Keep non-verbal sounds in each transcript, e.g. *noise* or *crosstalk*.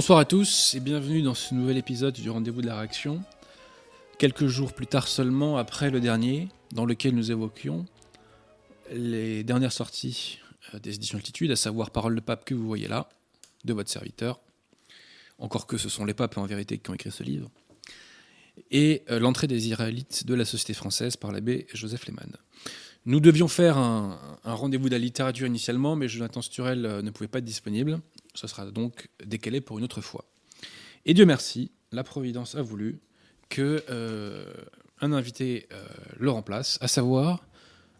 Bonsoir à tous et bienvenue dans ce nouvel épisode du Rendez-vous de la Réaction. Quelques jours plus tard seulement après le dernier, dans lequel nous évoquions les dernières sorties euh, des éditions Altitude, à savoir Parole de Pape que vous voyez là, de votre serviteur. Encore que ce sont les papes en vérité qui ont écrit ce livre. Et euh, l'entrée des Israélites de la société française par l'abbé Joseph Lehmann. Nous devions faire un, un rendez-vous de la littérature initialement, mais Jonathan Sturel euh, ne pouvait pas être disponible. Ce sera donc décalé pour une autre fois. Et Dieu merci, la Providence a voulu que euh, un invité euh, le remplace, à savoir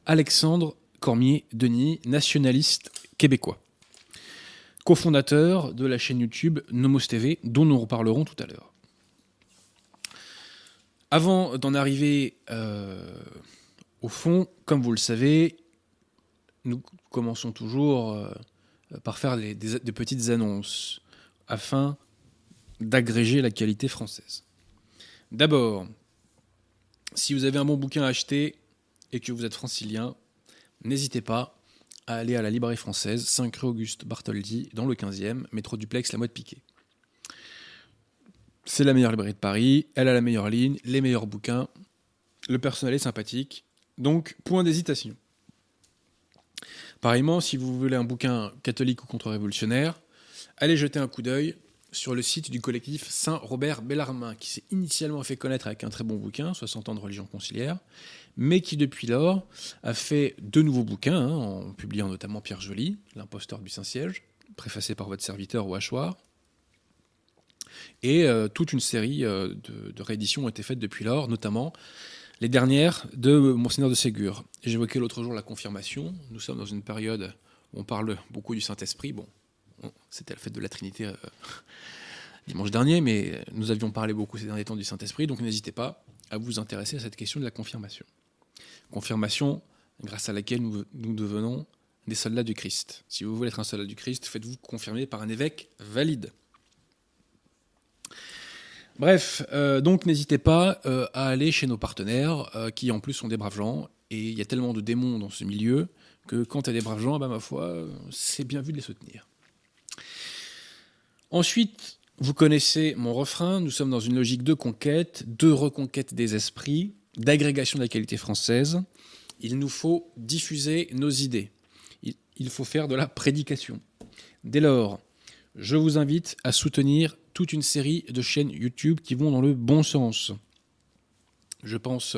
Alexandre Cormier-Denis, nationaliste québécois, cofondateur de la chaîne YouTube Nomos TV, dont nous reparlerons tout à l'heure. Avant d'en arriver euh, au fond, comme vous le savez, nous commençons toujours par faire des, petites annonces afin d'agréger la qualité française. D'abord, si vous avez un bon bouquin à acheter et que vous êtes francilien, n'hésitez pas à aller à la librairie française, 5 rue Auguste Bartholdi, dans le 15e, métro duplex La Mode Piquet. C'est la meilleure librairie de Paris, elle a la meilleure ligne, les meilleurs bouquins, le personnel est sympathique, donc point d'hésitation. Pareillement, si vous voulez un bouquin catholique ou contre-révolutionnaire, allez jeter un coup d'œil sur le site du collectif Saint-Robert Bellarmin, qui s'est initialement fait connaître avec un très bon bouquin, 60 ans de religion conciliaire, mais qui depuis lors a fait deux nouveaux bouquins, hein, en publiant notamment Pierre Joly, L'imposteur du Saint-Siège, préfacé par votre serviteur au hachoir. Et euh, toute une série euh, de, de rééditions ont été faites depuis lors, notamment les dernières de Monseigneur de Ségur. J'évoquais l'autre jour la confirmation. Nous sommes dans une période où on parle beaucoup du Saint-Esprit. Bon, on- c'était la fête de la Trinité euh, *laughs* dimanche dernier, mais nous avions parlé beaucoup ces derniers temps du Saint-Esprit, donc n'hésitez pas à vous intéresser à cette question de la confirmation. Confirmation grâce à laquelle nous, nous devenons des soldats du Christ. Si vous voulez être un soldat du Christ, faites-vous confirmer par un évêque valide. Bref, euh, donc n'hésitez pas euh, à aller chez nos partenaires, euh, qui en plus sont des braves gens, et il y a tellement de démons dans ce milieu que quand a des braves gens, bah, ma foi, c'est bien vu de les soutenir. Ensuite, vous connaissez mon refrain, nous sommes dans une logique de conquête, de reconquête des esprits, d'agrégation de la qualité française. Il nous faut diffuser nos idées. Il faut faire de la prédication. Dès lors, je vous invite à soutenir une série de chaînes YouTube qui vont dans le bon sens. Je pense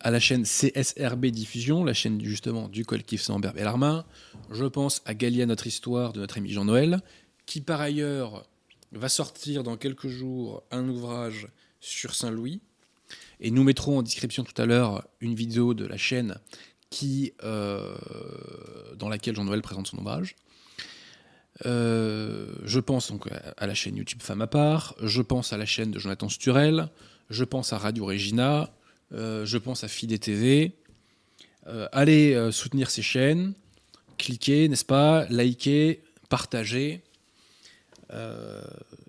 à la chaîne CSRB Diffusion, la chaîne justement du collectif Saint-Ambert Bellarmin. Je pense à Galia Notre Histoire de notre ami Jean-Noël, qui par ailleurs va sortir dans quelques jours un ouvrage sur Saint-Louis. Et nous mettrons en description tout à l'heure une vidéo de la chaîne euh, dans laquelle Jean-Noël présente son ouvrage. Euh, je pense donc à- la chaîne YouTube Femme à part, je pense à la chaîne de Jonathan Sturel, je pense à Radio Regina, euh, je pense à Fidé TV. Euh, allez soutenir ces chaînes, cliquez, n'est-ce pas, likez, partagez.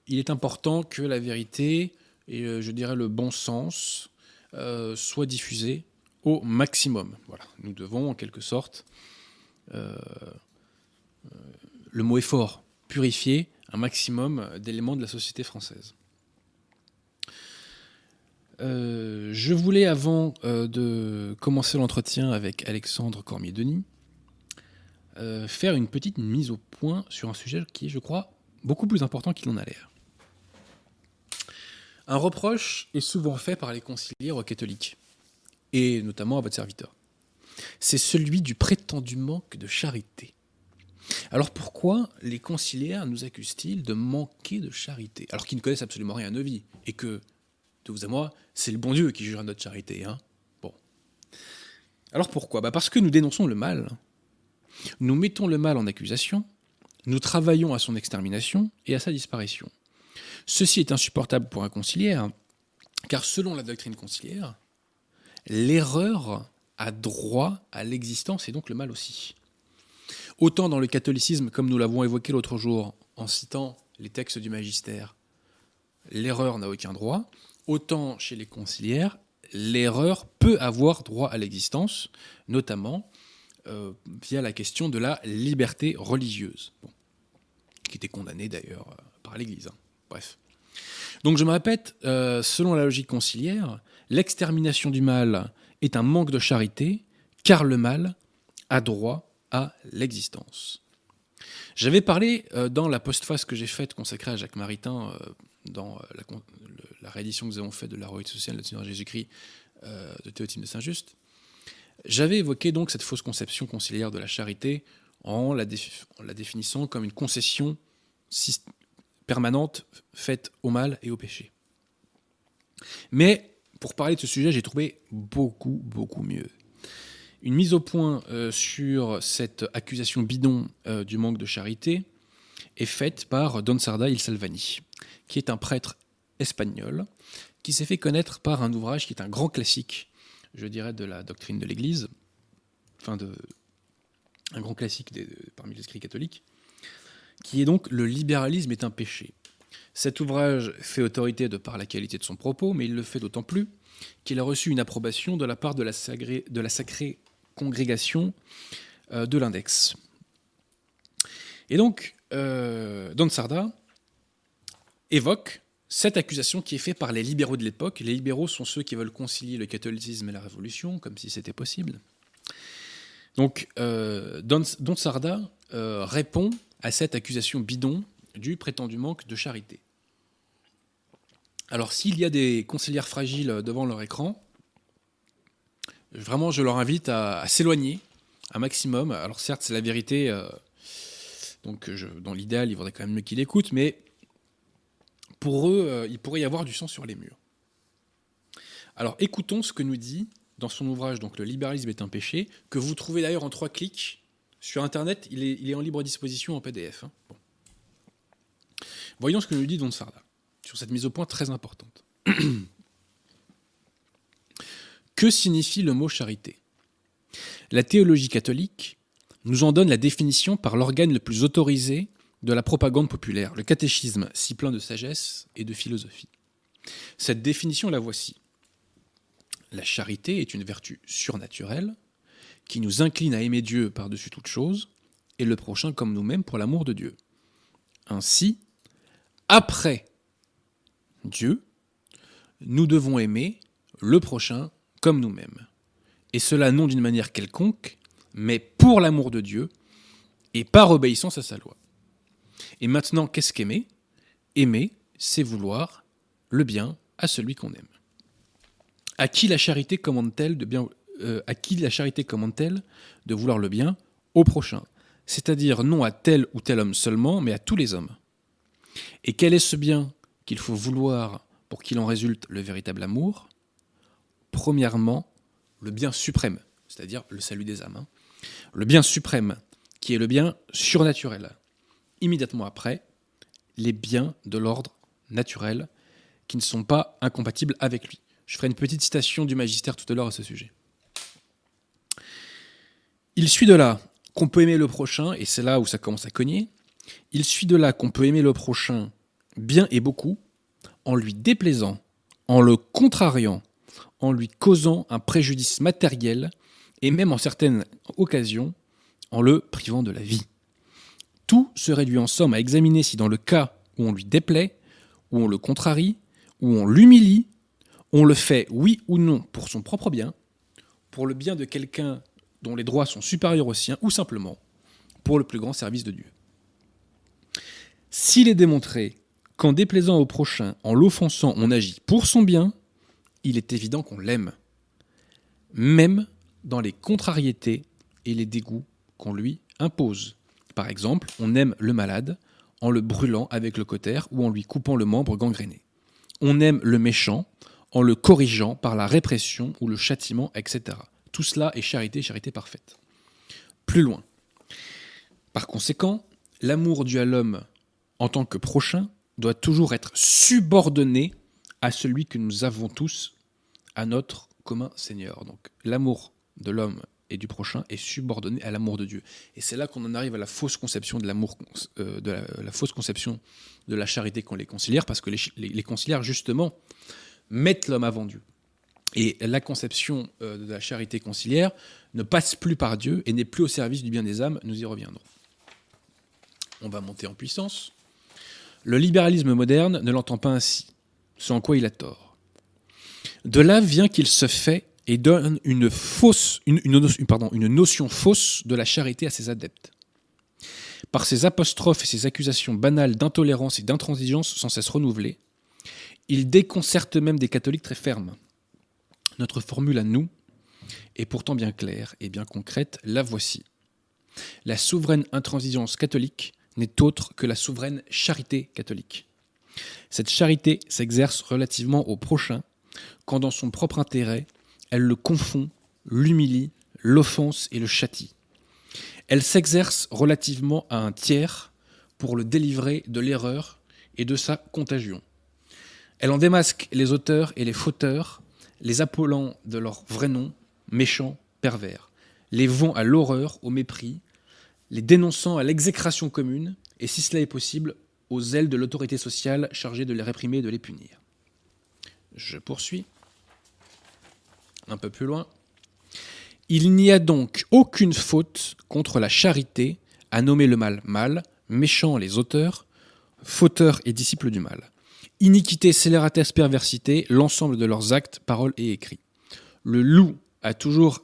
Il est important que la vérité et je dirais le bon sens soient diffusés au maximum. Voilà, nous devons en quelque sorte le mot est fort, purifier un maximum d'éléments de la société française. Euh, je voulais, avant euh, de commencer l'entretien avec Alexandre Cormier-Denis, euh, faire une petite mise au point sur un sujet qui est, je crois, beaucoup plus important qu'il en a l'air. Un reproche est souvent fait par les conciliaires aux catholiques, et notamment à votre serviteur. C'est celui du prétendu manque de charité. Alors pourquoi les conciliaires nous accusent-ils de manquer de charité? Alors qu'ils ne connaissent absolument rien nos vies et que, de vous à moi, c'est le bon Dieu qui jure notre charité. Hein bon. Alors pourquoi? Bah Parce que nous dénonçons le mal. Nous mettons le mal en accusation, nous travaillons à son extermination et à sa disparition. Ceci est insupportable pour un conciliaire, car selon la doctrine conciliaire, l'erreur a droit à l'existence et donc le mal aussi. Autant dans le catholicisme, comme nous l'avons évoqué l'autre jour en citant les textes du magistère, l'erreur n'a aucun droit, autant chez les conciliaires, l'erreur peut avoir droit à l'existence, notamment euh, via la question de la liberté religieuse, qui était condamnée d'ailleurs euh, par l'Église. hein. Bref. Donc je me répète, euh, selon la logique conciliaire, l'extermination du mal est un manque de charité, car le mal a droit à l'existence. J'avais parlé euh, dans la postface que j'ai faite consacrée à Jacques Maritain, euh, dans la, la, réédition que nous avons faite de la Royauté sociale de Seigneur Jésus-Christ de Théotime de Saint-Just, j'avais évoqué donc cette fausse conception conciliaire de la charité en la, en la définissant comme une concession permanente faite au mal et au péché. Mais pour parler de ce sujet, j'ai trouvé beaucoup, beaucoup mieux. Une mise au point euh, sur cette accusation bidon euh, du manque de charité est faite par Don Sarda il Salvani, qui est un prêtre espagnol qui s'est fait connaître par un ouvrage qui est un grand classique, je dirais, de la doctrine de l'Église, enfin de un grand classique parmi les écrits catholiques, qui est donc Le libéralisme est un péché. Cet ouvrage fait autorité de par la qualité de son propos, mais il le fait d'autant plus qu'il a reçu une approbation de la part de la, de la sacrée congrégation euh, de l'index. Et donc, euh, Don Sarda évoque cette accusation qui est faite par les libéraux de l'époque. Les libéraux sont ceux qui veulent concilier le catholicisme et la révolution, comme si c'était possible. Donc, euh, Don, Sarda répond à cette accusation bidon du prétendu manque de charité. Alors s'il y a des conseillères fragiles devant leur écran, vraiment je leur invite à, s'éloigner un maximum. Alors certes c'est la vérité, euh, donc je, dans l'idéal il faudrait quand même mieux qu'ils écoutent, mais pour eux euh, il pourrait y avoir du sang sur les murs. Alors écoutons ce que nous dit dans son ouvrage donc Le libéralisme est un péché, que vous trouvez d'ailleurs en trois clics sur Internet, il est, en libre disposition en PDF. Hein. Voyons ce que nous dit Don Sarda sur cette mise au point très importante. *clears throat* que signifie le mot charité? La théologie catholique nous en donne la définition par l'organe le plus autorisé de la propagande populaire, le catéchisme, si plein de sagesse et de philosophie. Cette définition la voici. La charité est une vertu surnaturelle qui nous incline à aimer Dieu par-dessus toute chose, et le prochain comme nous-mêmes pour l'amour de Dieu. Ainsi, après Dieu, nous devons aimer le prochain comme nous-mêmes. Et cela non d'une manière quelconque, mais pour l'amour de Dieu et par obéissance à sa loi. Et maintenant, qu'est-ce qu'aimer? Aimer, c'est vouloir le bien à celui qu'on aime. À qui la charité commande-t-elle de euh, vouloir le bien Au prochain? C'est-à-dire non à tel ou tel homme seulement, mais à tous les hommes. Et quel est ce bien qu'il faut vouloir pour qu'il en résulte le véritable amour? Premièrement, le bien suprême, c'est-à-dire le salut des âmes. Hein. Le bien suprême, qui est le bien surnaturel. Immédiatement après, les biens de l'ordre naturel, qui ne sont pas incompatibles avec lui. Je ferai une petite citation du magistère tout à l'heure à ce sujet. Il suit de là qu'on peut aimer le prochain, et c'est là où ça commence à cogner. Il suit de là qu'on peut aimer le prochain bien et beaucoup, en lui déplaisant, en le contrariant, en lui causant un préjudice matériel, et même en certaines occasions, en le privant de la vie. Tout se réduit en somme à examiner si dans le cas où on lui déplaît, où on le contrarie, où on l'humilie, on le fait oui ou non pour son propre bien, pour le bien de quelqu'un dont les droits sont supérieurs aux siens, ou simplement pour le plus grand service de Dieu. S'il est démontré qu'en déplaisant au prochain, en l'offensant, on agit pour son bien, il est évident qu'on l'aime, même dans les contrariétés et les dégoûts qu'on lui impose. Par exemple, on aime le malade en le brûlant avec le cotère ou en lui coupant le membre gangréné. On aime le méchant en le corrigeant par la répression ou le châtiment, etc. Tout cela est charité, charité parfaite. Plus loin. Par conséquent, l'amour dû à l'homme en tant que prochain doit toujours être subordonné à celui que nous avons tous, à notre commun Seigneur. Donc l'amour de l'homme et du prochain est subordonné à l'amour de Dieu. Et c'est là qu'on en arrive à la fausse conception de l'amour, euh, de la, fausse conception de la charité qu'ont les conciliaires, parce que les, les conciliaires justement mettent l'homme avant Dieu. Et la conception euh, de la charité conciliaire ne passe plus par Dieu et n'est plus au service du bien des âmes, nous y reviendrons. On va monter en puissance. Le libéralisme moderne ne l'entend pas ainsi, ce en quoi il a tort. De là vient qu'il se fait et donne une, fausse, une, une notion fausse de la charité à ses adeptes. Par ses apostrophes et ses accusations banales d'intolérance et d'intransigeance sans cesse renouvelées, il déconcerte même des catholiques très fermes. Notre formule à nous est pourtant bien claire et bien concrète, la voici. La souveraine intransigeance catholique n'est autre que la souveraine charité catholique. Cette charité s'exerce relativement au prochain, quand dans son propre intérêt, elle le confond, l'humilie, l'offense et le châtie. Elle s'exerce relativement à un tiers pour le délivrer de l'erreur et de sa contagion. Elle en démasque les auteurs et les fauteurs, les appelant de leur vrai nom, méchants, pervers, les vont à l'horreur, au mépris, les dénonçant à l'exécration commune, et si cela est possible, aux ailes de l'autorité sociale chargée de les réprimer et de les punir. Je poursuis. Un peu plus loin. Il n'y a donc aucune faute contre la charité à nommer le mal mal, méchant les auteurs, fauteurs et disciples du mal. Iniquité, scélératesse, perversité, l'ensemble de leurs actes, paroles et écrits. Le loup a toujours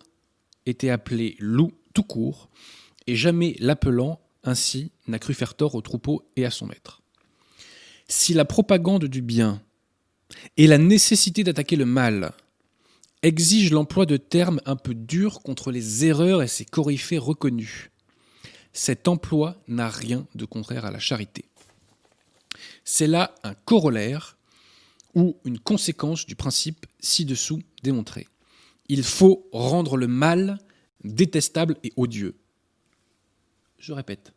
été appelé loup tout court, et jamais l'appelant ainsi n'a cru faire tort au troupeau et à son maître. Si la propagande du bien et la nécessité d'attaquer le mal exigent l'emploi de termes un peu durs contre les erreurs et ses coryphées reconnus, cet emploi n'a rien de contraire à la charité. C'est là un corollaire ou une conséquence du principe ci-dessous démontré. Il faut rendre le mal détestable et odieux. Je répète,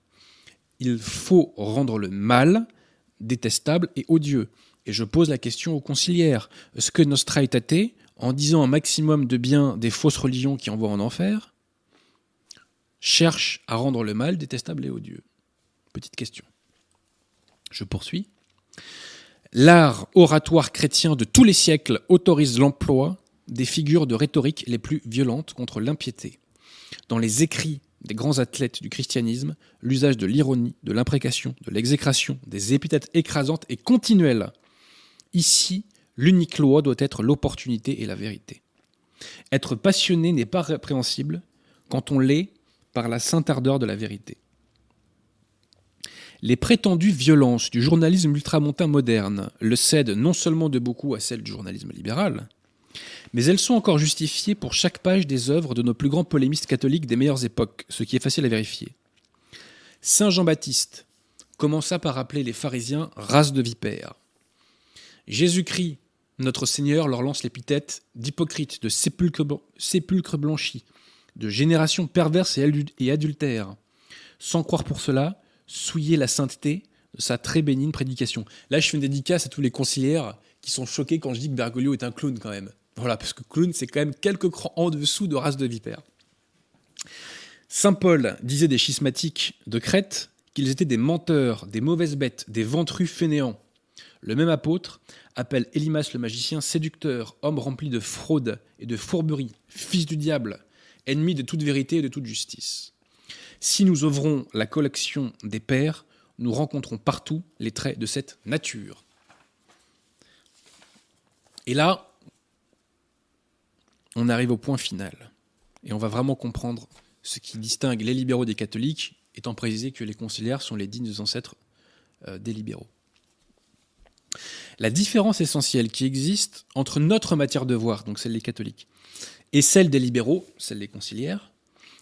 il faut rendre le mal détestable et odieux. Et je pose la question aux conciliaires. Est-ce que Nostra Aetate, en disant un maximum de bien des fausses religions qui envoient en enfer, cherche à rendre le mal détestable et odieux? Petite question. Je poursuis. L'art oratoire chrétien de tous les siècles autorise l'emploi des figures de rhétorique les plus violentes contre l'impiété. Dans les écrits des grands athlètes du christianisme, l'usage de l'ironie, de l'imprécation, de l'exécration, des épithètes écrasantes et continuelles. Ici, l'unique loi doit être l'opportunité et la vérité. Être passionné n'est pas répréhensible quand on l'est par la sainte ardeur de la vérité. Les prétendues violences du journalisme ultramontain moderne le cèdent non seulement de beaucoup à celles du journalisme libéral, mais elles sont encore justifiées pour chaque page des œuvres de nos plus grands polémistes catholiques des meilleures époques, ce qui est facile à vérifier. Saint Jean-Baptiste commença par appeler les pharisiens race de vipères. Jésus-Christ, notre Seigneur, leur lance l'épithète d'hypocrite, de sépulcre, blanchi, de génération perverse et adultère, sans croire pour cela souiller la sainteté de sa très bénigne prédication. Là, je fais une dédicace à tous les conciliaires qui sont choqués quand je dis que Bergoglio est un clown quand même. Voilà, parce que clown, c'est quand même quelques crans en dessous de race de vipère. Saint Paul disait des schismatiques de Crète qu'ils étaient des menteurs, des mauvaises bêtes, des ventrus fainéants. Le même apôtre appelle Élimas le magicien séducteur, homme rempli de fraude et de fourberie, fils du diable, ennemi de toute vérité et de toute justice. Si nous ouvrons la collection des pères, nous rencontrons partout les traits de cette nature. Et là, on arrive au point final. Et on va vraiment comprendre ce qui distingue les libéraux des catholiques, étant précisé que les conciliaires sont les dignes ancêtres euh, des libéraux. La différence essentielle qui existe entre notre matière de voir, donc celle des catholiques, et celle des libéraux, celle des conciliaires,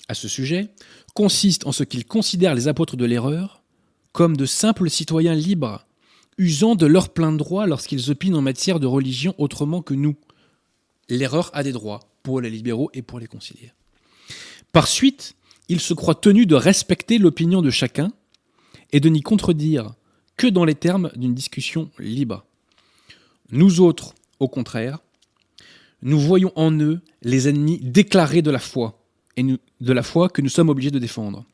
à ce sujet, consiste en ce qu'ils considèrent les apôtres de l'erreur comme de simples citoyens libres, usant de leur plein droit lorsqu'ils opinent en matière de religion autrement que nous, l'erreur a des droits pour les libéraux et pour les conciliaires. Par suite, il se croit tenu de respecter l'opinion de chacun et de n'y contredire que dans les termes d'une discussion libre. Nous autres, au contraire, nous voyons en eux les ennemis déclarés de la foi, et de la foi que nous sommes obligés de défendre.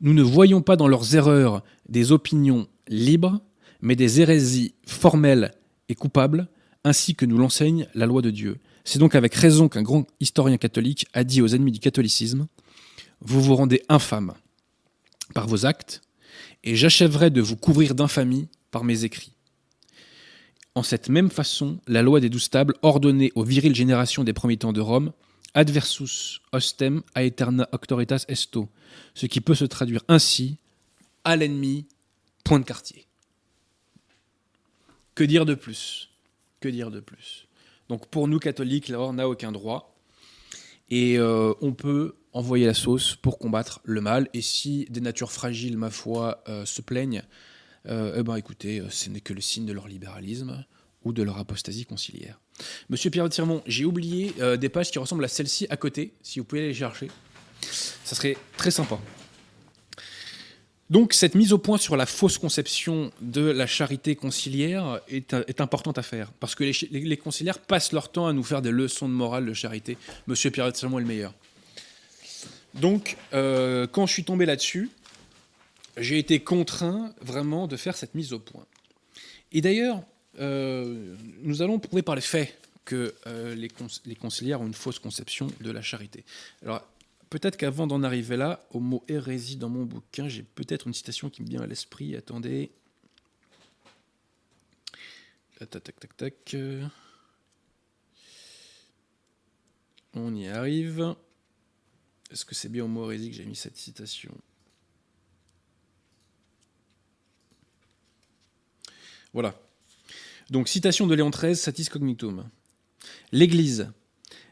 Nous ne voyons pas dans leurs erreurs des opinions libres, mais des hérésies formelles et coupables ainsi que nous l'enseigne la loi de Dieu. C'est donc avec raison qu'un grand historien catholique a dit aux ennemis du catholicisme Vous vous rendez infâmes par vos actes, et j'achèverai de vous couvrir d'infamie par mes écrits. En cette même façon, la loi des douze tables ordonnait aux viriles générations des premiers temps de Rome adversus ostem aeterna auctoritas esto, ce qui peut se traduire ainsi à l'ennemi, point de quartier. Que dire de plus? Que dire de plus? Donc pour nous catholiques, l'erreur n'a aucun droit. Et euh, on peut envoyer la sauce pour combattre le mal. Et si des natures fragiles, ma foi, euh, se plaignent, euh, eh ben écoutez, ce n'est que le signe de leur libéralisme ou de leur apostasie conciliaire. Monsieur Pierre Tirmont, j'ai oublié des pages qui ressemblent à celle-ci à côté, si vous pouvez les chercher. Ça serait très sympa. Donc cette mise au point sur la fausse conception de la charité conciliaire est, importante à faire, parce que les, les, conciliaires passent leur temps à nous faire des leçons de morale de charité. Monsieur Pierre Tirmont est le meilleur. Donc euh, quand je suis tombé là-dessus, j'ai été contraint vraiment de faire cette mise au point. Et d'ailleurs, euh, nous allons prouver par les faits que euh, les, les, conciliaires ont une fausse conception de la charité. Alors, peut-être qu'avant d'en arriver là, au mot hérésie dans mon bouquin, j'ai peut-être une citation qui me vient à l'esprit. Attendez. On y arrive. Est-ce que c'est bien au mot hérésie que j'ai mis cette citation? Voilà. Donc, citation de Léon XIII, Satis Cognitum. L'Église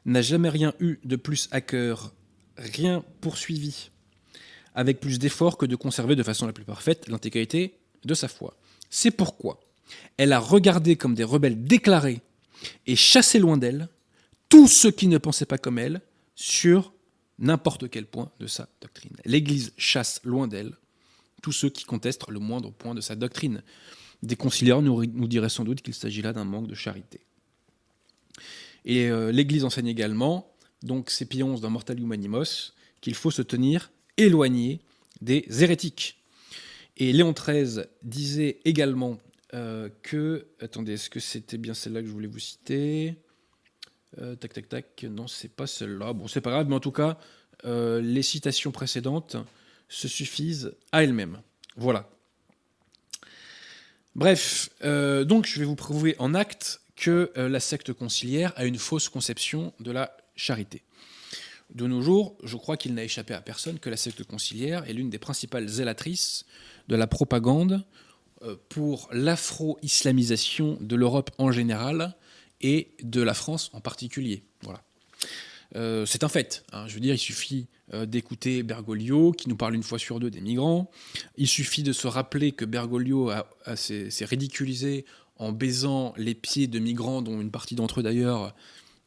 n'a jamais rien eu de plus à cœur, rien poursuivi, avec plus d'efforts que de conserver de façon la plus parfaite l'intégrité de sa foi. C'est pourquoi elle a regardé comme des rebelles déclarés et chassé loin d'elle tous ceux qui ne pensaient pas comme elle sur n'importe quel point de sa doctrine. L'Église chasse loin d'elle tous ceux qui contestent le moindre point de sa doctrine. Des conciliaires nous, nous diraient sans doute qu'il s'agit là d'un manque de charité. Et euh, l'Église enseigne également, donc c'est Pie dans Mortalium Animos, qu'il faut se tenir éloigné des hérétiques. Et Léon XIII disait également euh, que. Attendez, est-ce que c'était bien celle-là que je voulais vous citer? Euh, Tac, tac, tac. Non, c'est pas celle-là. Bon, c'est pas grave, mais en tout cas, les citations précédentes se suffisent à elles-mêmes. Voilà. Bref, euh, donc je vais vous prouver en acte que euh, la secte conciliaire a une fausse conception de la charité. De nos jours, je crois qu'il n'a échappé à personne que la secte conciliaire est l'une des principales zélatrices de la propagande euh, pour l'afro-islamisation de l'Europe en général et de la France en particulier. Voilà. c'est un fait. Hein. Je veux dire, il suffit euh, d'écouter Bergoglio, qui nous parle une fois sur deux des migrants. Il suffit de se rappeler que Bergoglio s'est ridiculisé en baisant les pieds de migrants, dont une partie d'entre eux d'ailleurs euh,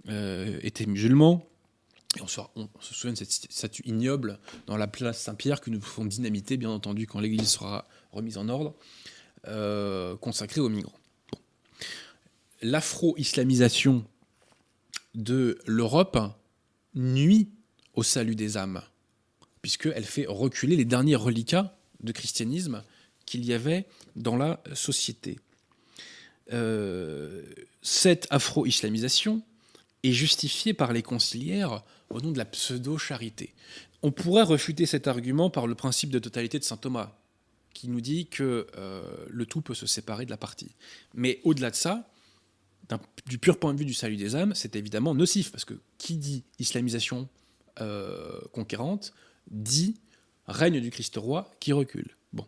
étaient musulmans. On se, souvient de cette statue ignoble dans la place Saint-Pierre que nous pouvons dynamiter, bien entendu, quand l'église sera remise en ordre, euh, consacrée aux migrants. L'afro-islamisation de l'Europe nuit au salut des âmes, puisqu'elle fait reculer les derniers reliquats de christianisme qu'il y avait dans la société. Euh, cette afro-islamisation est justifiée par les conciliaires au nom de la pseudo-charité. On pourrait refuter cet argument par le principe de totalité de saint Thomas, qui nous dit que euh, le tout peut se séparer de la partie. Mais au-delà de ça, du pur point de vue du salut des âmes, c'est évidemment nocif, parce que qui dit islamisation euh, conquérante dit règne du Christ roi qui recule. Bon.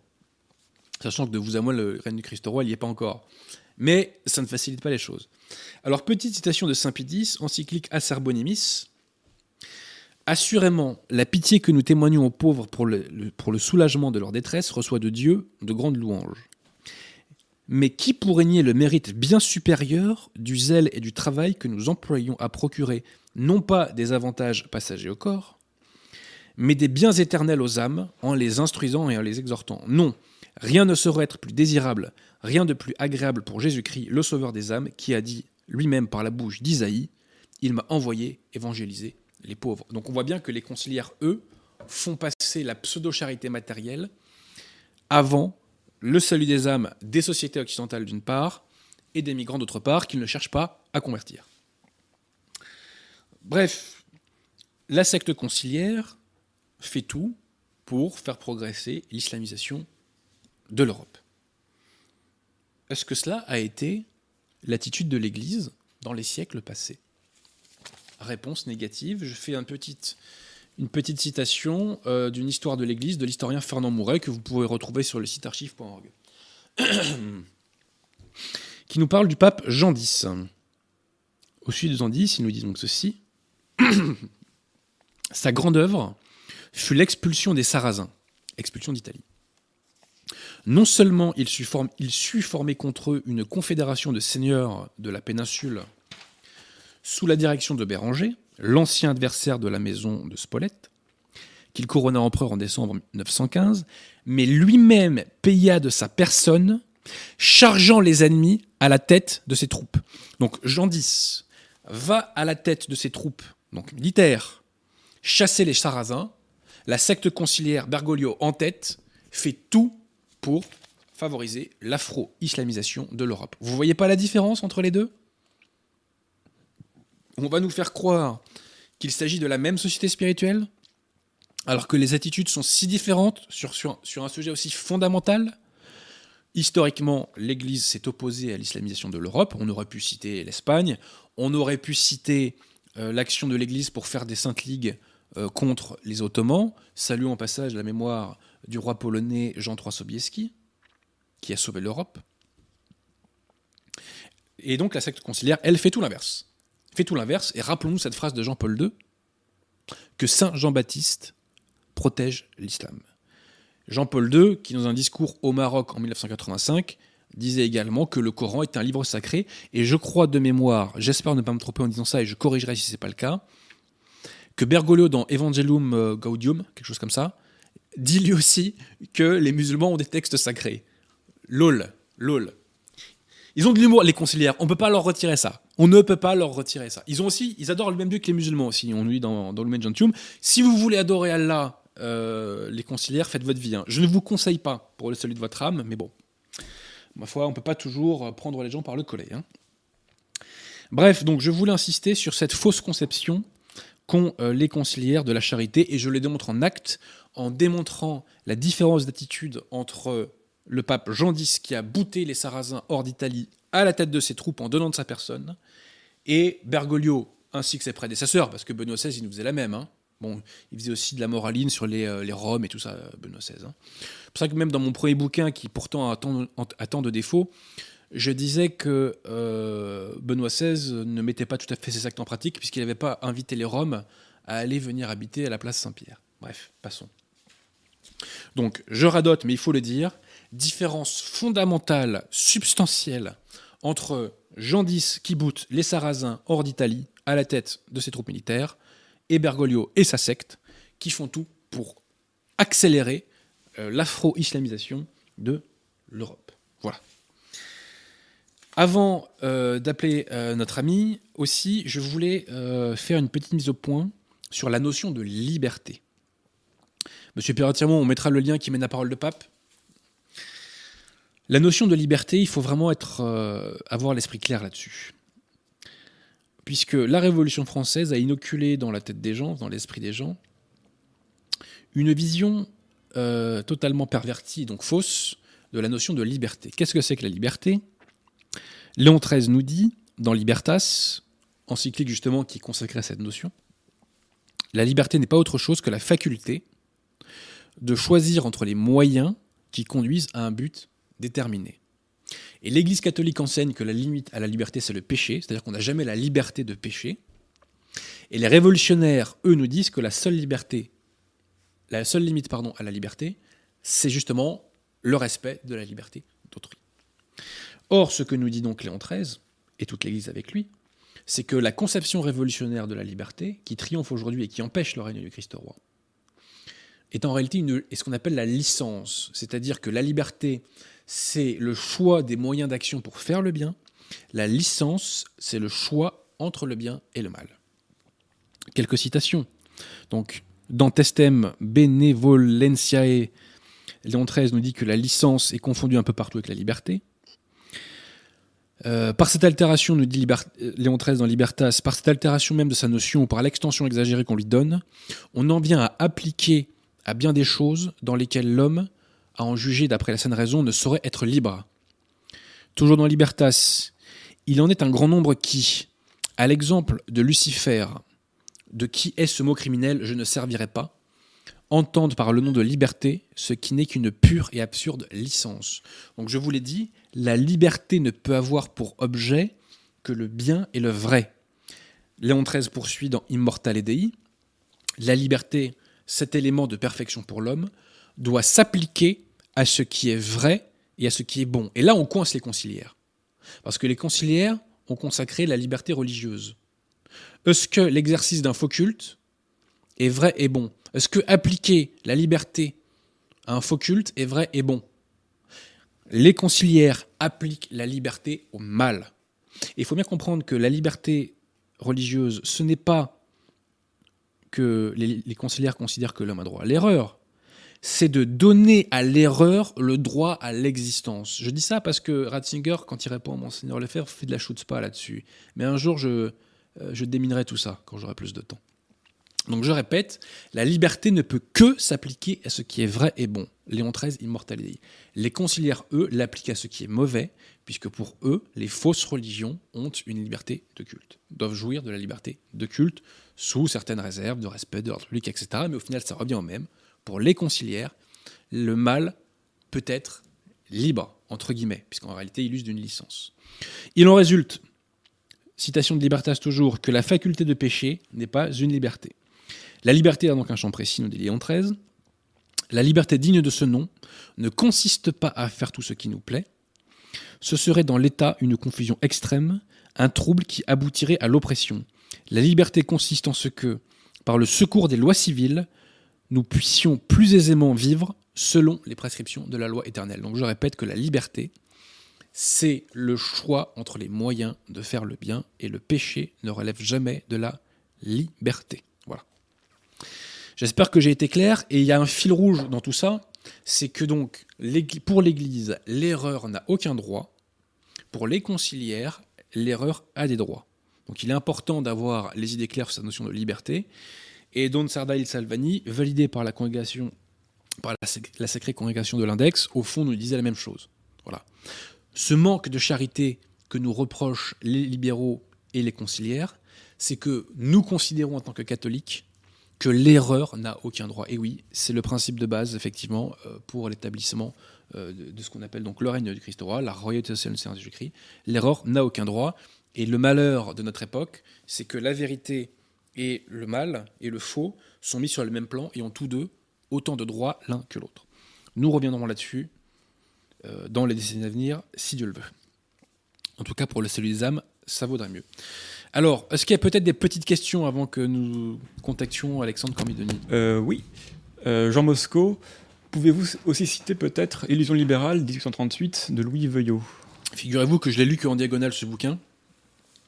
Sachant que de vous à moi, le règne du Christ roi, n'y est pas encore. Mais ça ne facilite pas les choses. Alors, petite citation de Saint Pidis, encyclique Acerbonimis. Assurément, la pitié que nous témoignons aux pauvres pour le, pour le soulagement de leur détresse reçoit de Dieu de grandes louanges. Mais qui pourrait nier le mérite bien supérieur du zèle et du travail que nous employons à procurer non pas des avantages passagers au corps, mais des biens éternels aux âmes en les instruisant et en les exhortant? Non, rien ne saurait être plus désirable, rien de plus agréable pour Jésus-Christ, le Sauveur des âmes, qui a dit lui-même par la bouche d'Isaïe, il m'a envoyé évangéliser les pauvres. Donc on voit bien que les conciliaires, eux, font passer la pseudo-charité matérielle avant le salut des âmes des sociétés occidentales d'une part, et des migrants d'autre part, qu'ils ne cherchent pas à convertir. Bref, la secte conciliaire fait tout pour faire progresser l'islamisation de l'Europe. est-ce que cela a été l'attitude de l'Église dans les siècles passés? Réponse négative. Je fais une petite, citation euh, d'une histoire de l'Église de l'historien Fernand Mouret que vous pourrez retrouver sur le site archive.org. *coughs* qui nous parle du pape Jean X. Au sujet de Jean X, il nous dit donc ceci. *coughs* Sa grande œuvre fut l'expulsion des Sarrasins, expulsion d'Italie. Non seulement il sut, former, contre eux une confédération de seigneurs de la péninsule sous la direction de Béranger, l'ancien adversaire de la maison de Spolète, qu'il couronna empereur en décembre 915, mais lui-même paya de sa personne, chargeant les ennemis à la tête de ses troupes. Donc Jean X va à la tête de ses troupes, donc militaires, chasser les Sarrasins. La secte conciliaire Bergoglio en tête fait tout pour favoriser l'afro-islamisation de l'Europe. Vous voyez pas la différence entre les deux? On va nous faire croire qu'il s'agit de la même société spirituelle, alors que les attitudes sont si différentes sur, sur, un sujet aussi fondamental. Historiquement, l'Église s'est opposée à l'islamisation de l'Europe. On aurait pu citer l'Espagne, on aurait pu citer euh, l'action de l'Église pour faire des saintes ligues euh, contre les Ottomans. Saluons en passage la mémoire du roi polonais Jean III Sobieski, qui a sauvé l'Europe. Et donc la secte conciliaire, elle fait tout l'inverse. Fait tout l'inverse, et rappelons-nous cette phrase de Jean-Paul II, que Saint Jean-Baptiste protège l'islam. Jean-Paul II, qui dans un discours au Maroc en 1985, disait également que le Coran est un livre sacré, et je crois de mémoire, j'espère ne pas me tromper en disant ça, et je corrigerai si ce n'est pas le cas, que Bergoglio dans Evangelium euh, Gaudium, quelque chose comme ça, dit lui aussi que les musulmans ont des textes sacrés. Lol, lol. Ils ont de l'humour, les conciliaires. On ne peut pas leur retirer ça. On ne peut pas leur retirer ça. Ils ont aussi, ils adorent le même Dieu que les musulmans aussi. On lui dans, dans le Gentium. Si vous voulez adorer Allah, euh, les conciliaires, faites votre vie. Hein. Je ne vous conseille pas pour le salut de votre âme, mais bon. Ma foi, on ne peut pas toujours prendre les gens par le collet. Hein. Bref, donc je voulais insister sur cette fausse conception qu'ont euh, les conciliaires de la charité, et je les démontre en acte en démontrant la différence d'attitude entre le pape Jean X qui a bouté les Sarrasins hors d'Italie à la tête de ses troupes en donnant de sa personne, et Bergoglio ainsi que ses prédécesseurs, parce que Benoît XVI il nous faisait la même. Hein. Bon, il faisait aussi de la moraline sur les, euh, les Roms et tout ça, Benoît XVI. Hein. C'est pour ça que même dans mon premier bouquin, qui pourtant a tant, de défauts, je disais que euh, Benoît XVI ne mettait pas tout à fait ses actes en pratique, puisqu'il n'avait pas invité les Roms à aller venir habiter à la place Saint-Pierre. Bref, passons. Donc, je radote, mais il faut le dire, différence fondamentale, substantielle, entre Jean X qui boute les Sarrasins hors d'Italie à la tête de ses troupes militaires, et Bergoglio et sa secte, qui font tout pour accélérer euh, l'afro-islamisation de l'Europe. Voilà. Avant euh, d'appeler euh, notre ami, aussi, je voulais faire une petite mise au point sur la notion de liberté. Monsieur pierre on mettra le lien qui mène à parole de pape. La notion de liberté, il faut vraiment être, euh, avoir l'esprit clair là-dessus. Puisque la Révolution française a inoculé dans la tête des gens, dans l'esprit des gens, une vision euh, totalement pervertie, donc fausse, de la notion de liberté. Qu'est-ce que c'est que la liberté? Léon XIII nous dit, dans Libertas, encyclique justement qui est consacrée à cette notion, la liberté n'est pas autre chose que la faculté de choisir entre les moyens qui conduisent à un but déterminé. Et l'Église catholique enseigne que la limite à la liberté, c'est le péché, c'est-à-dire qu'on n'a jamais la liberté de pécher. Et les révolutionnaires, eux, nous disent que la seule liberté, la seule limite, pardon, à la liberté, c'est justement le respect de la liberté d'autrui. Or, ce que nous dit donc Léon XIII, et toute l'Église avec lui, c'est que la conception révolutionnaire de la liberté, qui triomphe aujourd'hui et qui empêche le règne du Christ roi, est en réalité ce qu'on appelle la licence. C'est-à-dire que la liberté, c'est le choix des moyens d'action pour faire le bien. La licence, c'est le choix entre le bien et le mal. Quelques citations. Donc, dans Testem Benevolentiae, Léon XIII nous dit que la licence est confondue un peu partout avec la liberté. Euh, par cette altération, nous dit Léon XIII dans Libertas, par cette altération même de sa notion ou par l'extension exagérée qu'on lui donne, on en vient à appliquer à bien des choses dans lesquelles l'homme, à en juger d'après la saine raison, ne saurait être libre. Toujours dans Libertas, il en est un grand nombre qui, à l'exemple de Lucifer, de qui est ce mot criminel, je ne servirai pas, entendent par le nom de liberté ce qui n'est qu'une pure et absurde licence. Donc je vous l'ai dit, la liberté ne peut avoir pour objet que le bien et le vrai. Léon XIII poursuit dans Immortal Dei, la liberté, cet élément de perfection pour l'homme, doit s'appliquer à ce qui est vrai et à ce qui est bon. Et là, on coince les conciliaires. Parce que les conciliaires ont consacré la liberté religieuse. Est-ce que l'exercice d'un faux culte est vrai et bon? Est-ce que appliquer la liberté à un faux culte est vrai et bon? Les conciliaires appliquent la liberté au mal. il faut bien comprendre que la liberté religieuse, ce n'est pas que les, les conciliaires considèrent que l'homme a droit à l'erreur, c'est de donner à l'erreur le droit à l'existence. Je dis ça parce que Ratzinger, quand il répond à Monseigneur Lefebvre, fait de la pas là-dessus. Mais un jour, euh, je déminerai tout ça quand j'aurai plus de temps. Donc je répète, la liberté ne peut que s'appliquer à ce qui est vrai et bon. Léon XIII, immortalité. Les conciliaires, eux, l'appliquent à ce qui est mauvais, puisque pour eux, les fausses religions ont une liberté de culte, doivent jouir de la liberté de culte, sous certaines réserves de respect de l'ordre public, etc. Mais au final, ça revient au même pour les conciliaires, le mal peut être libre, entre guillemets, puisqu'en réalité il use d'une licence. Il en résulte, citation de Libertas toujours, que la faculté de pécher n'est pas une liberté. La liberté a donc un champ précis, nous dit Léon XIII. La liberté digne de ce nom ne consiste pas à faire tout ce qui nous plaît. Ce serait dans l'État une confusion extrême, un trouble qui aboutirait à l'oppression. La liberté consiste en ce que, par le secours des lois civiles, nous puissions plus aisément vivre selon les prescriptions de la loi éternelle. Donc je répète que la liberté, c'est le choix entre les moyens de faire le bien et le péché ne relève jamais de la liberté. J'espère que j'ai été clair et il y a un fil rouge dans tout ça, c'est que donc pour l'Église, l'erreur n'a aucun droit. Pour les conciliaires, l'erreur a des droits. Donc il est important d'avoir les idées claires sur cette notion de liberté et Don Sardail Salvani, validé par la congrégation, par la, sacrée congrégation de l'index, au fond nous disait la même chose. Voilà. Ce manque de charité que nous reprochent les libéraux et les conciliaires, c'est que nous considérons en tant que catholiques que l'erreur n'a aucun droit. Et oui, c'est le principe de base, effectivement, euh, pour l'établissement euh, de ce qu'on appelle donc le règne du Christ roi, la royauté sociale du Seigneur Jésus-Christ. L'erreur n'a aucun droit. Et le malheur de notre époque, c'est que la vérité et le mal et le faux sont mis sur le même plan et ont tous deux autant de droits l'un que l'autre. Nous reviendrons là-dessus euh, dans les décennies à venir, si Dieu le veut. En tout cas, pour le salut des âmes, ça vaudrait mieux. Alors, est-ce qu'il y a peut-être des petites questions avant que nous contactions Alexandre Cormidoni euh, Oui. Euh, Jean Mosco, pouvez-vous aussi citer peut-être Illusion libérale 1838 de Louis Veuillot? Figurez-vous que je l'ai lu qu'en diagonale ce bouquin.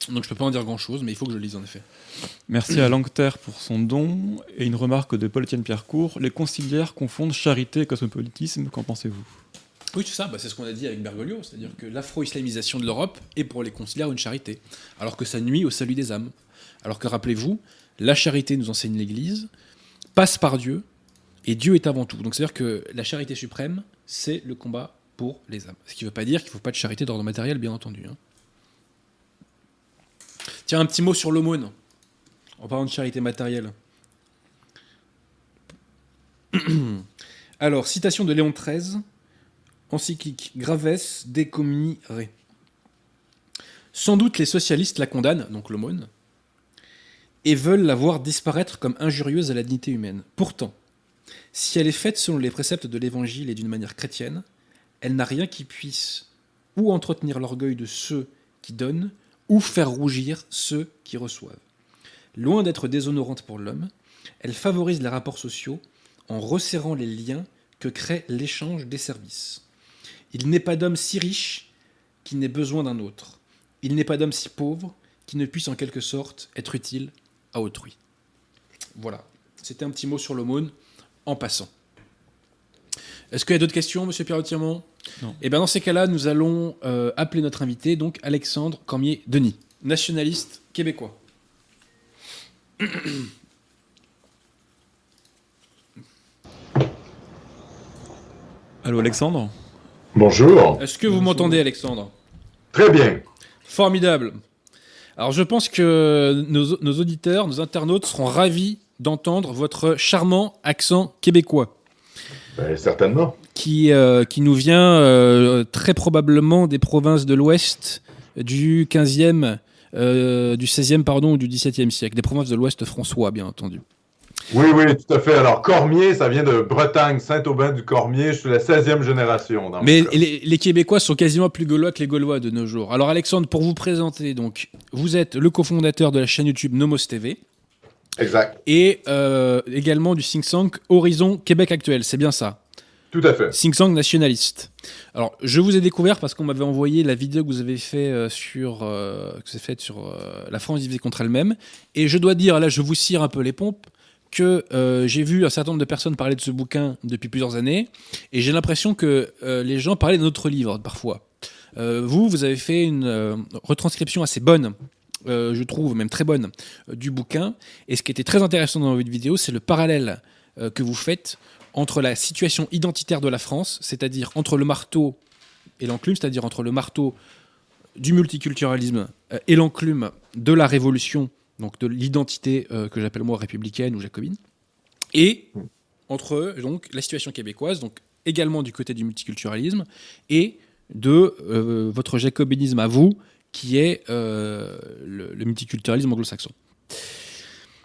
Donc je peux pas en dire grand-chose, mais il faut que je le lise en effet. Merci à Langter pour son don. Et une remarque de Paul-Étienne Pierrecourt. Les conciliaires confondent charité et cosmopolitisme. Qu'en pensez-vous? Oui, c'est ça, bah, c'est ce qu'on a dit avec Bergoglio, c'est-à-dire que l'afro-islamisation de l'Europe est pour les conciliaires une charité, alors que ça nuit au salut des âmes. Alors que rappelez-vous, la charité nous enseigne l'Église, passe par Dieu, et Dieu est avant tout. Donc c'est-à-dire que la charité suprême, c'est le combat pour les âmes. Ce qui ne veut pas dire qu'il ne faut pas de charité d'ordre matériel, bien entendu. Hein. Tiens, un petit mot sur l'aumône, en parlant de charité matérielle. *clears throat* Alors, citation de Léon XIII, encyclique Graves Decomini Sans doute les socialistes la condamnent, donc l'aumône, et veulent la voir disparaître comme injurieuse à la dignité humaine. Pourtant, si elle est faite selon les préceptes de l'Évangile et d'une manière chrétienne, elle n'a rien qui puisse ou entretenir l'orgueil de ceux qui donnent, ou faire rougir ceux qui reçoivent. Loin d'être déshonorante pour l'homme, elle favorise les rapports sociaux en resserrant les liens que crée l'échange des services. Il n'est pas d'homme si riche qui n'ait besoin d'un autre. Il n'est pas d'homme si pauvre qui ne puisse en quelque sorte être utile à autrui. Voilà, c'était un petit mot sur l'aumône en passant. Est-ce qu'il y a d'autres questions, monsieur Pierre-Tirmont Non. Et eh bien dans ces cas-là, nous allons euh, appeler notre invité, donc Alexandre Cormier-Denis, nationaliste québécois. Allô Alexandre? Bonjour. Est-ce que vous m'entendez Alexandre? Très bien. Formidable. Alors je pense que nos, nos auditeurs, nos internautes seront ravis d'entendre votre charmant accent québécois. Ben, certainement. Qui, euh, qui nous vient euh, très probablement des provinces de l'Ouest du 15e, euh, du 16e pardon, ou du 17e siècle, des provinces de l'Ouest françois, bien entendu. Oui, oui, tout à fait. Alors, Cormier, ça vient de Bretagne, Saint-Aubin du Cormier. Je suis la 16e génération. Dans Mais les, les, Québécois sont quasiment plus gaulois que les Gaulois de nos jours. Alors, Alexandre, pour vous présenter, donc, vous êtes le cofondateur de la chaîne YouTube Nomos TV. Exact. Et euh, également du think tank Horizon Québec Actuel, c'est bien ça Tout à fait. Think tank nationaliste. Alors, je vous ai découvert parce qu'on m'avait envoyé la vidéo que vous avez fait euh, sur, euh, que faite sur euh, la France divisée contre elle-même. Et je dois dire, là, je vous cire un peu les pompes, que euh, j'ai vu un certain nombre de personnes parler de ce bouquin depuis plusieurs années, et j'ai l'impression que euh, les gens parlaient de notre livre parfois. Euh, vous, vous avez fait une retranscription assez bonne, je trouve, même très bonne, du bouquin. Et ce qui était très intéressant dans votre vidéo, c'est le parallèle que vous faites entre la situation identitaire de la France, c'est-à-dire entre le marteau et l'enclume, c'est-à-dire entre le marteau du multiculturalisme et l'enclume de la révolution donc de l'identité euh, que j'appelle moi républicaine ou jacobine, et entre donc la situation québécoise, donc également du côté du multiculturalisme, et de euh, votre jacobinisme à vous, qui est euh, le, le multiculturalisme anglo-saxon.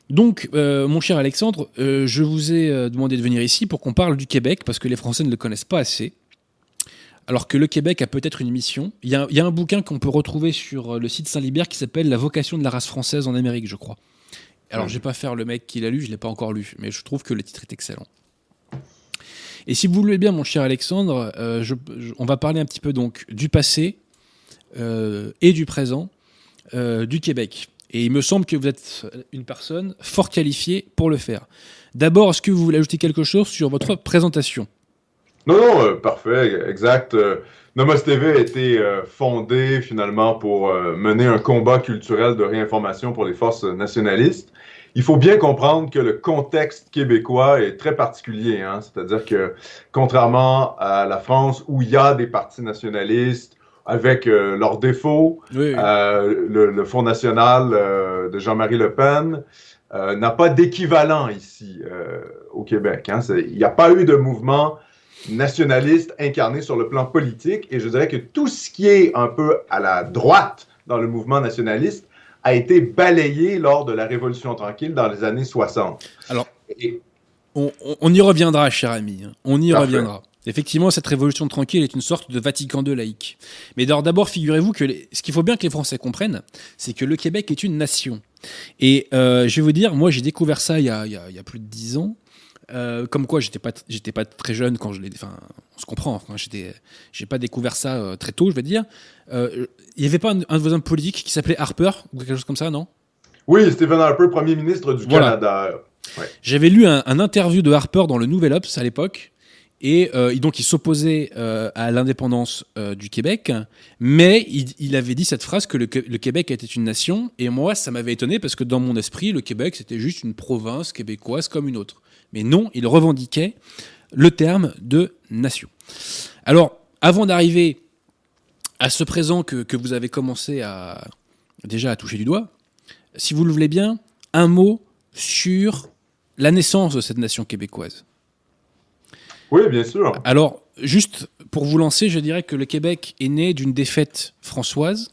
Donc, euh, mon cher Alexandre, euh, je vous ai demandé de venir ici pour qu'on parle du Québec, parce que les Français ne le connaissent pas assez. Alors que le Québec a peut-être une mission. Il y a, il y a un bouquin qu'on peut retrouver sur euh, le site Saint-Libert qui s'appelle La vocation de la race française en Amérique, je crois. Alors, je vais pas faire le mec qui l'a lu, je l'ai pas encore lu, mais je trouve que le titre est excellent. Et si vous voulez bien, mon cher Alexandre, euh, je- je- on va parler un petit peu donc du passé euh, et du présent euh, du Québec. Et il me semble que vous êtes une personne fort qualifiée pour le faire. D'abord, est-ce que vous voulez ajouter quelque chose sur votre présentation? Non, non, euh, parfait, exact. Euh, Nomos TV a été euh, fondé finalement pour euh, mener un combat culturel de réinformation pour les forces nationalistes. Il faut bien comprendre que le contexte québécois est très particulier. Hein? C'est-à-dire que contrairement à la France où il y a des partis nationalistes avec euh, leurs défauts, Oui, le, le Front national de Jean-Marie Le Pen euh, n'a pas d'équivalent ici euh, au Québec. hein. Il n'y a pas eu de mouvement nationaliste incarné sur le plan politique et je dirais que tout ce qui est un peu à la droite dans le mouvement nationaliste a été balayé lors de la Révolution tranquille dans les années 60. Alors, Et- On, y reviendra, cher ami. On y Parfait. reviendra. Effectivement, cette révolution tranquille est une sorte de Vatican II laïque. Mais d'abord, d'abord, figurez-vous que les- ce qu'il faut bien que les Français comprennent, c'est que le Québec est une nation. Et euh, je vais vous dire, moi, j'ai découvert ça il y a, il y a- il y a plus de dix ans. Euh, comme quoi, j'étais pas, j'étais pas très jeune quand je l'ai. Enfin, on se comprend. Enfin, j'étais, j'ai pas découvert ça euh, très tôt, je vais dire. Euh, Il y avait pas un, un de vos hommes politiques qui s'appelait Harper ou quelque chose comme ça, non? Oui, Stephen Harper, premier ministre du Voilà. Canada. J'avais lu un, un interview de Harper dans le Nouvel Obs à l'époque. Et euh, donc, il s'opposait euh, à l'indépendance euh, du Québec, mais il, il avait dit cette phrase que le, Que- le Québec était une nation. Et moi, ça m'avait étonné parce que dans mon esprit, le Québec, c'était juste une province québécoise comme une autre. Mais non, il revendiquait le terme de nation. Alors, avant d'arriver à ce présent que, que vous avez commencé à déjà à toucher du doigt, si vous le voulez bien, un mot sur la naissance de cette nation québécoise. Oui, bien sûr. Alors, juste pour vous lancer, je dirais que le Québec est né d'une défaite françoise,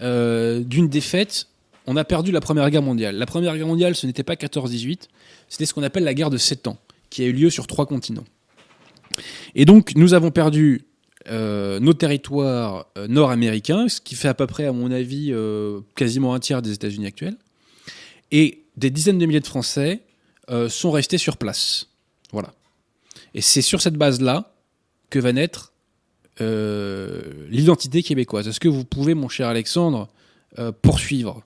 euh, d'une défaite. On a perdu la Première Guerre mondiale. La Première Guerre mondiale, ce n'était pas 14-18, c'était ce qu'on appelle la guerre de 7 ans, qui a eu lieu sur trois continents. Et donc, nous avons perdu euh, nos territoires euh, nord-américains, ce qui fait à peu près, à mon avis, euh, quasiment un tiers des États-Unis actuels. Et des dizaines de milliers de Français sont restés sur place. Voilà. Et c'est sur cette base-là que va naître l'identité québécoise. Est-ce que vous pouvez, mon cher Alexandre, poursuivre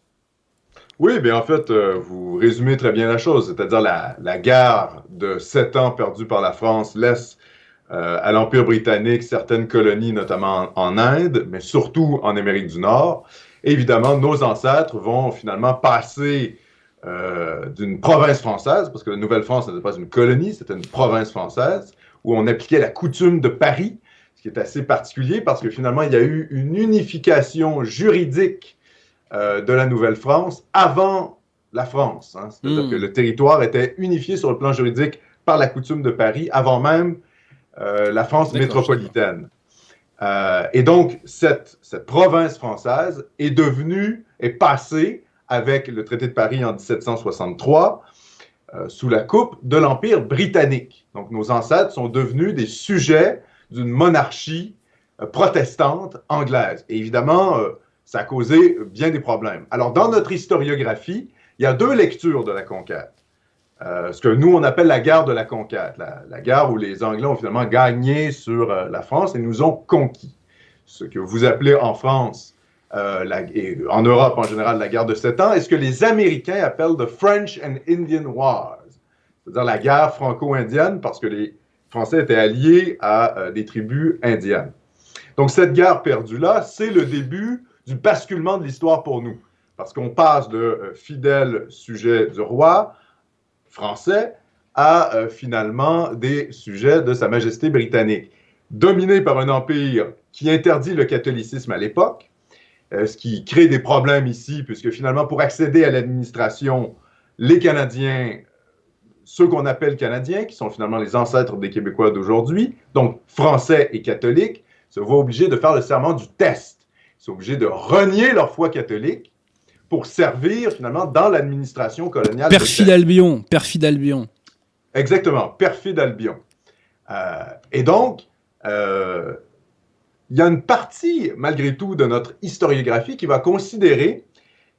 Oui, bien en fait, euh, vous résumez très bien la chose, c'est-à-dire la, guerre de sept ans perdue par la France laisse euh, à l'Empire britannique certaines colonies, notamment en, Inde, mais surtout en Amérique du Nord. Évidemment, nos ancêtres vont finalement passer euh, d'une province française, parce que la Nouvelle-France n'était pas une colonie, c'était une province française, où on appliquait la coutume de Paris, ce qui est assez particulier parce que finalement, il y a eu une unification juridique euh, de la Nouvelle-France avant la France. Hein. C'est-à-dire Mm. que le territoire était unifié sur le plan juridique par la coutume de Paris avant même euh, la France métropolitaine. Euh, et donc, cette, cette province française est devenue, est passée avec le traité de Paris en 1763 euh, sous la coupe de l'Empire britannique. Donc, nos ancêtres sont devenus des sujets d'une monarchie protestante anglaise. Et évidemment, ça a causé bien des problèmes. Alors, dans notre historiographie, il y a deux lectures de la conquête. Euh, ce que nous, on appelle la guerre de la conquête, la, guerre où les Anglais ont finalement gagné sur euh, la France et nous ont conquis. Ce que vous appelez en France, euh, et en Europe en général, la guerre de sept ans, et ce que les Américains appellent the French and Indian Wars, c'est-à-dire la guerre franco-indienne, parce que les Français étaient alliés à des tribus indiennes. Donc cette guerre perdue-là, c'est le début du basculement de l'histoire pour nous, parce qu'on passe de euh, fidèles sujets du roi français à euh, finalement des sujets de Sa Majesté britannique, dominé par un empire qui interdit le catholicisme à l'époque, euh, ce qui crée des problèmes ici, puisque finalement, pour accéder à l'administration, les Canadiens, ceux qu'on appelle Canadiens, qui sont finalement les ancêtres des Québécois d'aujourd'hui, donc français et catholiques, se voient obligés de faire le serment du test. Sont obligés de renier leur foi catholique pour servir finalement dans l'administration coloniale. Perfide. Albion, perfide Albion. Exactement, perfide Albion. Euh, et donc, euh, il y a une partie, malgré tout, de notre historiographie qui va considérer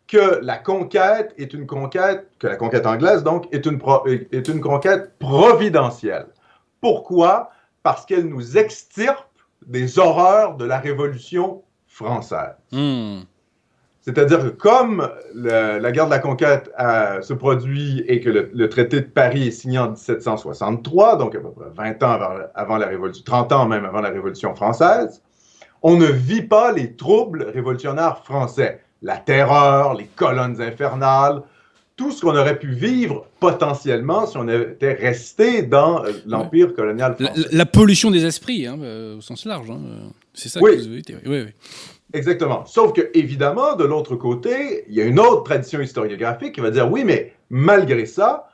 que la conquête est une conquête, que la conquête anglaise, donc, est une, pro- est une conquête providentielle. Pourquoi? Parce qu'elle nous extirpe des horreurs de la Révolution française. Hmm. C'est-à-dire que comme le- la guerre de la conquête euh, se produit et que le, le traité de Paris est signé en 1763, donc à peu près 20 ans avant, avant la Révolution, 30 ans même avant la Révolution française, on ne vit pas les troubles révolutionnaires français. La terreur, les colonnes infernales, tout ce qu'on aurait pu vivre potentiellement si on était resté dans euh, l'empire colonial La, français. la- la pollution des esprits, hein, euh, au sens large. hein, euh, C'est ça Oui. que vous avez été. Oui, oui. Exactement. Sauf que, évidemment, de l'autre côté, il y a une autre tradition historiographique qui va dire oui, mais malgré ça,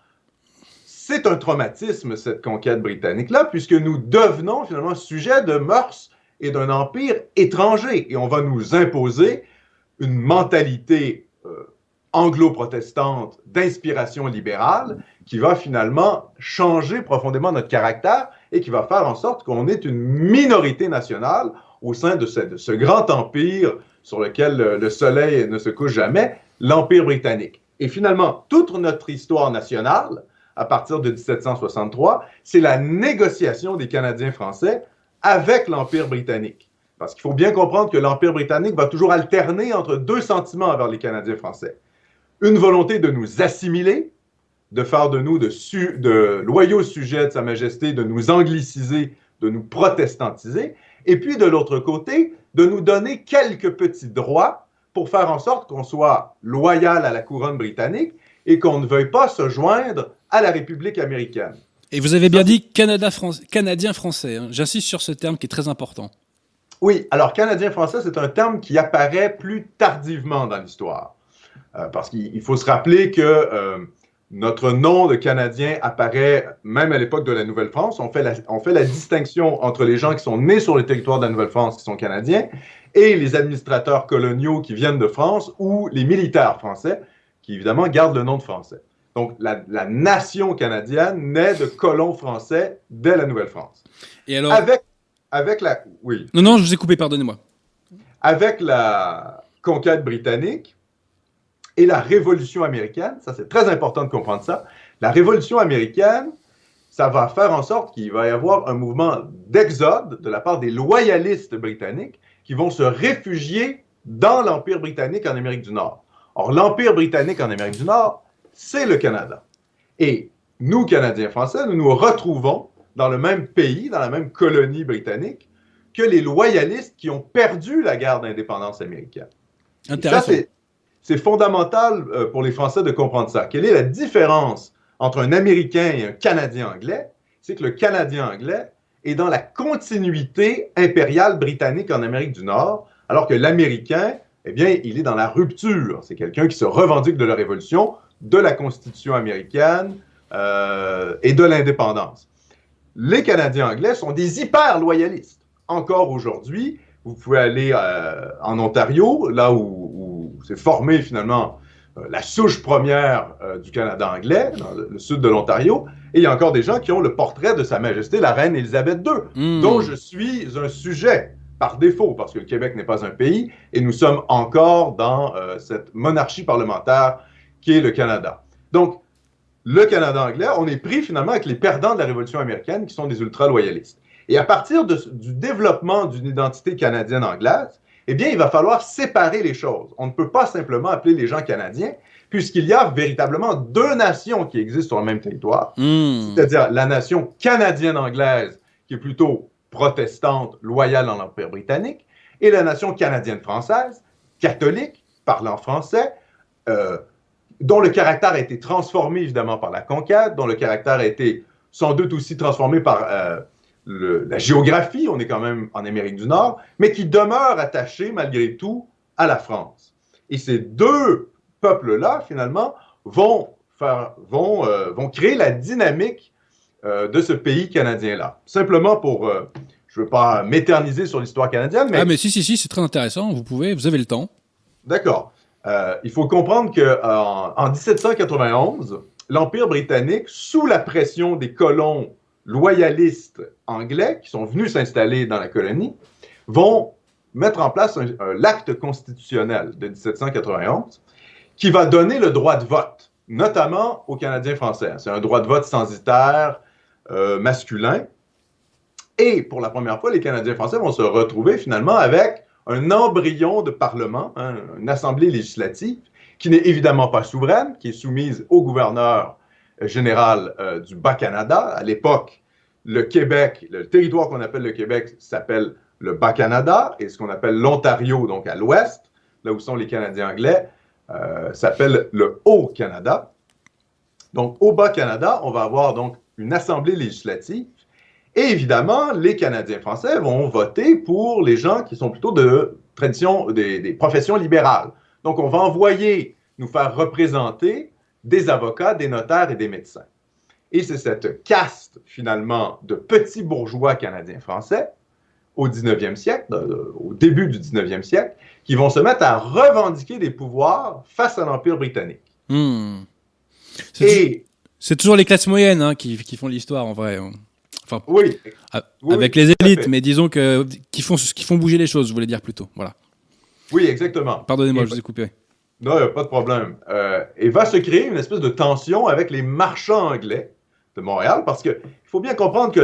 c'est un traumatisme, cette conquête britannique-là, puisque nous devenons finalement sujet de mœurs et d'un empire étranger. Et on va nous imposer une mentalité anglo-protestante d'inspiration libérale qui va finalement changer profondément notre caractère et qui va faire en sorte qu'on est une minorité nationale au sein de ce, grand empire sur lequel le, le soleil ne se couche jamais, l'Empire britannique. Et finalement, toute notre histoire nationale, à partir de 1763, c'est la négociation des Canadiens français avec l'Empire britannique. Parce qu'il faut bien comprendre que l'Empire britannique va toujours alterner entre deux sentiments envers les Canadiens français. Une volonté de nous assimiler, de faire de nous de, su- de loyaux sujets de Sa Majesté, de nous angliciser, de nous protestantiser, et puis de l'autre côté, de nous donner quelques petits droits pour faire en sorte qu'on soit loyal à la couronne britannique et qu'on ne veuille pas se joindre à la République américaine. Et vous avez bien dit Canadien-Français. hein. J'insiste sur ce terme qui est très important. Oui, alors canadien-français, c'est un terme qui apparaît plus tardivement dans l'histoire. Euh, parce qu'il il faut se rappeler que euh, notre nom de Canadien apparaît même à l'époque de la Nouvelle-France. On, fait la- on fait la distinction entre les gens qui sont nés sur le territoire de la Nouvelle-France, qui sont canadiens, et les administrateurs coloniaux qui viennent de France, ou les militaires français, qui évidemment gardent le nom de français. Donc la, la nation canadienne naît de colons français dès la Nouvelle-France. Et alors Avec, avec la... Oui. Non, non, je vous ai coupé, pardonnez-moi. avec la conquête britannique et la Révolution américaine, ça c'est très important de comprendre ça, la Révolution américaine, ça va faire en sorte qu'il va y avoir un mouvement d'exode de la part des loyalistes britanniques qui vont se réfugier dans l'Empire britannique en Amérique du Nord. Or, l'Empire britannique en Amérique du Nord, c'est le Canada. Et nous, Canadiens français, nous nous retrouvons dans le même pays, dans la même colonie britannique, que les loyalistes qui ont perdu la guerre d'indépendance américaine. Et ça, Intéressant. C'est- fondamental euh, pour les Français de comprendre ça. Quelle est la différence entre un Américain et un Canadien anglais? C'est que le Canadien anglais est dans la continuité impériale britannique en Amérique du Nord, alors que l'Américain, eh bien, il est dans la rupture. C'est quelqu'un qui se revendique de la Révolution, de la Constitution américaine euh, et de l'indépendance. Les Canadiens anglais sont des hyper loyalistes. Encore aujourd'hui, vous pouvez aller euh, en Ontario, là où s'est formé finalement euh, la souche première euh, du Canada anglais, dans le, le sud de l'Ontario, et il y a encore des gens qui ont le portrait de Sa Majesté la Reine Élisabeth II, Hmm. dont je suis un sujet par défaut, parce que le Québec n'est pas un pays, et nous sommes encore dans euh, cette monarchie parlementaire qui est le Canada. Donc, le Canada anglais, on est pris finalement avec les perdants de la Révolution américaine, qui sont des ultra-loyalistes. Et à partir de- du développement d'une identité canadienne-anglaise, eh bien, il va falloir séparer les choses. On ne peut pas simplement appeler les gens canadiens, puisqu'il y a véritablement deux nations qui existent sur le même territoire, Hmm. c'est-à-dire la nation canadienne-anglaise, qui est plutôt protestante, loyale à l'Empire britannique, et la nation canadienne-française, catholique, parlant français, euh, dont le caractère a été transformé évidemment par la conquête, dont le caractère a été sans doute aussi transformé par euh, le- la géographie, on est quand même en Amérique du Nord, mais qui demeure attaché malgré tout à la France. Et ces deux peuples-là, finalement, vont, faire, vont, euh, vont créer la dynamique euh, de ce pays canadien-là. Simplement pour, euh, je ne veux pas m'éterniser sur l'histoire canadienne, mais Ah, mais si, si, si, c'est très intéressant. Vous pouvez, vous avez le temps. D'accord. Il faut comprendre qu'en en 1791, l'Empire britannique, sous la pression des colons loyalistes anglais qui sont venus s'installer dans la colonie, vont mettre en place un- un- l'acte constitutionnel de 1791 qui va donner le droit de vote, notamment aux Canadiens français. C'est un droit de vote censitaire euh, masculin. Et pour la première fois, les Canadiens français vont se retrouver finalement avec un embryon de parlement, hein, une assemblée législative, qui n'est évidemment pas souveraine, qui est soumise au gouverneur général euh, du Bas-Canada. À l'époque, le Québec, le territoire qu'on appelle le Québec s'appelle le Bas-Canada, et ce qu'on appelle l'Ontario, donc à l'ouest, là où sont les Canadiens anglais, euh, s'appelle le Haut-Canada. Donc, au Bas-Canada, on va avoir donc une assemblée législative et évidemment, les Canadiens français vont voter pour les gens qui sont plutôt de tradition, des, des professions libérales. Donc, on va envoyer nous faire représenter des avocats, des notaires et des médecins. Et c'est cette caste, finalement, de petits bourgeois canadiens français au 19e siècle, euh, au début du 19e siècle, qui vont se mettre à revendiquer des pouvoirs face à l'Empire britannique. Hmm. C'est tou- Et, c'est toujours les classes moyennes hein, qui, qui font l'histoire en vrai. Enfin, oui, avec les élites, mais disons que qui font qui font bouger les choses. Je voulais dire plutôt. Voilà. oui, exactement. Pardonnez-moi, je vous ai coupé. Non, il a pas de problème. Euh, et va se créer une espèce de tension avec les marchands anglais de Montréal, parce qu'il faut bien comprendre que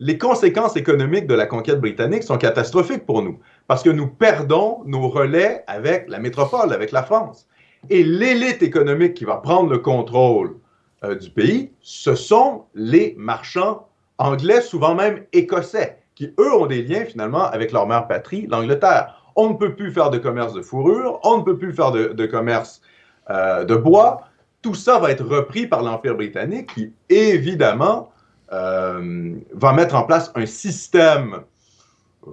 les conséquences économiques de la conquête britannique sont catastrophiques pour nous, parce que nous perdons nos relais avec la métropole, avec la France. Et l'élite économique qui va prendre le contrôle euh, du pays, ce sont les marchands anglais, souvent même écossais, qui, eux, ont des liens finalement avec leur mère patrie, l'Angleterre. On ne peut plus faire de commerce de fourrure, on ne peut plus faire de, commerce euh, de bois. Tout ça va être repris par l'Empire britannique qui, évidemment, euh, va mettre en place un système euh,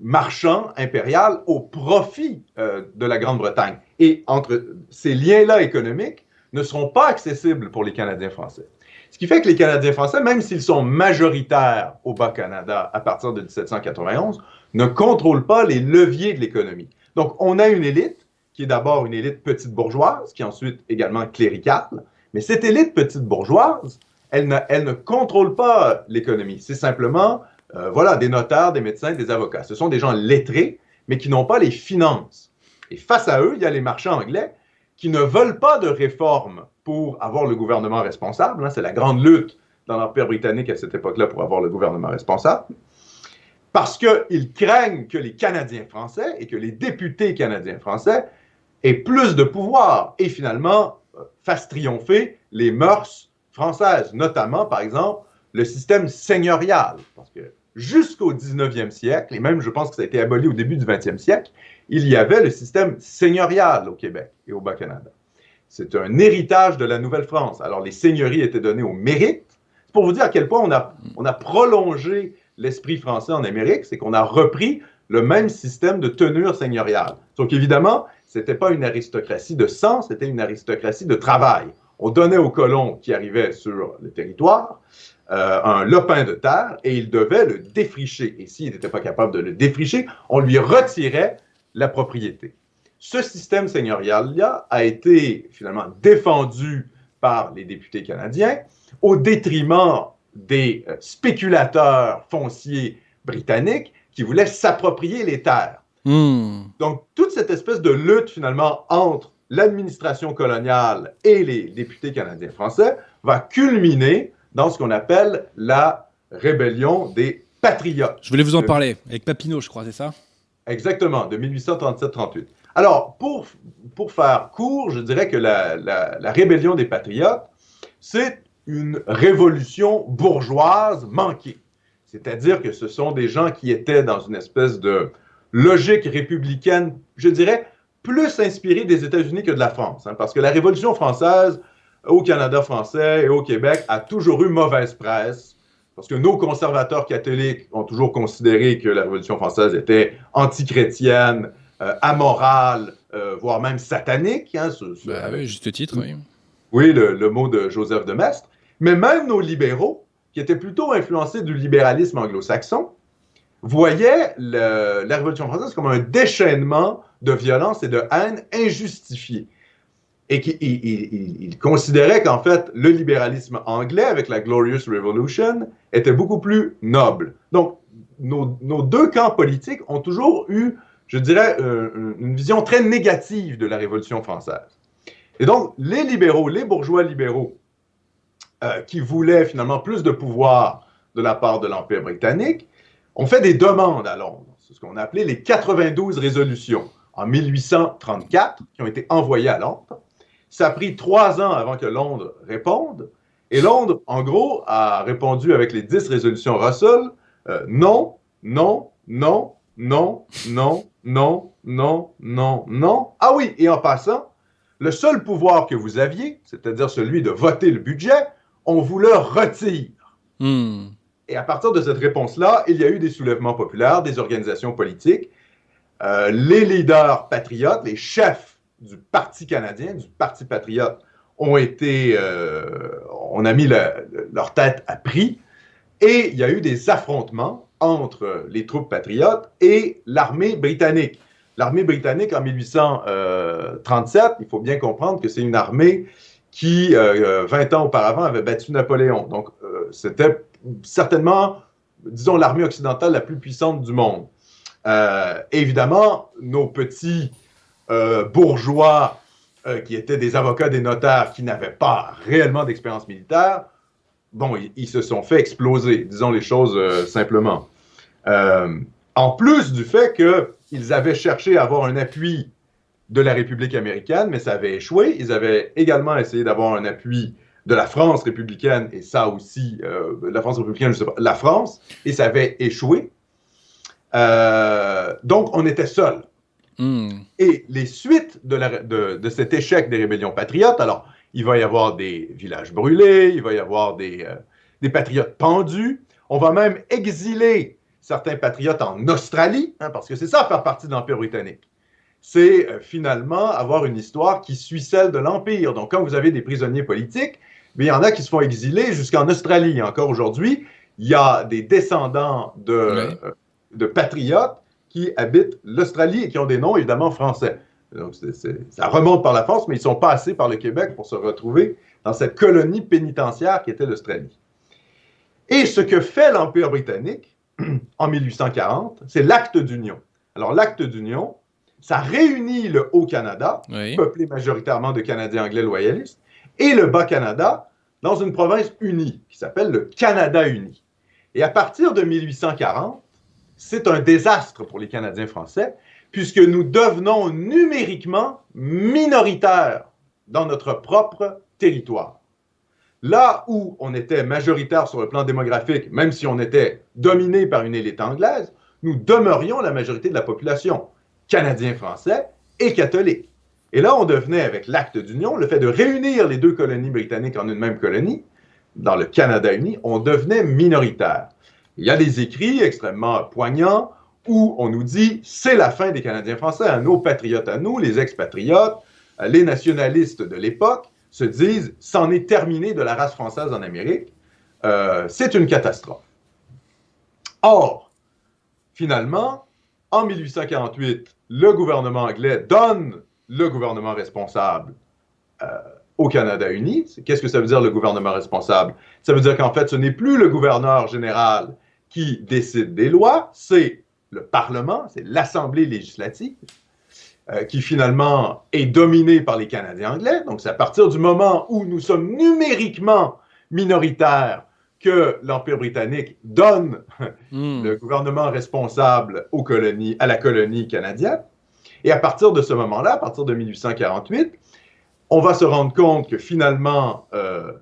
marchand impérial au profit de la Grande-Bretagne. Et entre ces liens-là économiques ne seront pas accessibles pour les Canadiens français. Ce qui fait que les Canadiens français, même s'ils sont majoritaires au Bas-Canada à partir de 1791, ne contrôlent pas les leviers de l'économie. Donc, on a une élite qui est d'abord une élite petite bourgeoise, qui est ensuite également cléricale, mais cette élite petite bourgeoise, elle ne, contrôle pas l'économie. C'est simplement, euh, voilà, des notaires, des médecins, des avocats. Ce sont des gens lettrés, mais qui n'ont pas les finances. Et face à eux, il y a les marchands anglais qui ne veulent pas de réformes pour avoir le gouvernement responsable. hein. C'est la grande lutte dans l'Empire britannique à cette époque-là pour avoir le gouvernement responsable. Parce qu'ils craignent que les Canadiens français et que les députés canadiens français aient plus de pouvoir et finalement euh, fassent triompher les mœurs françaises, notamment, par exemple, le système seigneurial. Parce que jusqu'au 19e siècle, et même je pense que ça a été aboli au début du 20e siècle, il y avait le système seigneurial au Québec et au Bas-Canada. C'est un héritage de la Nouvelle-France. Alors, les seigneuries étaient données au mérite. C'est pour vous dire à quel point on a, on a prolongé l'esprit français en Amérique, c'est qu'on a repris le même système de tenure seigneuriale. Sauf qu'évidemment, ce n'était pas une aristocratie de sang, c'était une aristocratie de travail. On donnait aux colons qui arrivaient sur le territoire euh, un lopin de terre et il devait le défricher. Et s'il n'était pas capable de le défricher, on lui retirait la propriété. Ce système seigneurial-là a été finalement défendu par les députés canadiens au détriment des euh, spéculateurs fonciers britanniques qui voulaient s'approprier les terres. Hmm. Donc, toute cette espèce de lutte finalement entre l'administration coloniale et les députés canadiens français va culminer dans ce qu'on appelle la rébellion des patriotes. Je voulais vous en parler, avec Papineau, je crois, c'est ça? Exactement, de 1837-38. Alors, pour, pour faire court, je dirais que la, la, la rébellion des patriotes, c'est une révolution bourgeoise manquée. C'est-à-dire que ce sont des gens qui étaient dans une espèce de logique républicaine, je dirais, plus inspirée des États-Unis que de la France. Hein, parce que la Révolution française, au Canada français et au Québec, a toujours eu mauvaise presse. Parce que nos conservateurs catholiques ont toujours considéré que la Révolution française était antichrétienne, euh, amorale, euh, voire même satanique. Hein, ce, ce, bah, oui, juste titre, oui. Oui, le, le, mot de Joseph de Maistre. Mais même nos libéraux, qui étaient plutôt influencés du libéralisme anglo-saxon, voyaient la Révolution française comme un déchaînement de violence et de haine injustifiée. Et qu'ils il, qu'en fait, le libéralisme anglais, avec la Glorious Revolution, était beaucoup plus noble. Donc, nos, deux camps politiques ont toujours eu, je dirais, une vision très négative de la Révolution française. Et donc, les libéraux, les bourgeois libéraux, euh, qui voulaient finalement plus de pouvoir de la part de l'Empire britannique, ont fait des demandes à Londres. C'est ce qu'on a appelé les 92 résolutions en 1834, qui ont été envoyées à Londres. Ça a pris trois ans avant que Londres réponde. Et Londres, en gros, a répondu avec les 10 résolutions Russell, euh, non, non, non, non, non, non, non, non, non. Ah oui, et en passant, le seul pouvoir que vous aviez, c'est-à-dire celui de voter le budget, on vous le retire. Hmm. Et à partir de cette réponse-là, il y a eu des soulèvements populaires, des organisations politiques. Euh, les leaders patriotes, les chefs du Parti canadien, du Parti patriote, ont été, euh, on a mis le, leur tête à prix. Et il y a eu des affrontements entre les troupes patriotes et l'armée britannique. L'armée britannique en 1837, il faut bien comprendre que c'est une armée qui, euh, 20 ans auparavant, avait battu Napoléon. Donc, euh, c'était certainement, disons, l'armée occidentale la plus puissante du monde. Euh, évidemment, nos petits euh, bourgeois euh, qui étaient des avocats, des notaires, qui n'avaient pas réellement d'expérience militaire, bon, ils, se sont fait exploser, disons les choses euh, simplement. en plus du fait qu'ils avaient cherché à avoir un appui de la République américaine, mais ça avait échoué. Ils avaient également essayé d'avoir un appui de la France républicaine, et ça aussi, euh, la France républicaine, je sais pas, la France, et ça avait échoué. Euh, donc, on était seuls. Hmm. Et les suites de, la, de, de, cet échec des rébellions patriotes, alors, il va y avoir des villages brûlés, il va y avoir des, euh, des patriotes pendus, on va même exiler certains patriotes en Australie, hein, parce que c'est ça, faire partie de l'Empire britannique c'est euh, finalement avoir une histoire qui suit celle de l'Empire. Donc, quand vous avez des prisonniers politiques, mais il y en a qui se font exiler jusqu'en Australie. Encore aujourd'hui, il y a des descendants de, oui. euh, de patriotes qui habitent l'Australie et qui ont des noms évidemment français. Donc, c est, c est, ça remonte par la France, mais ils sont passés par le Québec pour se retrouver dans cette colonie pénitentiaire qui était l'Australie. Et ce que fait l'Empire britannique *clears throat* en 1840, c'est l'acte d'union. Alors, l'acte d'union, ça réunit le Haut-Canada, oui. peuplé majoritairement de Canadiens anglais loyalistes, et le Bas-Canada dans une province unie qui s'appelle le Canada uni. Et à partir de 1840, c'est un désastre pour les Canadiens français, puisque nous devenons numériquement minoritaires dans notre propre territoire. Là où on était majoritaire sur le plan démographique, même si on était dominé par une élite anglaise, nous demeurions la majorité de la population canadiens français et catholiques. Et là, on devenait, avec l'acte d'union, le fait de réunir les deux colonies britanniques en une même colonie, dans le Canada uni, on devenait minoritaire. Il y a des écrits extrêmement poignants où on nous dit c'est la fin des Canadiens français, à nos patriotes à nous, les expatriotes, les nationalistes de l'époque se disent c'en est terminé de la race française en Amérique, euh, c'est une catastrophe. Or, finalement, en 1848, le gouvernement anglais donne le gouvernement responsable euh, au Canada uni. Qu'est-ce que ça veut dire le gouvernement responsable? Ça veut dire qu'en fait, ce n'est plus le gouverneur général qui décide des lois, c'est le Parlement, c'est l'Assemblée législative, euh, qui finalement est dominée par les Canadiens anglais. Donc c'est à partir du moment où nous sommes numériquement minoritaires que l'Empire britannique donne hmm. le gouvernement responsable aux colonies, à la colonie canadienne. Et à partir de ce moment-là, à partir de 1848, on va se rendre compte que finalement, euh,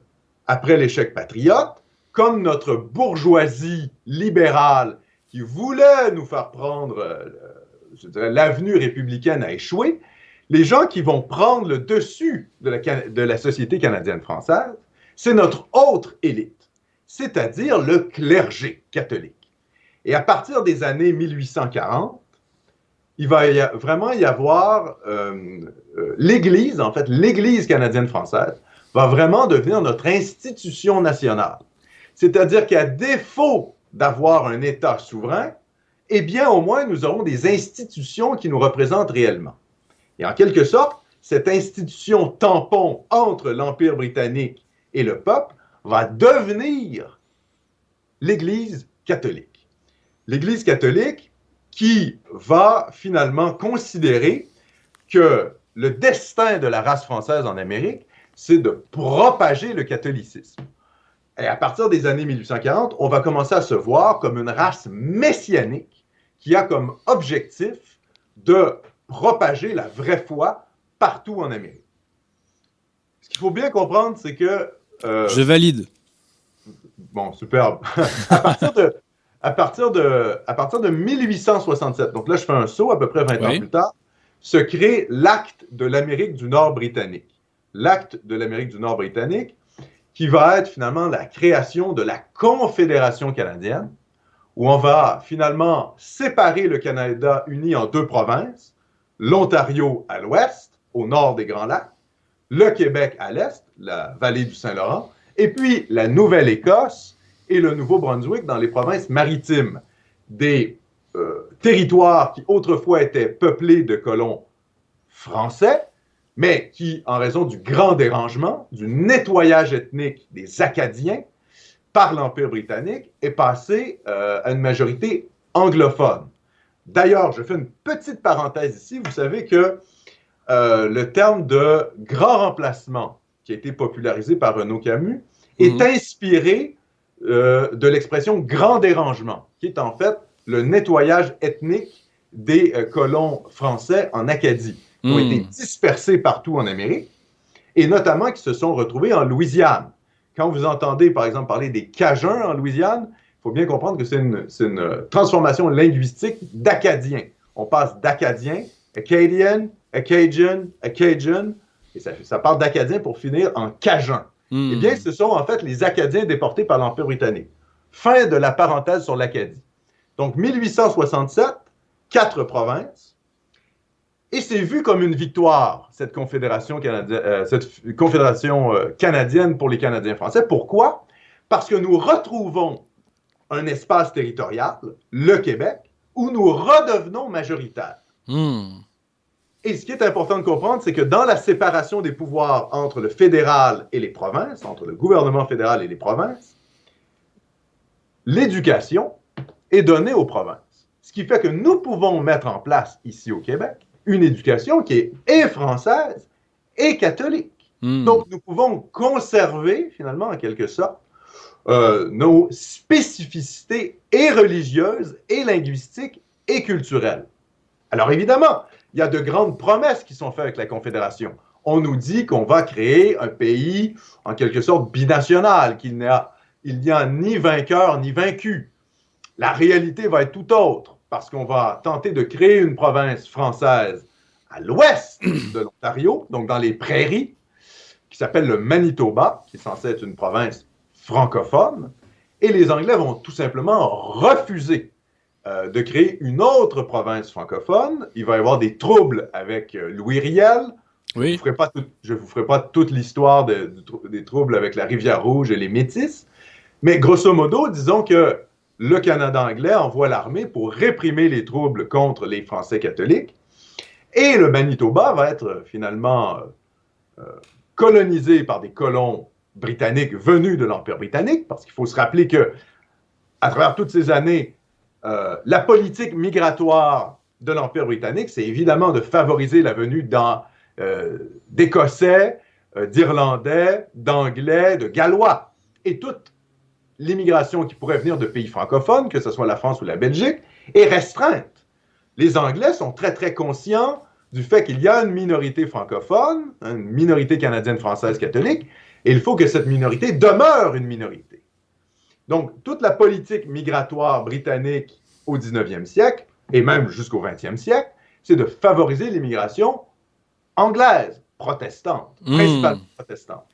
après l'échec patriote, comme notre bourgeoisie libérale qui voulait nous faire prendre, euh, l'avenue républicaine a échoué, les gens qui vont prendre le dessus de la, de la société canadienne-française, c'est notre autre élite, c'est-à-dire le clergé catholique. Et à partir des années 1840, il va vraiment y avoir euh, euh, l'Église, en fait, l'Église canadienne-française va vraiment devenir notre institution nationale. C'est-à-dire qu'à défaut d'avoir un État souverain, eh bien, au moins, nous aurons des institutions qui nous représentent réellement. Et en quelque sorte, cette institution tampon entre l'Empire britannique et le peuple va devenir l'Église catholique. L'Église catholique qui va finalement considérer que le destin de la race française en Amérique, c'est de propager le catholicisme. Et à partir des années 1840, on va commencer à se voir comme une race messianique qui a comme objectif de propager la vraie foi partout en Amérique. Ce qu'il faut bien comprendre, c'est que... Euh, Je valide. Bon, superbe. *laughs* à, partir de, à, partir de, à partir de 1867, donc là je fais un saut à peu près 20 ans plus tard, se crée l'acte de l'Amérique du Nord britannique. L'acte de l'Amérique du Nord britannique, qui va être finalement la création de la Confédération canadienne, où on va finalement séparer le Canada uni en deux provinces, l'Ontario à l'ouest, au nord des Grands Lacs, le Québec à l'est, la vallée du Saint-Laurent, et puis la Nouvelle-Écosse et le Nouveau-Brunswick dans les provinces maritimes, des euh, territoires qui autrefois étaient peuplés de colons français, mais qui, en raison du grand dérangement, du nettoyage ethnique des Acadiens par l'Empire britannique, est passé euh, à une majorité anglophone. D'ailleurs, je fais une petite parenthèse ici. Vous savez que euh, le terme de grand remplacement, qui a été popularisé par Renaud Camus, est mhm. inspiré euh, de l'expression grand dérangement, qui est en fait le nettoyage ethnique des colons français en Acadie qui ont été hmm. dispersés partout en Amérique et notamment qui se sont retrouvés en Louisiane. Quand vous entendez, par exemple, parler des Cajuns en Louisiane, il faut bien comprendre que c'est une, une, transformation linguistique d'acadien. On passe d'acadien, acadian, acadian, acadian, et ça, ça part d'acadien pour finir en cajun. Hmm. Eh bien, ce sont en fait les Acadiens déportés par l'Empire britannique. Fin de la parenthèse sur l'Acadie. Donc, 1867, quatre provinces, et c'est vu comme une victoire, cette confédération, canadienne, euh, cette confédération euh, canadienne pour les Canadiens français. Pourquoi? Parce que nous retrouvons un espace territorial, le Québec, où nous redevenons majoritaires. Hmm. Et ce qui est important de comprendre, c'est que dans la séparation des pouvoirs entre le fédéral et les provinces, entre le gouvernement fédéral et les provinces, l'éducation est donnée aux provinces. Ce qui fait que nous pouvons mettre en place ici au Québec une éducation qui est et française et catholique. Hmm. Donc, nous pouvons conserver, finalement, en quelque sorte, euh, nos spécificités et religieuses, et linguistiques, et culturelles. Alors, évidemment, il y a de grandes promesses qui sont faites avec la Confédération. On nous dit qu'on va créer un pays, en quelque sorte, binational, qu'il n'y a, ni vainqueur ni vaincu. La réalité va être tout autre parce qu'on va tenter de créer une province française à l'ouest de l'Ontario, donc dans les prairies, qui s'appelle le Manitoba, qui est censé être une province francophone, et les Anglais vont tout simplement refuser euh, de créer une autre province francophone. Il va y avoir des troubles avec euh, Louis Riel. Oui. Je ne vous ferai pas toute l'histoire des troubles avec la Rivière Rouge et les Métis, mais grosso modo, disons que le Canada anglais envoie l'armée pour réprimer les troubles contre les Français catholiques, et le Manitoba va être euh, finalement colonisé par des colons britanniques venus de l'Empire britannique, parce qu'il faut se rappeler que, à travers toutes ces années, euh, la politique migratoire de l'Empire britannique, c'est évidemment de favoriser la venue euh, d'Écossais, euh, d'Irlandais, d'Anglais, de Gallois. Et toute l'immigration qui pourrait venir de pays francophones, que ce soit la France ou la Belgique, est restreinte. Les Anglais sont très, très conscients du fait qu'il y a une minorité francophone, une minorité canadienne française catholique, et il faut que cette minorité demeure une minorité. Donc, toute la politique migratoire britannique au 19e siècle, et même jusqu'au 20e siècle, c'est de favoriser l'immigration anglaise, protestante, hmm. principalement protestante.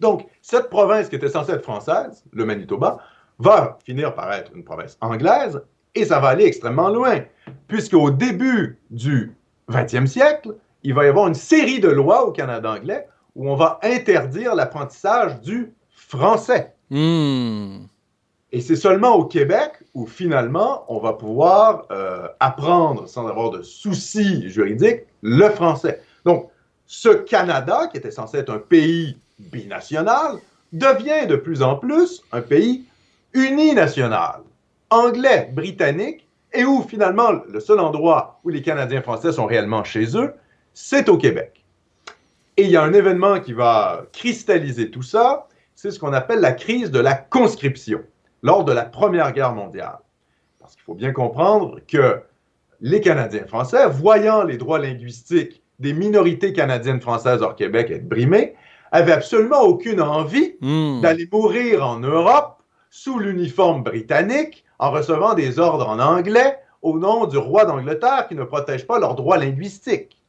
Donc, cette province qui était censée être française, le Manitoba, va finir par être une province anglaise, et ça va aller extrêmement loin, puisqu'au début du 20e siècle, il va y avoir une série de lois au Canada anglais où on va interdire l'apprentissage du français. Hmm. Et c'est seulement au Québec où finalement on va pouvoir euh, apprendre sans avoir de soucis juridiques le français. Donc, ce Canada, qui était censé être un pays binational, devient de plus en plus un pays uninational, anglais, britannique, et où finalement le seul endroit où les Canadiens français sont réellement chez eux, c'est au Québec. Et il y a un événement qui va cristalliser tout ça, c'est ce qu'on appelle la crise de la conscription lors de la Première Guerre mondiale. Parce qu'il faut bien comprendre que les Canadiens français, voyant les droits linguistiques des minorités canadiennes françaises hors Québec être brimés, avaient absolument aucune envie hmm. d'aller mourir en Europe sous l'uniforme britannique en recevant des ordres en anglais au nom du roi d'Angleterre qui ne protège pas leurs droits linguistiques.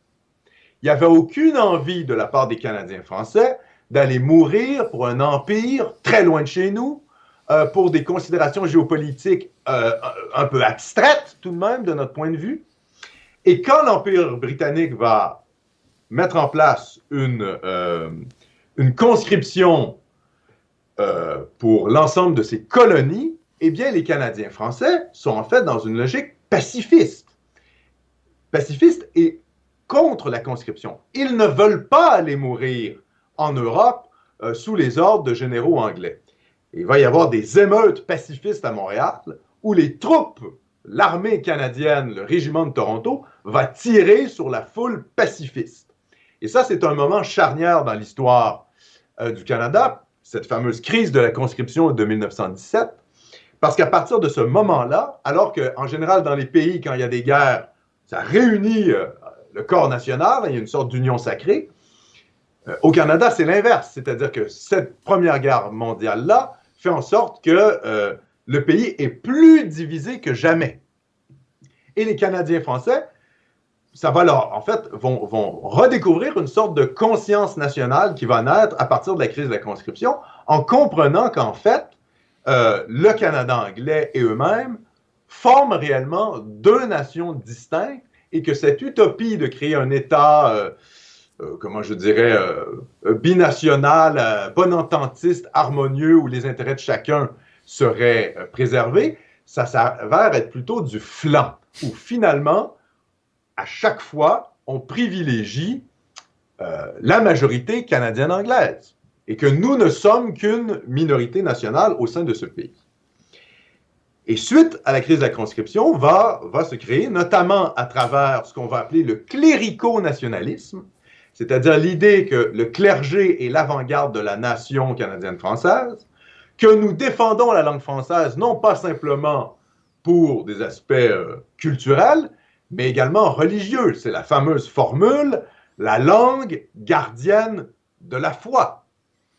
Il n'y avait aucune envie de la part des Canadiens français d'aller mourir pour un empire très loin de chez nous, euh, pour des considérations géopolitiques euh, un peu abstraites tout de même de notre point de vue. Et quand l'Empire britannique va mettre en place une, euh, une conscription pour l'ensemble de ses colonies, eh bien, les Canadiens français sont en fait dans une logique pacifiste. Pacifiste et contre la conscription. Ils ne veulent pas aller mourir en Europe euh, sous les ordres de généraux anglais. il va y avoir des émeutes pacifistes à Montréal où les troupes, l'armée canadienne, le régiment de Toronto, va tirer sur la foule pacifiste. Et ça, c'est un moment charnière dans l'histoire euh, du Canada, cette fameuse crise de la conscription de 1917, parce qu'à partir de ce moment-là, alors qu'en général, dans les pays, quand il y a des guerres, ça réunit euh, le corps national, il y a une sorte d'union sacrée. Euh, au Canada, c'est l'inverse, c'est-à-dire que cette Première Guerre mondiale-là fait en sorte que euh, le pays est plus divisé que jamais. Et les Canadiens français, ça va leur, en fait, vont, vont redécouvrir une sorte de conscience nationale qui va naître à partir de la crise de la conscription, en comprenant qu'en fait, euh, le Canada anglais et eux-mêmes forment réellement deux nations distinctes et que cette utopie de créer un État, euh, comment je dirais, binational, bonententiste, harmonieux, où les intérêts de chacun seraient préservés, ça s'avère être plutôt du flanc, où finalement, à chaque fois, on privilégie la majorité canadienne-anglaise et que nous ne sommes qu'une minorité nationale au sein de ce pays. Et suite à la crise de la conscription, va se créer, notamment à travers ce qu'on va appeler le clérico-nationalisme, c'est-à-dire l'idée que le clergé est l'avant-garde de la nation canadienne-française, que nous défendons la langue française non pas simplement pour des aspects euh, culturels, mais également religieux. C'est la fameuse formule, la langue gardienne de la foi.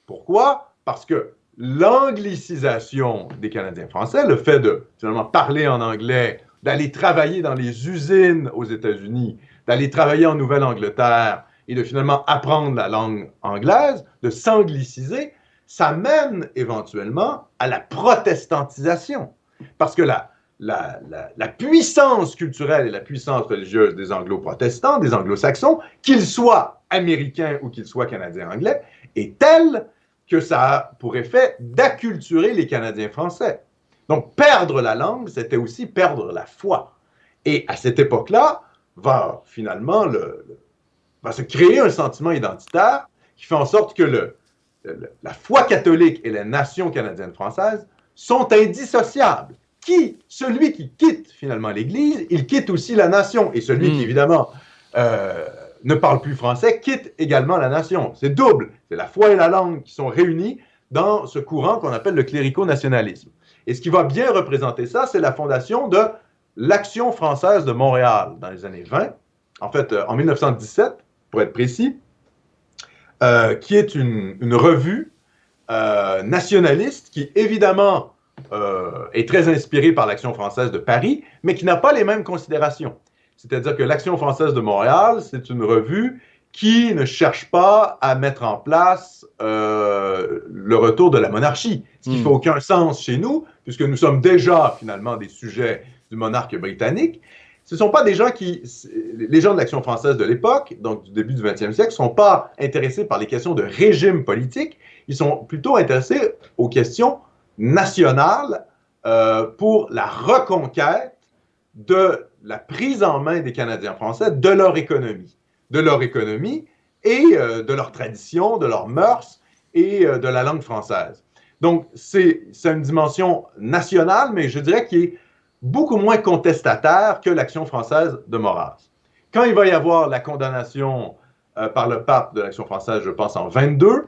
Pourquoi? Parce que l'anglicisation des Canadiens français, le fait de finalement parler en anglais, d'aller travailler dans les usines aux États-Unis, d'aller travailler en Nouvelle-Angleterre et de finalement apprendre la langue anglaise, de s'angliciser, ça mène éventuellement à la protestantisation. Parce que la, la, la, puissance culturelle et la puissance religieuse des anglo-protestants, des anglo-saxons, qu'ils soient américains ou qu'ils soient canadiens-anglais, est telle que ça a pour effet d'acculturer les Canadiens français. Donc, perdre la langue, c'était aussi perdre la foi. Et à cette époque-là, va finalement le, va se créer un sentiment identitaire qui fait en sorte que le, la foi catholique et la nation canadienne-française sont indissociables. Qui, celui qui quitte finalement l'Église, il quitte aussi la nation. Et celui qui, hmm. évidemment, euh, ne parle plus français, quitte également la nation. C'est double. C'est la foi et la langue qui sont réunies dans ce courant qu'on appelle le clérico-nationalisme. Et ce qui va bien représenter ça, c'est la fondation de l'Action française de Montréal dans les années 20, en fait euh, en 1917, pour être précis, euh, qui est une, revue euh, nationaliste qui, évidemment, est très inspirée par l'Action française de Paris, mais qui n'a pas les mêmes considérations. C'est-à-dire que l'Action française de Montréal, c'est une revue qui ne cherche pas à mettre en place euh, le retour de la monarchie, ce qui ne hmm. fait aucun sens chez nous, puisque nous sommes déjà finalement des sujets du monarque britannique. Ce ne sont pas des gens qui, les gens de l'Action française de l'époque, donc du début du 20e siècle, ne sont pas intéressés par les questions de régime politique, ils sont plutôt intéressés aux questions nationales euh, pour la reconquête de la prise en main des Canadiens français de leur économie, de leur économie et euh, de leur tradition, de leurs mœurs et euh, de la langue française. Donc, c'est une dimension nationale, mais je dirais qui est beaucoup moins contestataire que l'action française de Maurras. Quand il va y avoir la condamnation euh, par le pape de l'action française, je pense en 22,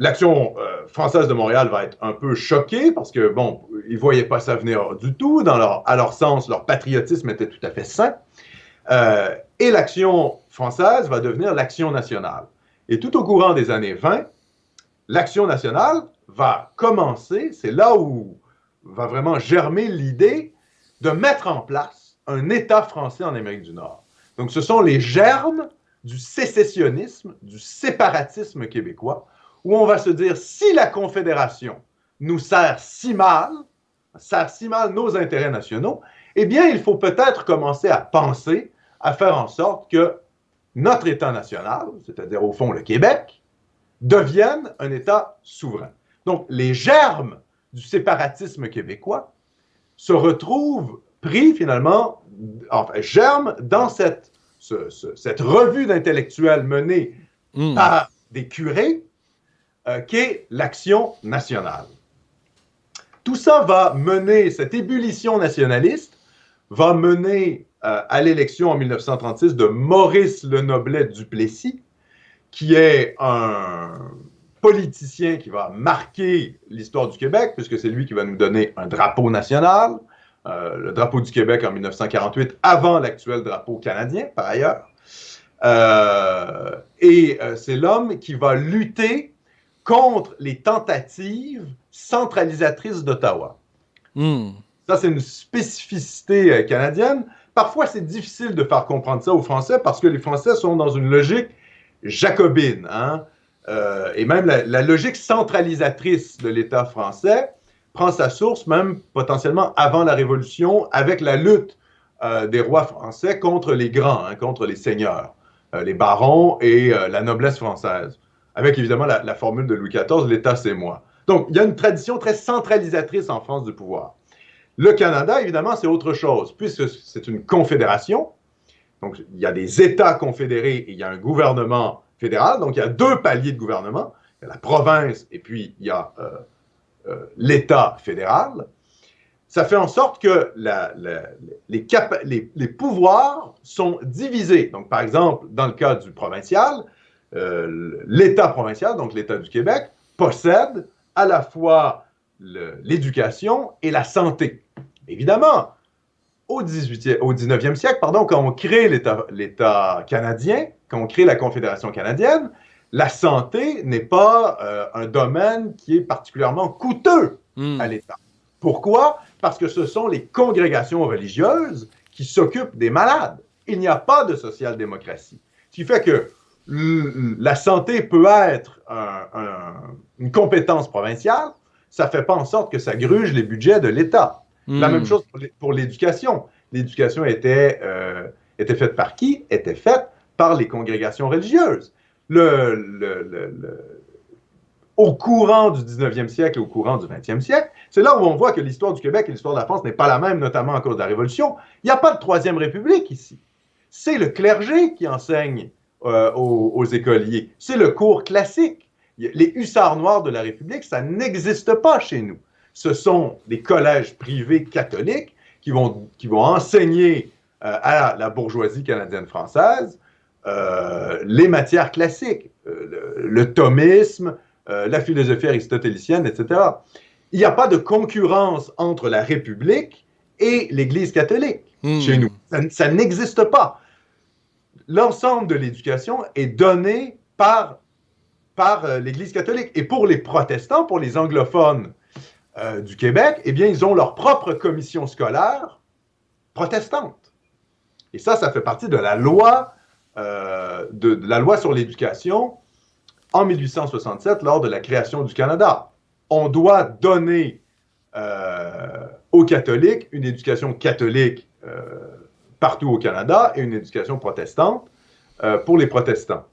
L'action euh, française de Montréal va être un peu choquée parce que, bon, ils ne voyaient pas ça venir du tout. Dans leur, à leur sens, leur patriotisme était tout à fait sain. Euh, et l'action française va devenir l'action nationale. Et tout au courant des années 20, l'action nationale va commencer, c'est là où va vraiment germer l'idée de mettre en place un État français en Amérique du Nord. Donc, ce sont les germes du sécessionnisme, du séparatisme québécois, où on va se dire, si la Confédération nous sert si mal, sert si mal nos intérêts nationaux, eh bien, il faut peut-être commencer à penser à faire en sorte que notre État national, c'est-à-dire au fond le Québec, devienne un État souverain. Donc, les germes du séparatisme québécois se retrouvent pris finalement, enfin, germent dans cette, cette revue d'intellectuels menée hmm. par des curés euh, qu'est l'action nationale. Tout ça va mener, cette ébullition nationaliste va mener euh, à l'élection en 1936 de Maurice Lenoblet Duplessis, qui est un politicien qui va marquer l'histoire du Québec, puisque c'est lui qui va nous donner un drapeau national, euh, le drapeau du Québec en 1948, avant l'actuel drapeau canadien, par ailleurs. et c'est l'homme qui va lutter contre les tentatives centralisatrices d'Ottawa. Hmm. Ça, c'est une spécificité euh, canadienne. Parfois, c'est difficile de faire comprendre ça aux Français parce que les Français sont dans une logique jacobine. Hein? Euh, et même la, logique centralisatrice de l'État français prend sa source même potentiellement avant la Révolution avec la lutte euh, des rois français contre les grands, hein, contre les seigneurs, les barons et la noblesse française avec évidemment la, formule de Louis XIV, l'État c'est moi. Donc, il y a une tradition très centralisatrice en France du pouvoir. Le Canada, évidemment, c'est autre chose, puisque c'est une confédération. Donc, il y a des États confédérés et il y a un gouvernement Donc, il y a deux paliers de gouvernement. Il y a la province et puis il y a euh, euh, l'État fédéral. Ça fait en sorte que les, pouvoirs sont divisés. Donc, par exemple, dans le cas du provincial, euh, l'État provincial, donc l'État du Québec, possède à la fois l'éducation et la santé. Évidemment, au, 18 au 19e siècle, pardon, quand on crée l'État canadien, quand on crée la Confédération canadienne, la santé n'est pas euh, un domaine qui est particulièrement coûteux hmm. à l'État. Pourquoi? Parce que ce sont les congrégations religieuses qui s'occupent des malades. Il n'y a pas de social-démocratie. Ce qui fait que la santé peut être une compétence provinciale, ça ne fait pas en sorte que ça gruge les budgets de l'État. La même hmm. chose pour l'éducation. L'éducation était, euh, était faite par qui? Était faite par les congrégations religieuses. au courant du 19e siècle et au courant du 20e siècle, c'est là où on voit que l'histoire du Québec et l'histoire de la France n'est pas la même, notamment à cause de la Révolution. Il n'y a pas de Troisième République ici. C'est le clergé qui enseigne euh, aux, écoliers. C'est le cours classique. Les hussards noirs de la République, ça n'existe pas chez nous. Ce sont des collèges privés catholiques qui vont, qui vont enseigner euh, à la bourgeoisie canadienne-française euh, les matières classiques, le, thomisme, la philosophie aristotélicienne, etc. Il n'y a pas de concurrence entre la République et l'Église catholique hmm. chez nous. ça n'existe pas l'ensemble de l'éducation est donné par, par euh, l'Église catholique. Et pour les protestants, pour les anglophones euh, du Québec, eh bien, ils ont leur propre commission scolaire protestante. Et ça, ça fait partie de la loi, euh, de, la loi sur l'éducation en 1867 lors de la création du Canada. On doit donner aux catholiques une éducation catholique partout au Canada et une éducation protestante euh, pour les protestants.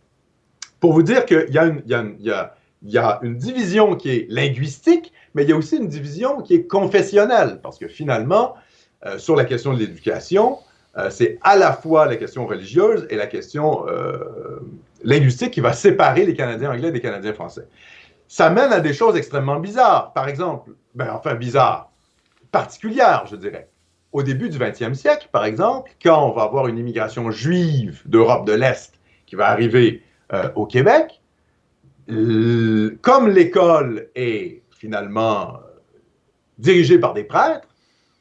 Pour vous dire qu'il y, y, a une division qui est linguistique, mais il y a aussi une division qui est confessionnelle, parce que finalement, euh, sur la question de l'éducation, euh, c'est à la fois la question religieuse et la question linguistique qui va séparer les Canadiens anglais des Canadiens français. Ça mène à des choses extrêmement bizarres. Par exemple, ben, enfin bizarres, particulières, je dirais au début du 20e siècle, par exemple, quand on va avoir une immigration juive d'Europe de l'Est qui va arriver euh, au Québec, comme l'école est finalement dirigée par des prêtres,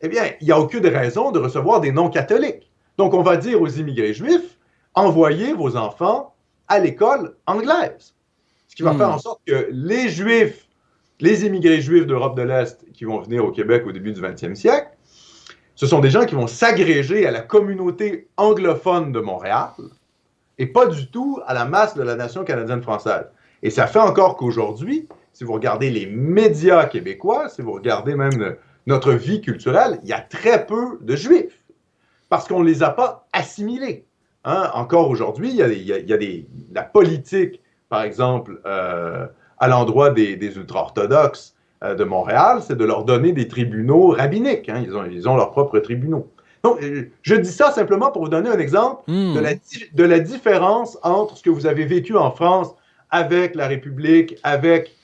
eh bien, il n'y a aucune raison de recevoir des non-catholiques. Donc, on va dire aux immigrés juifs, envoyez vos enfants à l'école anglaise. Ce qui va hmm. faire en sorte que les juifs, les immigrés juifs d'Europe de l'Est qui vont venir au Québec au début du 20e siècle, ce sont des gens qui vont s'agréger à la communauté anglophone de Montréal et pas du tout à la masse de la nation canadienne-française. Et ça fait encore qu'aujourd'hui, si vous regardez les médias québécois, si vous regardez même notre vie culturelle, il y a très peu de juifs parce qu'on ne les a pas assimilés. Hein. Encore aujourd'hui, il, y a, des, la politique, par exemple, euh, à l'endroit des, des ultra-orthodoxes, euh, de Montréal, c'est de leur donner des tribunaux rabbiniques. Hein. Ils, ont, ils ont leurs propres tribunaux. Donc, je dis ça simplement pour vous donner un exemple hmm. de, la, de, la, différence entre ce que vous avez vécu en France avec la République, avec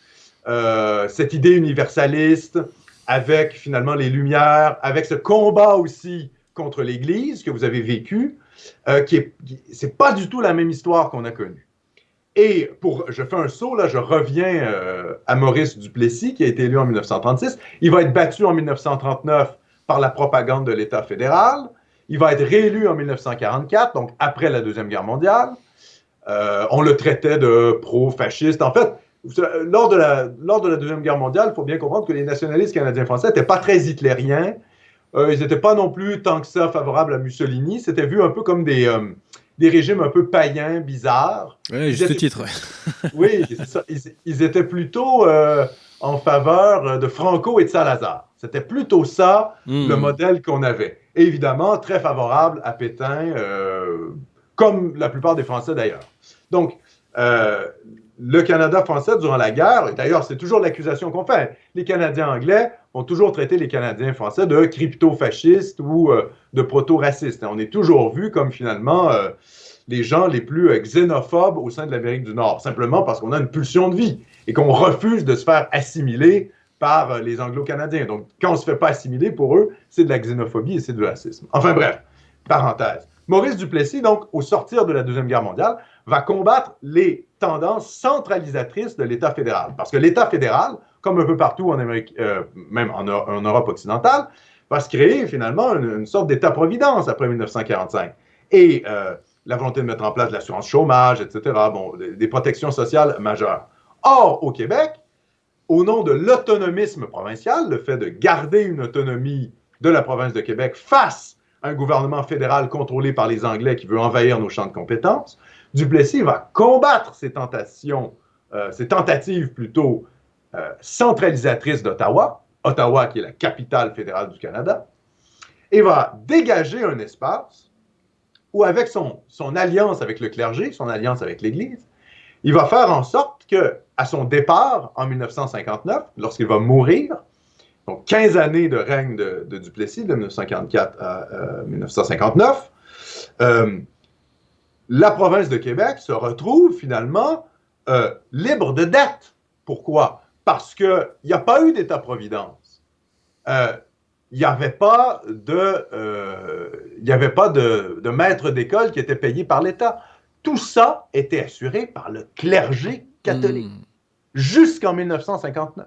euh, cette idée universaliste, avec finalement les Lumières, avec ce combat aussi contre l'Église que vous avez vécu, qui est, c'est pas du tout la même histoire qu'on a connue. Et pour, je fais un saut, là, je reviens euh, à Maurice Duplessis, qui a été élu en 1936. Il va être battu en 1939 par la propagande de l'État fédéral. Il va être réélu en 1944, donc après la Deuxième Guerre mondiale. Euh, on le traitait de pro-fasciste. En fait, lors de, la, lors de la Deuxième Guerre mondiale, il faut bien comprendre que les nationalistes canadiens-français n'étaient pas très hitlériens. Euh, ils n'étaient pas non plus tant que ça favorables à Mussolini. C'était vu un peu comme des des régimes un peu païens, bizarres. Oui, juste le titre. *laughs* oui, c'est ça. Ils, étaient plutôt euh, en faveur de Franco et de Salazar. C'était plutôt ça le hmm. modèle qu'on avait. évidemment, très favorable à Pétain, euh, comme la plupart des Français d'ailleurs. Donc, euh, le Canada français durant la guerre, et d'ailleurs c'est toujours l'accusation qu'on fait, les Canadiens anglais ont toujours traité les Canadiens français de crypto-fascistes ou euh, de proto-racistes. On est toujours vu comme finalement euh, les gens les plus euh, xénophobes au sein de l'Amérique du Nord, simplement parce qu'on a une pulsion de vie et qu'on refuse de se faire assimiler par les Anglo-Canadiens. Donc, quand on ne se fait pas assimiler, pour eux, c'est de la xénophobie et c'est du racisme. Enfin bref, parenthèse. Maurice Duplessis, donc, au sortir de la Deuxième Guerre mondiale, va combattre les tendances centralisatrices de l'État fédéral. Parce que l'État fédéral, comme un peu partout en Amérique, euh, même en, Europe occidentale, va se créer finalement une, sorte d'État-providence après 1945. Et euh, la volonté de mettre en place l'assurance chômage, etc., bon, des, protections sociales majeures. Or, au Québec, au nom de l'autonomisme provincial, le fait de garder une autonomie de la province de Québec face à un gouvernement fédéral contrôlé par les Anglais qui veut envahir nos champs de compétences, Duplessis va combattre ces tentations, euh, ces tentatives plutôt euh, centralisatrices d'Ottawa, Ottawa qui est la capitale fédérale du Canada, et va dégager un espace où avec son, alliance avec le clergé, son alliance avec l'Église, il va faire en sorte que, à son départ en 1959, lorsqu'il va mourir, donc 15 années de règne de, Duplessis, de 1944 à 1959, euh, la province de Québec se retrouve finalement euh, libre de dette. Pourquoi? Parce qu'il n'y a pas eu d'État-providence. Euh, il n'y avait pas de, il avait pas de, de maître d'école qui était payé par l'État. Tout ça était assuré par le clergé catholique hmm. jusqu'en 1959.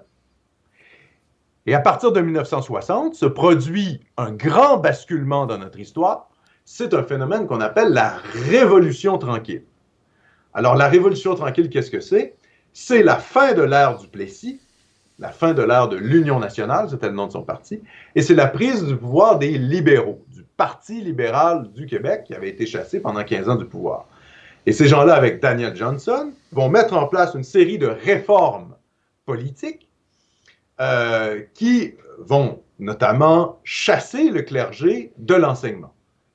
Et à partir de 1960 se produit un grand basculement dans notre histoire. C'est un phénomène qu'on appelle la Révolution tranquille. Alors la Révolution tranquille, qu'est-ce que c'est? C'est la fin de l'ère du Plessis, la fin de l'ère de l'Union nationale, c'était le nom de son parti, et c'est la prise du pouvoir des libéraux, du Parti libéral du Québec qui avait été chassé pendant 15 ans du pouvoir. Et ces gens-là, avec Daniel Johnson, vont mettre en place une série de réformes politiques euh, qui vont notamment chasser le clergé de l'enseignement,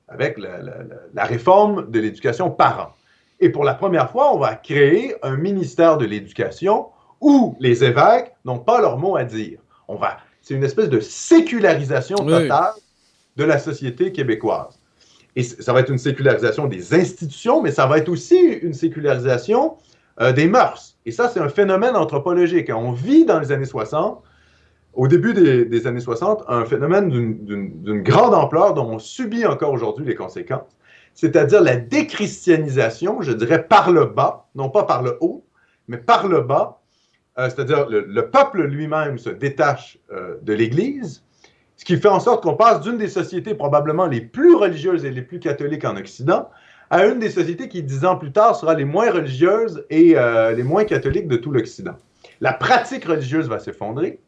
avec la, réforme de l'éducation par an. Et pour la première fois, on va créer un ministère de l'éducation où les évêques n'ont pas leur mot à dire. On va, c'est une espèce de sécularisation totale de la société québécoise. Et ça va être une sécularisation des institutions, mais ça va être aussi une sécularisation euh, des mœurs. Et ça, c'est un phénomène anthropologique. On vit dans les années 60 au début des, années 60, un phénomène d'une grande ampleur dont on subit encore aujourd'hui les conséquences, c'est-à-dire la déchristianisation, je dirais par le bas, non pas par le haut, mais par le bas, euh, c'est-à-dire le, peuple lui-même se détache euh, de l'Église, ce qui fait en sorte qu'on passe d'une des sociétés probablement les plus religieuses et les plus catholiques en Occident à une des sociétés qui, dix ans plus tard, sera les moins religieuses et euh, les moins catholiques de tout l'Occident. La pratique religieuse va s'effondrer,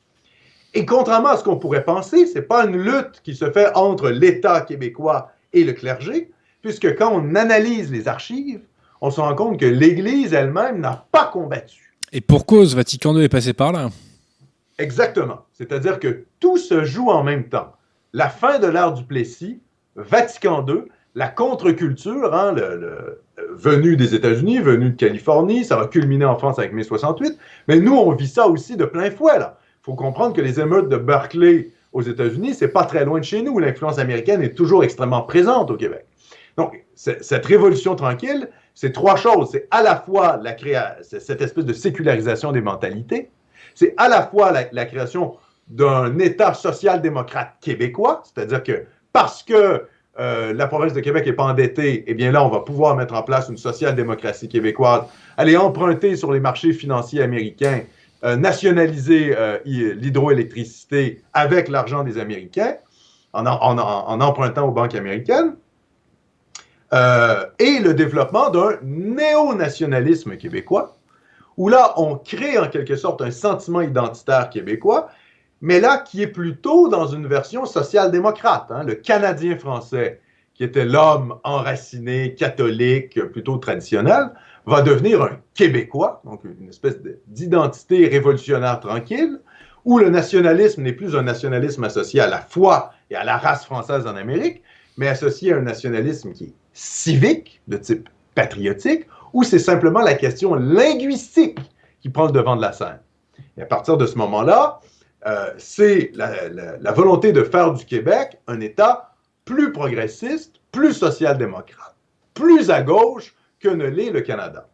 et contrairement à ce qu'on pourrait penser, ce n'est pas une lutte qui se fait entre l'État québécois et le clergé, puisque quand on analyse les archives, on se rend compte que l'Église elle-même n'a pas combattu. Et pour cause, Vatican II est passé par là. Exactement. C'est-à-dire que tout se joue en même temps. La fin de l'ère du Plessis, Vatican II, la contre-culture, hein, le, venu des États-Unis, venu de Californie, ça va culminer en France avec mai 68, mais nous, on vit ça aussi de plein fouet. Là faut comprendre que les émeutes de Berkeley aux États-Unis, c'est pas très loin de chez nous. L'influence américaine est toujours extrêmement présente au Québec. Donc, cette révolution tranquille, c'est trois choses. C'est à la fois cette espèce de sécularisation des mentalités, c'est à la fois la, création d'un État social-démocrate québécois, c'est-à-dire que parce que euh, la province de Québec n'est pas endettée, eh bien là, on va pouvoir mettre en place une social-démocratie québécoise, aller emprunter sur les marchés financiers américains euh, nationaliser euh, l'hydroélectricité avec l'argent des Américains, en, empruntant aux banques américaines, euh, et le développement d'un néo-nationalisme québécois, où là, on crée en quelque sorte un sentiment identitaire québécois, mais là, qui est plutôt dans une version social-démocrate. Hein. le Canadien français, qui était l'homme enraciné, catholique, plutôt traditionnel, va devenir un Québécois, donc une espèce d'identité révolutionnaire tranquille, où le nationalisme n'est plus un nationalisme associé à la foi et à la race française en Amérique, mais associé à un nationalisme qui est civique, de type patriotique, où c'est simplement la question linguistique qui prend le devant de la scène. Et à partir de ce moment-là, euh, c'est la, la, volonté de faire du Québec un État plus progressiste, plus social-démocrate, plus à gauche, que ne l'est le Canada.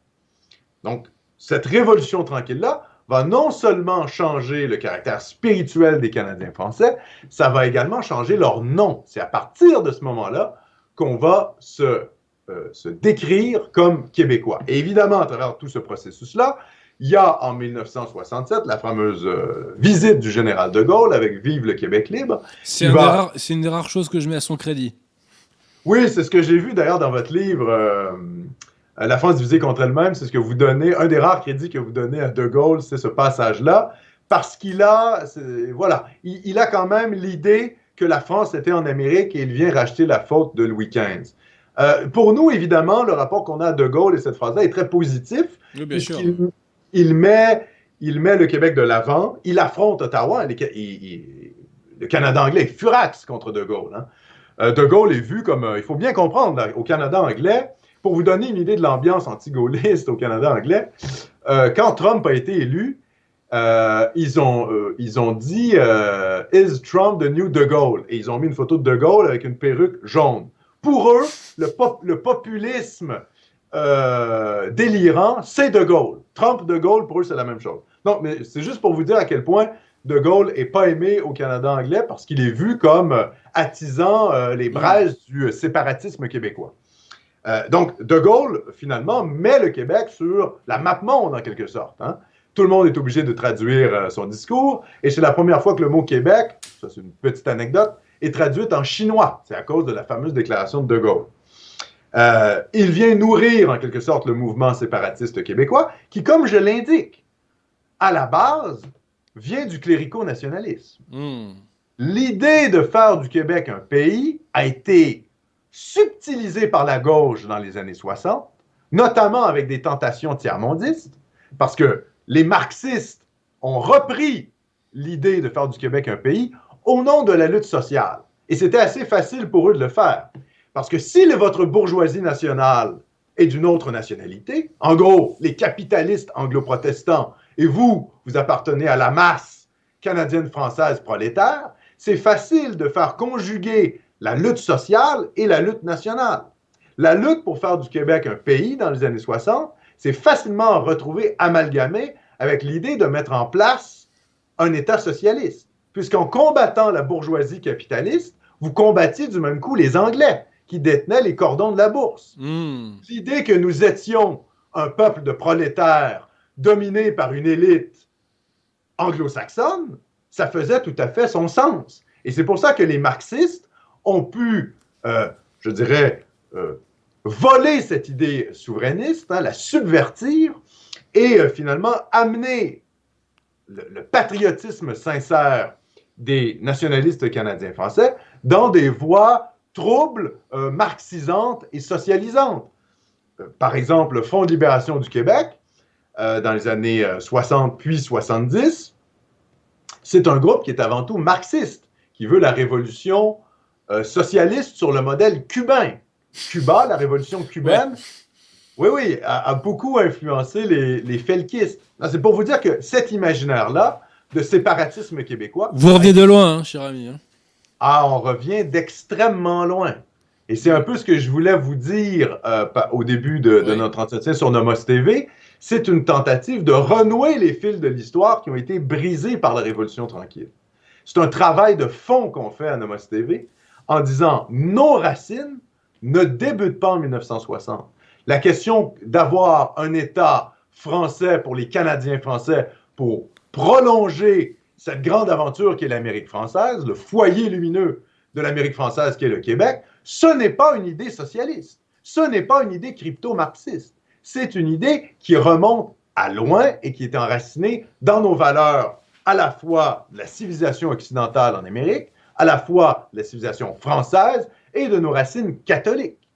Donc, cette révolution tranquille-là va non seulement changer le caractère spirituel des Canadiens français, ça va également changer leur nom. C'est à partir de ce moment-là qu'on va se, euh, se décrire comme québécois. Et évidemment, à travers tout ce processus-là, il y a en 1967 la fameuse euh, visite du général de Gaulle avec Vive le Québec libre. C'est une des rares choses que je mets à son crédit. Oui, c'est ce que j'ai vu d'ailleurs dans votre livre. Euh, la France divisée contre elle-même, c'est ce que vous donnez, un des rares crédits que vous donnez à De Gaulle, c'est ce passage-là, parce qu'il a, voilà, il, il, a quand même l'idée que la France était en Amérique et il vient racheter la faute de Louis XV. Euh, pour nous, évidemment, le rapport qu'on a à De Gaulle et cette phrase-là est très positif. Oui, bien sûr. Il, il, met, il met le Québec de l'avant, il affronte Ottawa. Il, il, le Canada anglais est furax contre De Gaulle. Hein. Euh, de Gaulle est vu comme, euh, il faut bien comprendre, là, au Canada anglais, pour vous donner une idée de l'ambiance anti-gaulliste au Canada anglais, euh, quand Trump a été élu, euh, ils, ont, euh, ils ont dit Is Trump the new De Gaulle? Et ils ont mis une photo de De Gaulle avec une perruque jaune. Pour eux, le, pop, le populisme délirant, c'est De Gaulle. Trump, De Gaulle, pour eux, c'est la même chose. Non, mais c'est juste pour vous dire à quel point De Gaulle n'est pas aimé au Canada anglais parce qu'il est vu comme attisant euh, les braises du séparatisme québécois. Euh, donc, De Gaulle, finalement, met le Québec sur la map monde, en quelque sorte. Hein. Tout le monde est obligé de traduire euh, son discours, et c'est la première fois que le mot Québec, ça c'est une petite anecdote, est traduit en chinois. C'est à cause de la fameuse déclaration de De Gaulle. Euh, il vient nourrir, en quelque sorte, le mouvement séparatiste québécois, qui, comme je l'indique, à la base, vient du clérico-nationalisme. Hmm. L'idée de faire du Québec un pays a été subtilisée par la gauche dans les années 60, notamment avec des tentations tiers-mondistes, parce que les marxistes ont repris l'idée de faire du Québec un pays au nom de la lutte sociale. Et c'était assez facile pour eux de le faire. Parce que si votre bourgeoisie nationale est d'une autre nationalité, en gros, les capitalistes anglo-protestants, et vous, vous appartenez à la masse canadienne-française prolétaire, c'est facile de faire conjuguer la lutte sociale et la lutte nationale. La lutte pour faire du Québec un pays dans les années 60, c'est facilement retrouvé amalgamé avec l'idée de mettre en place un État socialiste. Puisqu'en combattant la bourgeoisie capitaliste, vous combattiez du même coup les Anglais qui détenaient les cordons de la bourse. Hmm. L'idée que nous étions un peuple de prolétaires dominé par une élite anglo-saxonne, ça faisait tout à fait son sens. Et c'est pour ça que les marxistes ont pu, euh, je dirais, euh, voler cette idée souverainiste, hein, la subvertir et euh, finalement amener le, patriotisme sincère des nationalistes canadiens français dans des voies troubles, marxisantes et socialisantes. Par exemple, le Fonds de libération du Québec, dans les années euh, 60 puis 70, c'est un groupe qui est avant tout marxiste, qui veut la révolution socialiste sur le modèle cubain. Cuba, la révolution cubaine, oui, oui, a, a beaucoup influencé les, les felkistes. C'est pour vous dire que cet imaginaire-là de séparatisme québécois, Vous revenez de loin, hein, cher ami. hein. ah, on revient d'extrêmement loin. Et c'est un peu ce que je voulais vous dire euh, au début de, de Oui. notre entretien sur Nomos TV. C'est une tentative de renouer les fils de l'histoire qui ont été brisés par la Révolution tranquille. C'est un travail de fond qu'on fait à Nomos TV en disant nos racines ne débutent pas en 1960. La question d'avoir un État français pour les Canadiens français pour prolonger cette grande aventure qui est l'Amérique française, le foyer lumineux de l'Amérique française qui est le Québec, ce n'est pas une idée socialiste. Ce n'est pas une idée crypto-marxiste. C'est une idée qui remonte à loin et qui est enracinée dans nos valeurs, à la fois de la civilisation occidentale en Amérique, à la fois de la civilisation française et de nos racines catholiques.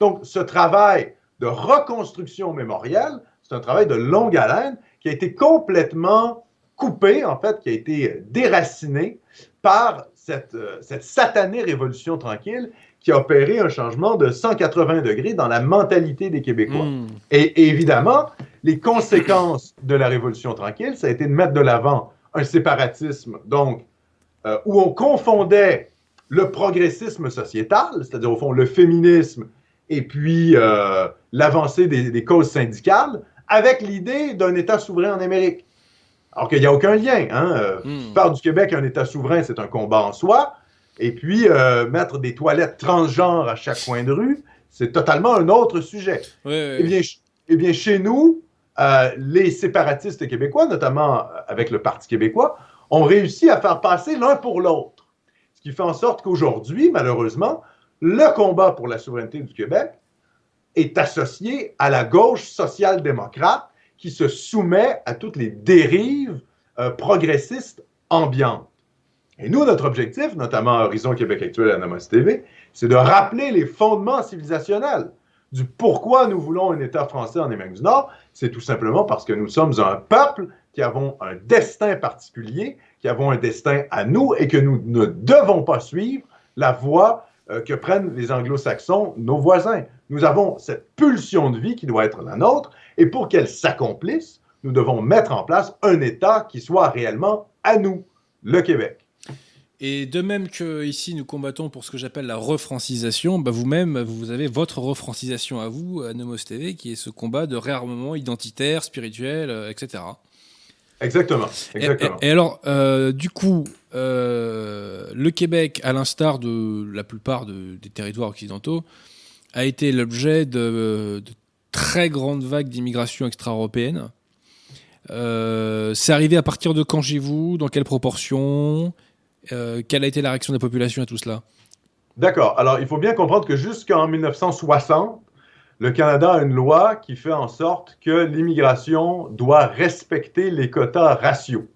Donc, ce travail de reconstruction mémorielle, c'est un travail de longue haleine qui a été complètement coupé, en fait, qui a été déraciné par cette, euh, cette satanée révolution tranquille qui a opéré un changement de 180 degrés dans la mentalité des Québécois. Hmm. Et, et évidemment, les conséquences de la Révolution tranquille, ça a été de mettre de l'avant un séparatisme, donc, euh, où on confondait le progressisme sociétal, c'est-à-dire au fond le féminisme et puis euh, l'avancée des, des causes syndicales, avec l'idée d'un État souverain en Amérique. Alors qu'il n'y a aucun lien. Hein? Euh, Hmm. Faire du Québec un État souverain, c'est un combat en soi. Et puis, euh, mettre des toilettes transgenres à chaque coin de rue, c'est totalement un autre sujet. Eh bien, eh bien, chez nous, euh, les séparatistes québécois, notamment avec le Parti québécois, ont réussi à faire passer l'un pour l'autre. Ce qui fait en sorte qu'aujourd'hui, malheureusement, le combat pour la souveraineté du Québec est associé à la gauche social-démocrate qui se soumet à toutes les dérives euh, progressistes ambiantes. Et nous, notre objectif, notamment à Horizon Québec Actuel et à Namos TV, c'est de rappeler les fondements civilisationnels du pourquoi nous voulons un État français en Amérique du Nord. C'est tout simplement parce que nous sommes un peuple qui avons un destin particulier, qui avons un destin à nous et que nous ne devons pas suivre la voie euh, que prennent les anglo-saxons, nos voisins. Nous avons cette pulsion de vie qui doit être la nôtre et pour qu'elle s'accomplisse, nous devons mettre en place un État qui soit réellement à nous, le Québec. Et de même que ici nous combattons pour ce que j'appelle la refrancisation, bah vous-même vous avez votre refrancisation à vous, à Nomos TV, qui est ce combat de réarmement identitaire, spirituel, euh, etc. Exactement. exactement. Et, alors, euh, du coup, euh, le Québec, à l'instar de la plupart des territoires occidentaux, a été l'objet de, de, très grandes vagues d'immigration extra-européenne. C'est arrivé à partir de quand chez vous? Dans quelle proportion? Euh, quelle a été la réaction des populations à tout cela? D'accord. Alors, il faut bien comprendre que jusqu'en 1960, le Canada a une loi qui fait en sorte que l'immigration doit respecter les quotas raciaux.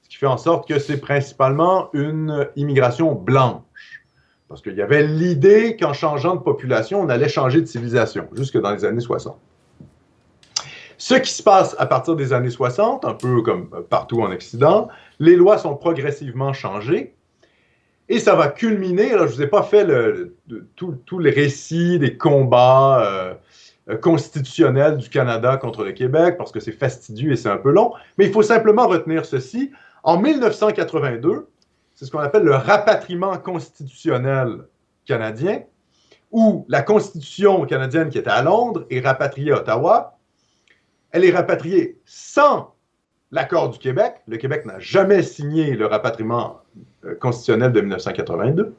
Ce qui fait en sorte que c'est principalement une immigration blanche. Parce qu'il y avait l'idée qu'en changeant de population, on allait changer de civilisation, jusque dans les années 60. Ce qui se passe à partir des années 60, un peu comme partout en Occident, les lois sont progressivement changées et ça va culminer. Alors, je ne vous ai pas fait le, tout, les récits des combats euh, constitutionnels du Canada contre le Québec parce que c'est fastidieux et c'est un peu long, mais il faut simplement retenir ceci. En 1982, c'est ce qu'on appelle le rapatriement constitutionnel canadien, où la Constitution canadienne qui était à Londres est rapatriée à Ottawa elle est rapatriée sans l'accord du Québec. Le Québec n'a jamais signé le rapatriement euh, constitutionnel de 1982.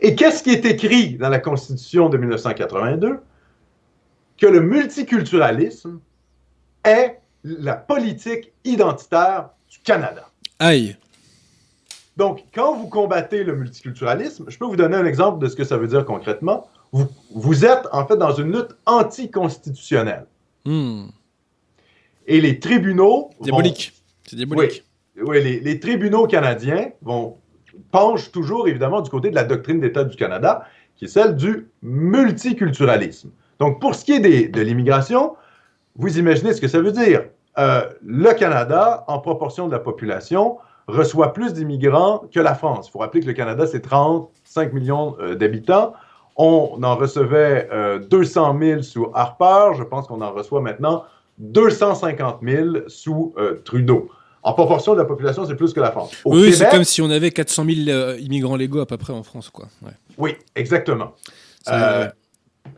Et qu'est-ce qui est écrit dans la Constitution de 1982? Que le multiculturalisme est la politique identitaire du Canada. Aïe. Donc, quand vous combattez le multiculturalisme, je peux vous donner un exemple de ce que ça veut dire concrètement. Vous, vous êtes en fait dans une lutte anticonstitutionnelle. Hmm. Et les tribunaux. Diabolique. C'est diabolique. Oui, les, tribunaux canadiens vont penchent toujours évidemment du côté de la doctrine d'État du Canada, qui est celle du multiculturalisme. Donc, pour ce qui est de l'immigration, vous imaginez ce que ça veut dire. Euh, le Canada, en proportion de la population, reçoit plus d'immigrants que la France. Il faut rappeler que le Canada, c'est 35 millions euh, d'habitants. On en recevait 200 euh, 000 sous Harper. Je pense qu'on en reçoit maintenant 250 000 sous euh, Trudeau. En proportion de la population, c'est plus que la France. oui, c'est comme si on avait 400 000 euh, immigrants légaux à peu près en France. Quoi. Oui, exactement.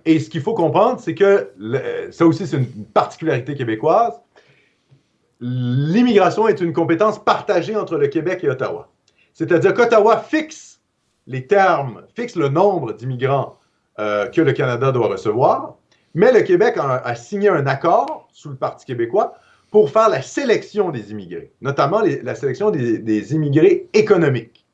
Et ce qu'il faut comprendre, c'est que ça aussi, c'est une particularité québécoise. L'immigration est une compétence partagée entre le Québec et Ottawa. C'est-à-dire qu'Ottawa fixe les termes, fixe le nombre d'immigrants que le Canada doit recevoir, mais le Québec a, signé un accord sous le Parti québécois pour faire la sélection des immigrés, notamment la sélection des, immigrés économiques.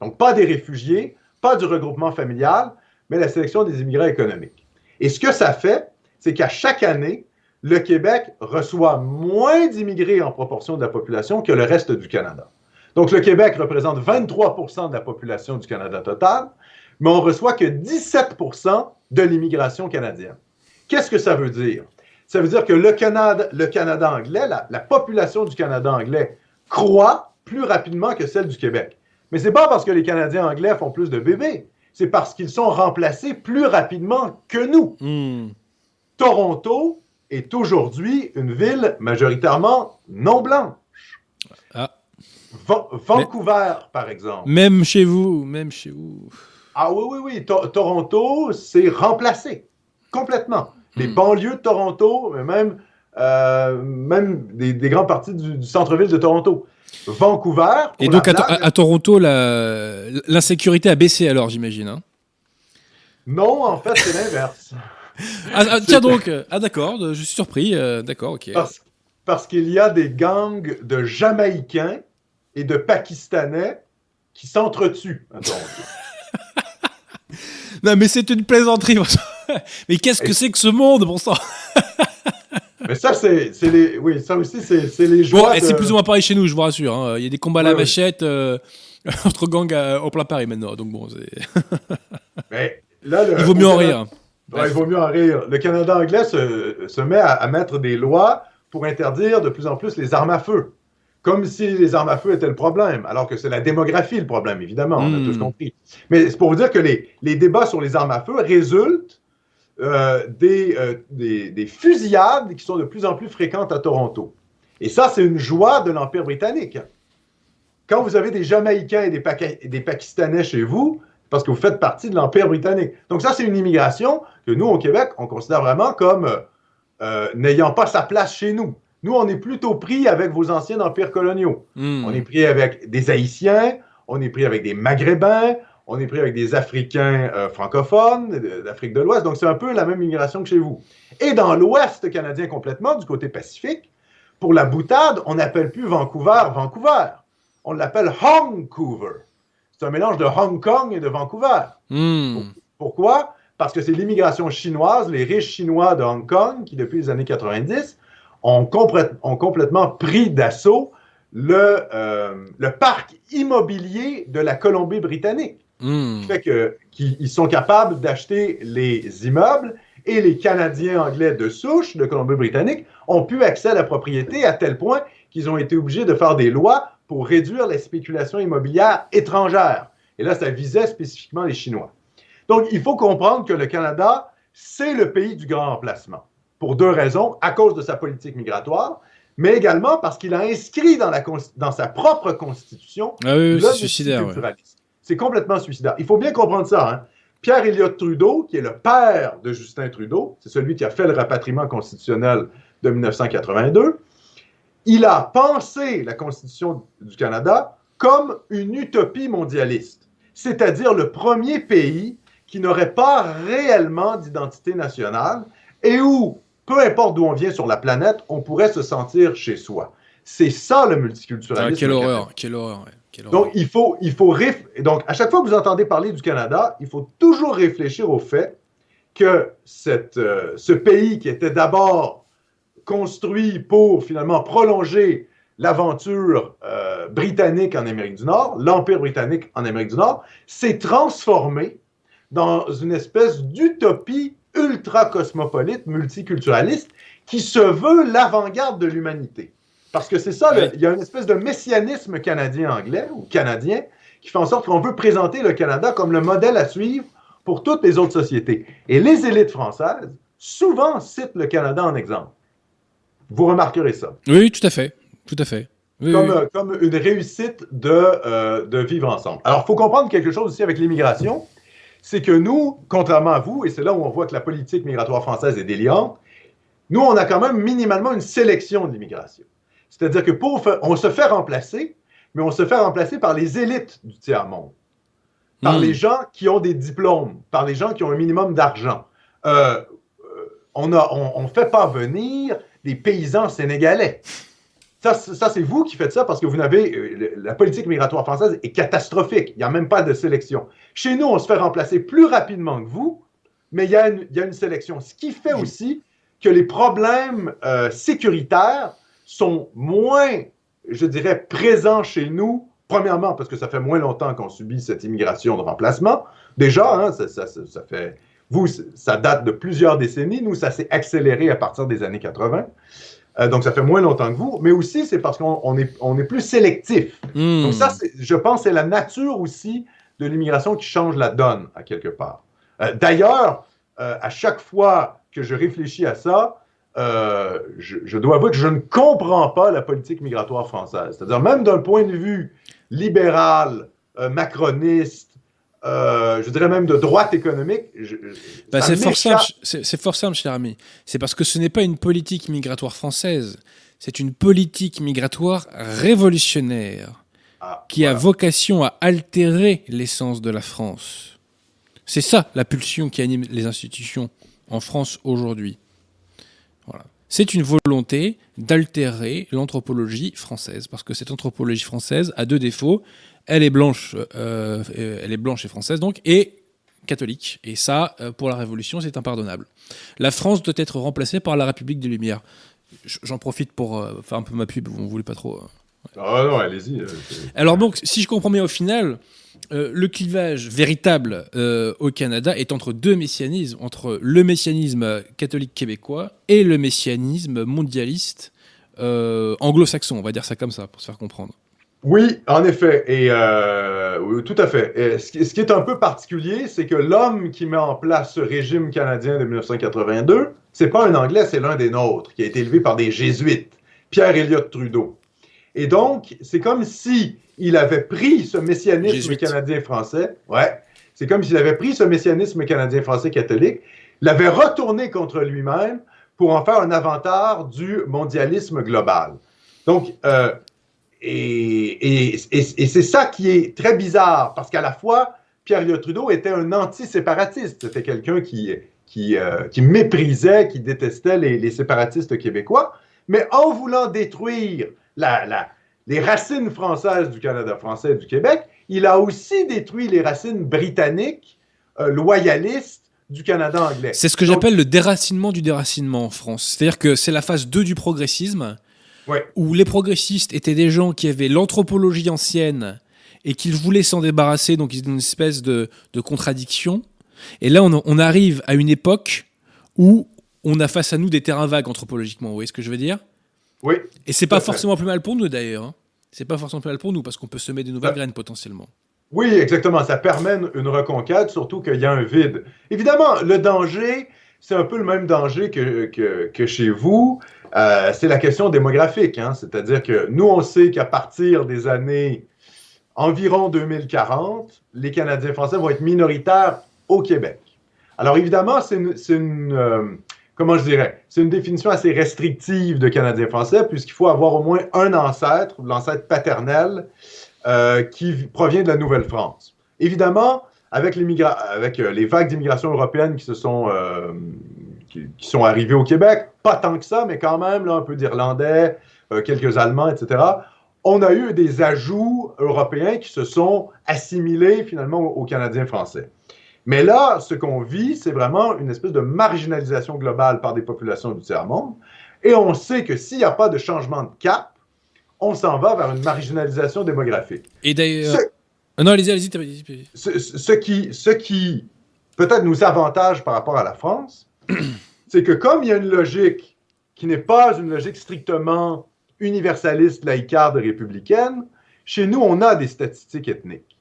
Donc, pas des réfugiés, pas du regroupement familial, mais la sélection des immigrés économiques. Et ce que ça fait, c'est qu'à chaque année, le Québec reçoit moins d'immigrés en proportion de la population que le reste du Canada. Donc, le Québec représente 23% de la population du Canada total, mais on reçoit que 17% de l'immigration canadienne. Qu'est-ce que ça veut dire? Ça veut dire que le Canada, le Canada anglais, la, population du Canada anglais croît plus rapidement que celle du Québec. Mais ce n'est pas parce que les Canadiens anglais font plus de bébés, c'est parce qu'ils sont remplacés plus rapidement que nous. Hmm. Toronto est aujourd'hui une ville majoritairement non blanche. Ah. Vancouver, par exemple. Même chez vous, même chez vous. Ah oui, oui, oui. Toronto, c'est remplacé complètement les hmm. banlieues de Toronto, mais même, même des, des, grandes parties du, centre-ville de Toronto. Vancouver. Et donc à, Toronto, l'insécurité a baissé alors, j'imagine. Hein non, en fait, c'est l'inverse. *laughs* Ah, ah, tiens donc, euh, ah d'accord, je suis surpris, euh, d'accord, ok. Parce, parce qu'il y a des gangs de Jamaïcains et de Pakistanais qui s'entretuent *laughs* non, mais c'est une plaisanterie. *laughs* mais qu'est-ce que c'est que ce monde, bon sang? Mais ça, c'est les. Oui, ça aussi, c'est les joies. Bon, c'est plus ou moins pareil chez nous, je vous rassure. Hein. Il y a des combats à la machette. Euh, *laughs* Entre gangs à- au plein Paris maintenant. Donc bon, c'est- *laughs* Mais là, le- il vaut mieux en Canada- rire. Ouais, il vaut mieux en rire. Le Canada anglais se, se met à, à mettre des lois pour interdire de plus en plus les armes à feu. Comme si les armes à feu étaient le problème, alors que c'est la démographie le problème, évidemment, on a tous compris. Mais c'est pour vous dire que les, les débats sur les armes à feu résultent euh, des, euh, des, des fusillades qui sont de plus en plus fréquentes à Toronto. Et ça, c'est une joie de l'Empire britannique. Quand vous avez des Jamaïcains et des, Paka- et des Pakistanais chez vous, parce que vous faites partie de l'Empire britannique. Donc ça, c'est une immigration que nous, au Québec, on considère vraiment comme euh, euh, n'ayant pas sa place chez nous. Nous, on est plutôt pris avec vos anciens empires coloniaux. Hmm. On est pris avec des Haïtiens, on est pris avec des Maghrébins, on est pris avec des Africains euh, francophones d'Afrique de l'Ouest. Donc, c'est un peu la même immigration que chez vous. Et dans l'Ouest canadien complètement, du côté Pacifique, pour la boutade, on n'appelle plus Vancouver Vancouver. On l'appelle Vancouver. C'est un mélange de Hong Kong et de Vancouver. Hmm. Pourquoi? Parce que c'est l'immigration chinoise, les riches chinois de Hong Kong, qui depuis les années 90 ont, complè- ont complètement pris d'assaut le, euh, le parc immobilier de la Colombie-Britannique. Qui fait que- qu'ils sont capables d'acheter les immeubles et les Canadiens anglais de souche de Colombie-Britannique ont pu accès à la propriété à tel point qu'ils ont été obligés de faire des lois pour réduire la spéculation immobilière étrangère. Et là, ça visait spécifiquement les Chinois. Donc, il faut comprendre que le Canada, c'est le pays du grand emplacement. Pour deux raisons, à cause de sa politique migratoire, mais également parce qu'il a inscrit dans, la, dans sa propre constitution Ah oui, oui, le suicidaire. multiculturalisme. C'est complètement suicidaire. Il faut bien comprendre ça. hein. Pierre Elliott Trudeau, qui est le père de Justin Trudeau, c'est celui qui a fait le rapatriement constitutionnel de 1982, il a pensé la Constitution du Canada comme une utopie mondialiste, c'est-à-dire le premier pays qui n'aurait pas réellement d'identité nationale et où, peu importe d'où on vient sur la planète, on pourrait se sentir chez soi. C'est ça le Ah, multiculturalisme. quelle horreur, quelle horreur. ouais, quelle horreur. Donc, il faut, il faut réf- Donc, à chaque fois que vous entendez parler du Canada, il faut toujours réfléchir au fait que cette, euh, ce pays qui était d'abord construit pour finalement prolonger l'aventure euh, britannique en Amérique du Nord, l'Empire britannique en Amérique du Nord, s'est transformé dans une espèce d'utopie ultra-cosmopolite, multiculturaliste, qui se veut l'avant-garde de l'humanité. Parce que c'est ça, il y a une espèce de messianisme canadien-anglais ou canadien qui fait en sorte qu'on veut présenter le Canada comme le modèle à suivre pour toutes les autres sociétés. Et les élites françaises souvent citent le Canada en exemple. Vous remarquerez ça. Oui, tout à fait. Tout à fait. Oui, Comme, oui. euh, comme une réussite de, euh, de vivre ensemble. Alors, il faut comprendre quelque chose aussi avec l'immigration, c'est que nous, contrairement à vous, et c'est là où on voit que la politique migratoire française est déliante, nous, on a quand même minimalement une sélection de l'immigration. C'est-à-dire que pour on se fait remplacer, mais on se fait remplacer par les élites du tiers-monde, par Hmm. les gens qui ont des diplômes, par les gens qui ont un minimum d'argent. Euh, euh, on ne on, on fait pas venir des paysans sénégalais. Ça, c'est- ça, c'est vous qui faites ça parce que vous n'avez. euh, la politique migratoire française est catastrophique. Il n'y a même pas de sélection. Chez nous, on se fait remplacer plus rapidement que vous, mais il y, a une- il y a une sélection. Ce qui fait aussi que les problèmes euh, sécuritaires sont moins, je dirais, présents chez nous. Premièrement, parce que ça fait moins longtemps qu'on subit cette immigration de remplacement. Déjà, hein, ça, ça- ça- ça fait. Vous, ça date de plusieurs décennies. Nous, ça s'est accéléré à partir des années 80. Euh, donc, ça fait moins longtemps que vous. Mais aussi, c'est parce qu'on on est, on est plus sélectif. Hmm. Donc ça, je pense, c'est la nature aussi de l'immigration qui change la donne, à quelque part. Euh, D'ailleurs, euh, à chaque fois que je réfléchis à ça, euh, je, je dois avouer que je ne comprends pas la politique migratoire française. C'est-à-dire, même d'un point de vue libéral, euh, macroniste, euh, je dirais même de droite économique, ça c'est fort simple, fort cher ami. C'est parce que ce n'est pas une politique migratoire française, c'est une politique migratoire révolutionnaire Ah, qui a vocation à altérer l'essence de la France. C'est ça la pulsion qui anime les institutions en France aujourd'hui. C'est une volonté d'altérer l'anthropologie française, parce que cette anthropologie française a deux défauts. Elle est blanche, euh, elle est blanche et française donc, et catholique. Et ça, euh, pour la Révolution, c'est impardonnable. La France doit être remplacée par la République des Lumières. J'en profite pour euh, faire un peu ma pub. On voulait pas trop. Euh. Ah non, allez-y. Alors donc, si je comprends bien au final, le clivage véritable au Canada est entre deux messianismes, entre le messianisme catholique québécois et le messianisme mondialiste anglo-saxon, on va dire ça comme ça, pour se faire comprendre. Oui, en effet, et euh, tout à fait. ce, qui, est un peu particulier, c'est que l'homme qui met en place ce régime canadien de 1982, c'est pas un Anglais, c'est l'un des nôtres, qui a été élevé par des Jésuites, Pierre Elliott Trudeau. Et donc, c'est comme si il avait pris ce messianisme canadien-français, ouais, c'est comme s'il avait pris ce messianisme canadien-français catholique, l'avait retourné contre lui-même pour en faire un avantage du mondialisme global. Donc, euh, et, c'est ça qui est très bizarre, parce qu'à la fois, Pierre Trudeau était un anti-séparatiste. C'était quelqu'un qui, qui, euh, qui, méprisait, qui détestait les, séparatistes québécois, mais en voulant détruire la, la, les racines françaises du Canada français et du Québec, il a aussi détruit les racines britanniques, euh, loyalistes du Canada anglais. C'est ce que j'appelle le déracinement du déracinement en France. C'est-à-dire que c'est la phase 2 du progressisme où les progressistes étaient des gens qui avaient l'anthropologie ancienne et qu'ils voulaient s'en débarrasser, donc ils ont une espèce de, contradiction. Et là, on, arrive à une époque où on a face à nous des terrains vagues anthropologiquement. Vous voyez ce que je veux dire? Oui. Et c'est pas forcément plus mal pour nous d'ailleurs. Hein. C'est pas forcément plus mal pour nous parce qu'on peut semer des nouvelles graines potentiellement. Oui, exactement. Ça permet une reconquête, surtout qu'il y a un vide. Évidemment, le danger, c'est un peu le même danger que, que chez vous. Euh, c'est la question démographique. Hein. C'est-à-dire que nous, on sait qu'à partir des années environ 2040, les Canadiens français vont être minoritaires au Québec. Alors évidemment, c'est une, euh, comment je dirais, c'est une définition assez restrictive de Canadiens français, puisqu'il faut avoir au moins un ancêtre, l'ancêtre paternel, euh, qui provient de la Nouvelle-France. Évidemment, avec, avec les vagues d'immigration européenne qui se sont qui, sont arrivés au Québec, pas tant que ça, mais quand même, un peu d'Irlandais, euh, quelques Allemands, etc. On a eu des ajouts européens qui se sont assimilés finalement aux Canadiens français. Mais là, ce qu'on vit, c'est vraiment une espèce de marginalisation globale par des populations du tiers-monde. Et on sait que s'il n'y a pas de changement de cap, on s'en va vers une marginalisation démographique. Et d'ailleurs. Ce... Non, allez-y, allez-y. Allez ce, ce, qui, ce qui peut-être nous avantage par rapport à la France, *clears throat* c'est que comme il y a une logique qui n'est pas une logique strictement universaliste, laïcarde, républicaine, chez nous, on a des statistiques ethniques.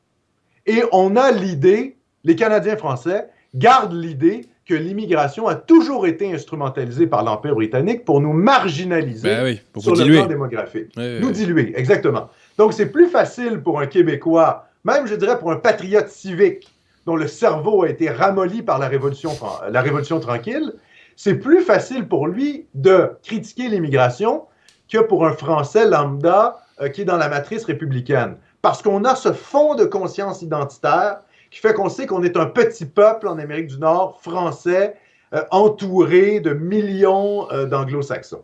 Et on a l'idée, les Canadiens français gardent l'idée que l'immigration a toujours été instrumentalisée par l'Empire britannique pour nous marginaliser ben sur le plan démographique. nous diluer, exactement. Donc, c'est plus facile pour un Québécois, même je dirais pour un patriote civique, dont le cerveau a été ramolli par la Révolution, la révolution tranquille, c'est plus facile pour lui de critiquer l'immigration que pour un Français lambda euh, qui est dans la matrice républicaine. Parce qu'on a ce fond de conscience identitaire qui fait qu'on sait qu'on est un petit peuple en Amérique du Nord, français, euh, entouré de millions euh, d'anglo-saxons.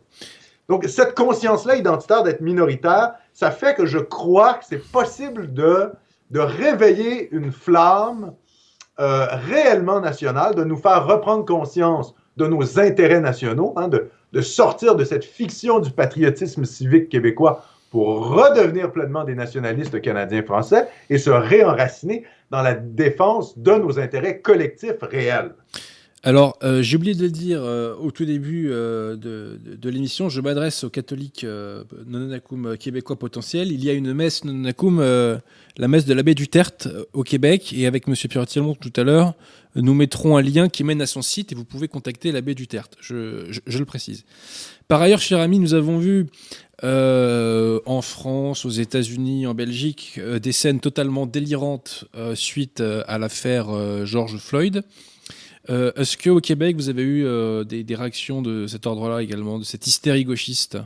Donc, cette conscience-là identitaire d'être minoritaire, ça fait que je crois que c'est possible de, réveiller une flamme euh, réellement national, de nous faire reprendre conscience de nos intérêts nationaux, hein, de, sortir de cette fiction du patriotisme civique québécois pour redevenir pleinement des nationalistes canadiens français et se réenraciner dans la défense de nos intérêts collectifs réels. Alors, euh, j'ai oublié de le dire euh, au tout début euh, de, l'émission, je m'adresse aux catholiques Nononacum québécois potentiels. Il y a une messe Nononacum, la messe de l'abbé Duterte au Québec, et avec M. Pierre Thielmont tout à l'heure, nous mettrons un lien qui mène à son site et vous pouvez contacter l'abbé Duterte, je, je, le précise. Par ailleurs, cher ami, nous avons vu en France, aux États-Unis, en Belgique, des scènes totalement délirantes suite à l'affaire George Floyd. Euh, est-ce qu'au Québec, vous avez eu euh, des, réactions de cet ordre-là également, de cette hystérie gauchiste?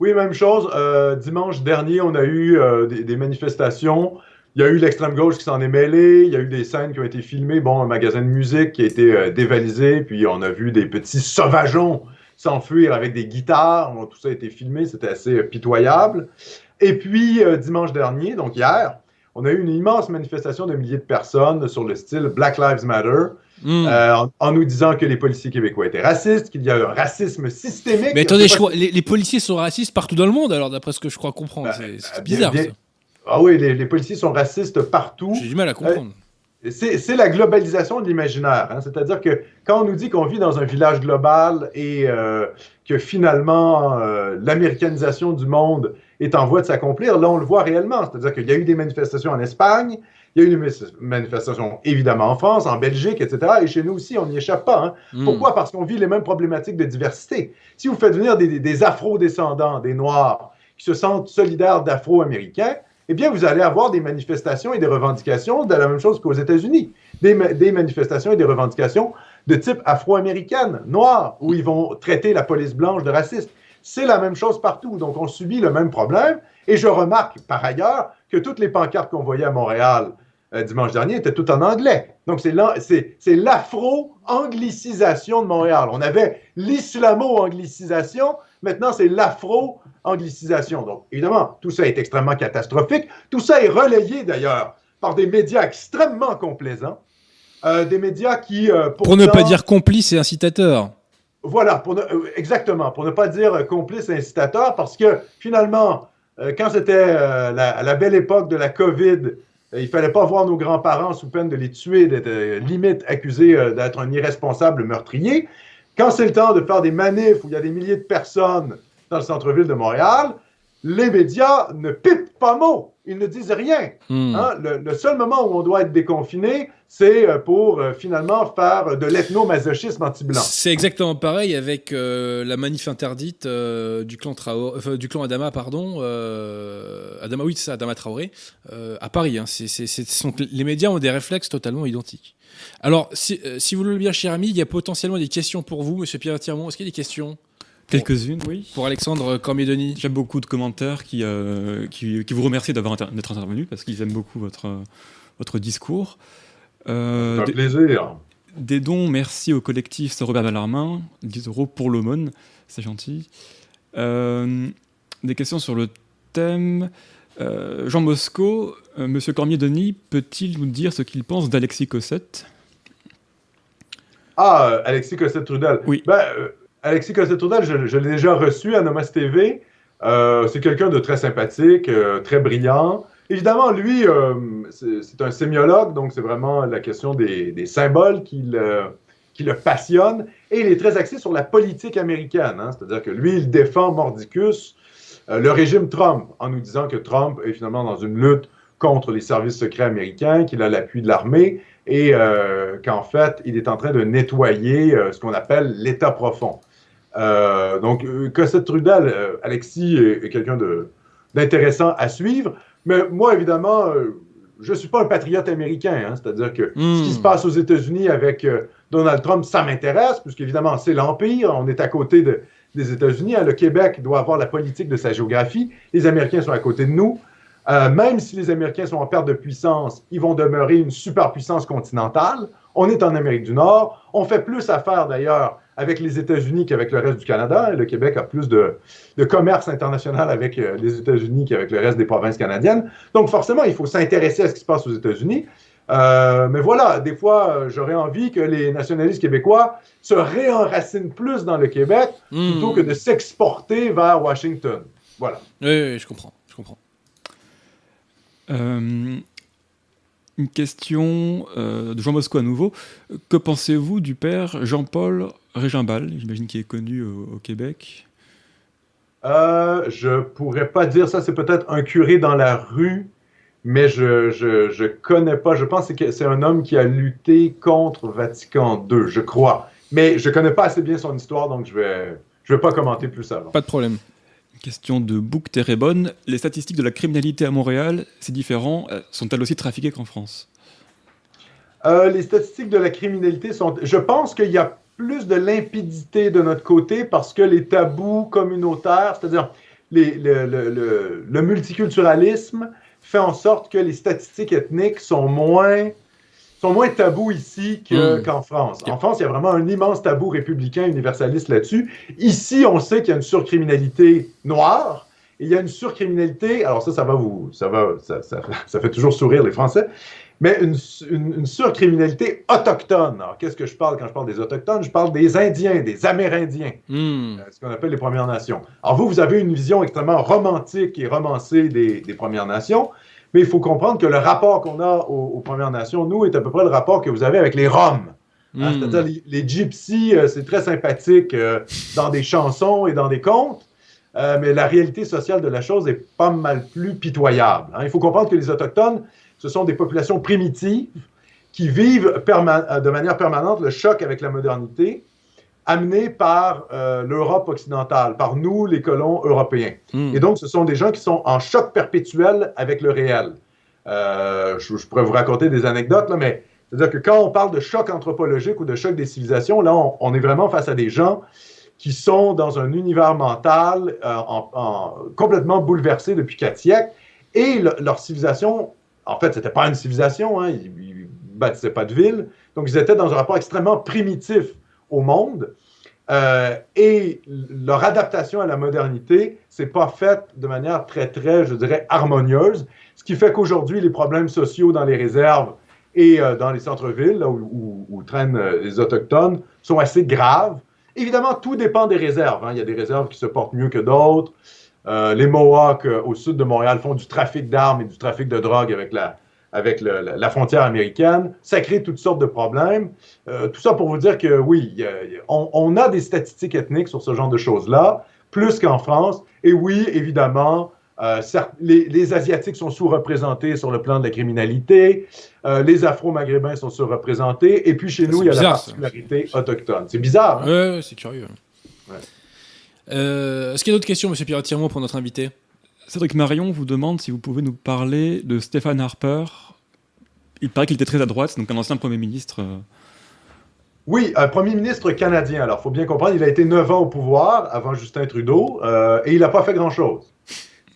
Oui, même chose. Euh, dimanche dernier, on a eu des, manifestations. Il y a eu l'extrême gauche qui s'en est mêlée. Il y a eu des scènes qui ont été filmées. Bon, un magasin de musique qui a été dévalisé. Puis on a vu des petits sauvageons s'enfuir avec des guitares. tout ça a été filmé. C'était assez pitoyable. Et puis, dimanche dernier, donc hier, on a eu une immense manifestation de milliers de personnes sur le style Black Lives Matter mm. en, en, nous disant que les policiers québécois étaient racistes, qu'il y a un racisme systémique. Mais attendez, les, policiers sont racistes partout dans le monde, alors d'après ce que je crois comprendre. Bah, c'est bizarre. ça. Ah oui, les, policiers sont racistes partout. J'ai du mal à comprendre. C'est la globalisation de l'imaginaire. Hein. C'est-à-dire que quand on nous dit qu'on vit dans un village global et euh, que finalement euh, l'américanisation du monde est en voie de s'accomplir, là on le voit réellement. C'est-à-dire qu'il y a eu des manifestations en Espagne, il y a eu des manifestations évidemment en France, en Belgique, etc. Et chez nous aussi, on n'y échappe pas. Hein. Hmm. Pourquoi? Parce qu'on vit les mêmes problématiques de diversité. Si vous faites venir des, des afro-descendants, des Noirs, qui se sentent solidaires d'Afro-Américains, eh bien, vous allez avoir des manifestations et des revendications de la même chose qu'aux États-Unis. Des, manifestations et des revendications de type afro-américaine, noire, où ils vont traiter la police blanche de raciste. C'est la même chose partout. Donc, on subit le même problème. Et je remarque, par ailleurs, que toutes les pancartes qu'on voyait à Montréal euh, dimanche dernier étaient toutes en anglais. Donc, c'est l'afro-anglicisation de Montréal. On avait l'islamo-anglicisation. Maintenant, c'est l'afro anglicisation. Donc, évidemment, tout ça est extrêmement catastrophique. Tout ça est relayé, d'ailleurs, par des médias extrêmement complaisants. Euh, des médias qui... Euh, pour ne pas dire complices et incitateurs. Voilà, pour euh, exactement, pour ne pas dire complices et incitateurs, parce que finalement, quand c'était à la belle époque de la COVID, il fallait pas voir nos grands-parents sous peine de les tuer, d'être limite accusés d'être un irresponsable meurtrier. Quand c'est le temps de faire des manifs où il y a des milliers de personnes dans le centre-ville de Montréal, les médias ne pipent pas mot. Ils ne disent rien. Hmm. Hein? Le, seul moment où on doit être déconfiné, c'est euh, pour euh, finalement faire de l'ethnomasochisme anti-blanc. C'est exactement pareil avec euh, la manif interdite du, clan du clan Adama, pardon. Adama, oui, c'est Adama Traoré, à Paris. Hein. les médias ont des réflexes totalement identiques. Alors, si, vous le voulez bien, cher ami, il y a potentiellement des questions pour vous, monsieur Pierre Tirmont. Est-ce qu'il y a des questions? Quelques-unes, oui. Pour Alexandre Cormier-Denis. J'ai beaucoup de commentaires qui, euh, qui, vous remercient d'être intervenu parce qu'ils aiment beaucoup votre, votre discours. Euh, un plaisir. Des dons, merci au collectif Robert Ballarmin, 10 euros pour l'aumône, c'est gentil. Euh, des questions sur le thème. Euh, Jean Mosco, Monsieur Cormier-Denis, peut-il nous dire ce qu'il pense d'Alexis Cossette? Ah, Alexis Cossette-Trudel. Oui. Ben, Alexis Cossette-Tourdal, je, l'ai déjà reçu à Nomas TV. Euh, c'est quelqu'un de très sympathique, euh, très brillant. Évidemment, lui, euh, c'est un sémiologue, donc c'est vraiment la question des, symboles qui le, passionne. Et il est très axé sur la politique américaine. Hein. C'est-à-dire que lui, il défend Mordicus, le régime Trump, en nous disant que Trump est finalement dans une lutte contre les services secrets américains, qu'il a l'appui de l'armée et qu'en fait, il est en train de nettoyer ce qu'on appelle l'État profond. Euh, donc, euh, Cossette Trudel, euh, Alexis est, quelqu'un d'intéressant à suivre. Mais moi, évidemment, je ne suis pas un patriote américain. Hein. C'est-à-dire que ce qui se hmm. passe aux États-Unis avec Donald Trump, ça m'intéresse, puisqu'évidemment, c'est l'Empire. On est à côté des États-Unis. Hein. Le Québec doit avoir la politique de sa géographie. Les Américains sont à côté de nous. même si les Américains sont en perte de puissance, ils vont demeurer une superpuissance continentale. On est en Amérique du Nord. On fait plus affaire d'ailleurs avec les États-Unis qu'avec le reste du Canada. Le Québec a plus de, commerce international avec euh, les États-Unis qu'avec le reste des provinces canadiennes. Donc forcément, il faut s'intéresser à ce qui se passe aux États-Unis. Euh, mais voilà, des fois, euh, j'aurais envie que les nationalistes québécois se réenracinent plus dans le Québec hmm. plutôt que de s'exporter vers Washington. Voilà. Oui, je comprends. Je comprends. Une question euh, de Jean Mosco à nouveau. Que pensez-vous du père Jean-Paul Régimbal, j'imagine qu'il est connu au, Québec? Euh, Je pourrais pas dire ça. C'est peut-être un curé dans la rue, mais je, je, connais pas. Je pense que c'est un homme qui a lutté contre Vatican II, je crois. Mais je connais pas assez bien son histoire, donc je vais, je vais pas commenter plus avant. Pas de problème. Question de Book Terrebonne. Les statistiques de la criminalité à Montréal, c'est différent. Euh, sont-elles aussi trafiquées qu'en France? Euh, Les statistiques de la criminalité sont. Je pense qu'il y a plus de limpidité de notre côté parce que les tabous communautaires, c'est-à-dire le, multiculturalisme, fait en sorte que les statistiques ethniques sont moins sont moins tabous ici hmm. qu'en France. En France, il y a vraiment un immense tabou républicain universaliste là-dessus. Ici, on sait qu'il y a une surcriminalité noire. il y a une surcriminalité, alors ça, ça va vous, ça va, ça, ça, *laughs* fait toujours sourire les Français. mais une, une, surcriminalité autochtone. Alors, qu'est-ce que je parle quand je parle des autochtones? Je parle des Indiens, des Amérindiens, hmm. euh, ce qu'on appelle les Premières Nations. Alors, vous, vous avez une vision extrêmement romantique et romancée des, des Premières Nations, mais il faut comprendre que le rapport qu'on a aux, Premières Nations, nous, est à peu près le rapport que vous avez avec les Roms. Hein, hmm. C'est-à-dire, les, les gypsies, euh, c'est très sympathique euh, dans des chansons et dans des contes, mais la réalité sociale de la chose est pas mal plus pitoyable. Hein. Il faut comprendre que les Autochtones, ce sont des populations primitives qui vivent euh, de manière permanente le choc avec la modernité, amené par euh, l'Europe occidentale, par nous, les colons européens. Hmm. Et donc, ce sont des gens qui sont en choc perpétuel avec le réel. Euh, je, pourrais vous raconter des anecdotes, là, mais c'est-à-dire que quand on parle de choc anthropologique ou de choc des civilisations, là, on, est vraiment face à des gens qui sont dans un univers mental complètement bouleversé depuis quatre siècles, et leur civilisation en fait, c'était pas une civilisation, hein, ils, ne bâtissaient pas de ville. Donc, ils étaient dans un rapport extrêmement primitif au monde. Euh, et leur adaptation à la modernité s'est pas faite de manière très, très, je dirais, harmonieuse. Ce qui fait qu'aujourd'hui, les problèmes sociaux dans les réserves et euh, dans les centres-villes, où, traînent euh, les Autochtones, sont assez graves. Évidemment, tout dépend des réserves. Hein. Il y a des réserves qui se portent mieux que d'autres. Les Mohawks au sud de Montréal font du trafic d'armes et du trafic de drogue avec la, avec la frontière américaine. Ça crée toutes sortes de problèmes. Euh, tout ça pour vous dire que oui, on, a des statistiques ethniques sur ce genre de choses-là, plus qu'en France. Et oui, évidemment, les, Asiatiques sont sous-représentés sur le plan de la criminalité, les Afro-Maghrébins sont sous-représentés, et puis chez nous, il y a la particularité autochtone. C'est bizarre. Hein? Oui, c'est curieux. Euh, est-ce qu'il y a d'autres questions, Monsieur pierre pour notre invité? Cédric Marion vous demande si vous pouvez nous parler de Stéphane Harper. Il paraît qu'il était très à droite, donc un ancien Premier ministre. Euh. Oui, un Premier ministre canadien. Alors, il faut bien comprendre, il a été 9 ans au pouvoir avant Justin Trudeau euh, et il n'a pas fait grand-chose.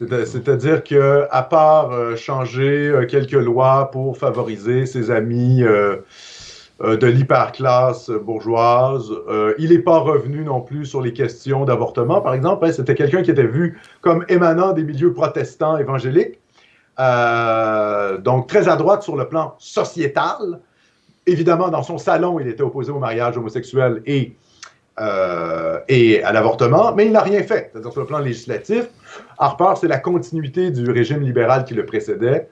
C'est-à-dire qu'à part changer quelques lois pour favoriser ses amis euh, de l'hyperclasse bourgeoise. Euh, il n'est pas revenu non plus sur les questions d'avortement, par exemple. Hein. C'était quelqu'un qui était vu comme émanant des milieux protestants évangéliques, euh, donc très à droite sur le plan sociétal. Évidemment, dans son salon, il était opposé au mariage homosexuel et, et à l'avortement, mais il n'a rien fait. C'est-à-dire sur le plan législatif, Harper, c'est la continuité du régime libéral qui le précédait.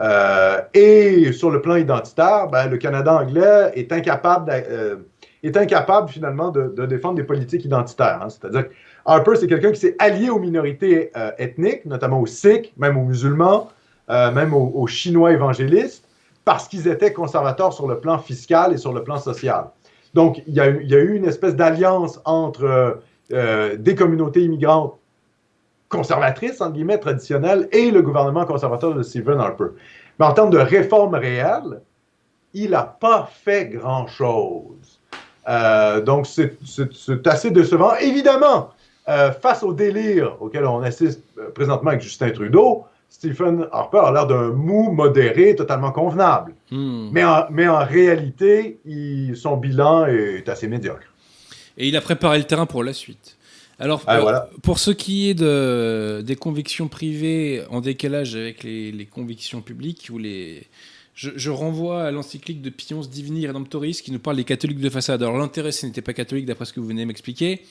Euh, et sur le plan identitaire, ben, le Canada anglais est incapable, euh, est incapable finalement de, défendre des politiques identitaires. Hein. C'est-à-dire que Harper, c'est quelqu'un qui s'est allié aux minorités euh, ethniques, notamment aux Sikhs, même aux musulmans, même aux, Chinois évangélistes, parce qu'ils étaient conservateurs sur le plan fiscal et sur le plan social. Donc, il y a, il y a eu une espèce d'alliance entre des communautés immigrantes conservatrice, entre guillemets, traditionnelle, et le gouvernement conservateur de Stephen Harper. Mais en termes de réforme réelle, il n'a pas fait grand-chose. Euh, donc, c'est assez décevant. Évidemment, euh, face au délire auquel on assiste euh, présentement avec Justin Trudeau, Stephen Harper a l'air d'un mou modéré totalement convenable. Hmm. Mais, en, mais en réalité, son bilan est assez médiocre. Et il a préparé le terrain pour la suite. Alors, ah, pour ce qui est de, des convictions privées en décalage avec les, convictions publiques, ou les, je, renvoie à l'encyclique de Pions Divini Redemptoris qui nous parle des catholiques de façade. Alors, l'intérêt, ce n'était pas catholique d'après ce que vous venez m'expliquer,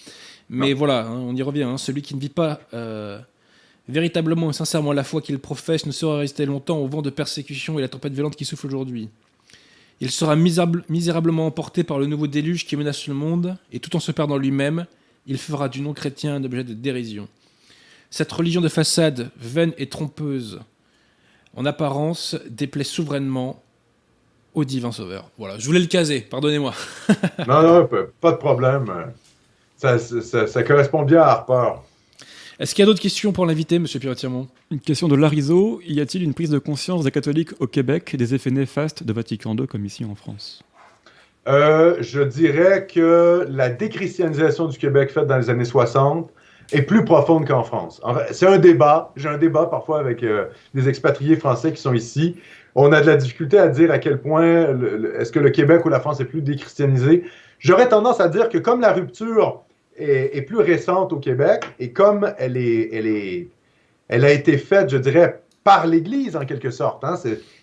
mais voilà, hein, on y revient. Hein. celui qui ne vit pas euh, véritablement et sincèrement la foi qu'il professe ne sera résister longtemps au vent de persécution et la tempête violente qui souffle aujourd'hui. Il sera misérablement emporté par le nouveau déluge qui menace le monde, et tout en se perdant lui-même, il fera du non-chrétien un objet de dérision. Cette religion de façade, vaine et trompeuse, en apparence, déplaît souverainement au divin sauveur. Voilà, je voulais le caser, pardonnez-moi. *laughs* non, non, pas de problème. Ça, correspond bien à Harper. Est-ce qu'il y a d'autres questions pour l'invité, M. pierre Une question de Larizo. Y a-t-il une prise de conscience des catholiques au Québec des effets néfastes de Vatican II comme ici en France? Euh, je dirais que la déchristianisation du Québec faite dans les années 60 est plus profonde qu'en France. c'est un débat. J'ai un débat parfois avec euh, des expatriés français qui sont ici. On a de la difficulté à dire à quel point est-ce que le Québec ou la France est plus déchristianisé. J'aurais tendance à dire que comme la rupture est, plus récente au Québec et comme elle est, elle est, elle a été faite, je dirais, par l'Église, en quelque sorte. Hein.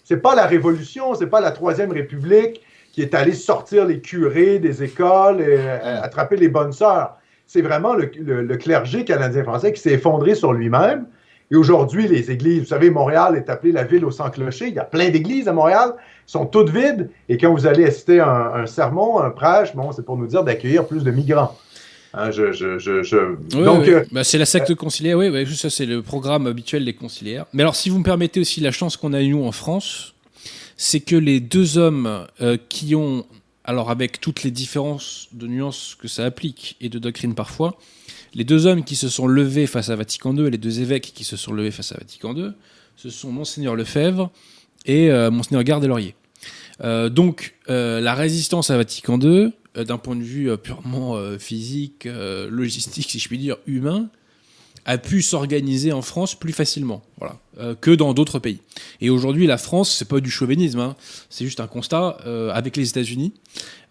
C'est pas la Révolution, c'est pas la Troisième République qui est allée sortir les curés des écoles et euh, attraper les bonnes sœurs. C'est vraiment le, le clergé canadien-français qui s'est effondré sur lui-même et aujourd'hui, les églises, vous savez, Montréal est appelée la ville au sans clocher. Il y a plein d'églises à Montréal, sont toutes vides. Et quand vous allez assister à un, sermon, un prêche, bon, c'est pour nous dire d'accueillir plus de migrants. Hein, je, je, je, Donc, euh, bah, c'est la secte conciliaire, oui, oui, ça c'est le programme habituel des conciliaires. Mais alors, si vous me permettez aussi la chance qu'on a eu nous en France, c'est que les deux hommes euh, qui ont, alors avec toutes les différences de nuances que ça applique et de doctrine parfois, les deux hommes qui se sont levés face à Vatican II et les deux évêques qui se sont levés face à Vatican II, ce sont Monseigneur Lefebvre et euh, Monseigneur Garde-Laurier. Euh, donc, euh, la résistance à Vatican II, d'un point de vue purement physique, logistique, si je puis dire, humain, a pu s'organiser en France plus facilement, voilà, que dans d'autres pays. Et aujourd'hui, la France, c'est pas du chauvinisme, hein, c'est juste un constat avec les États-Unis.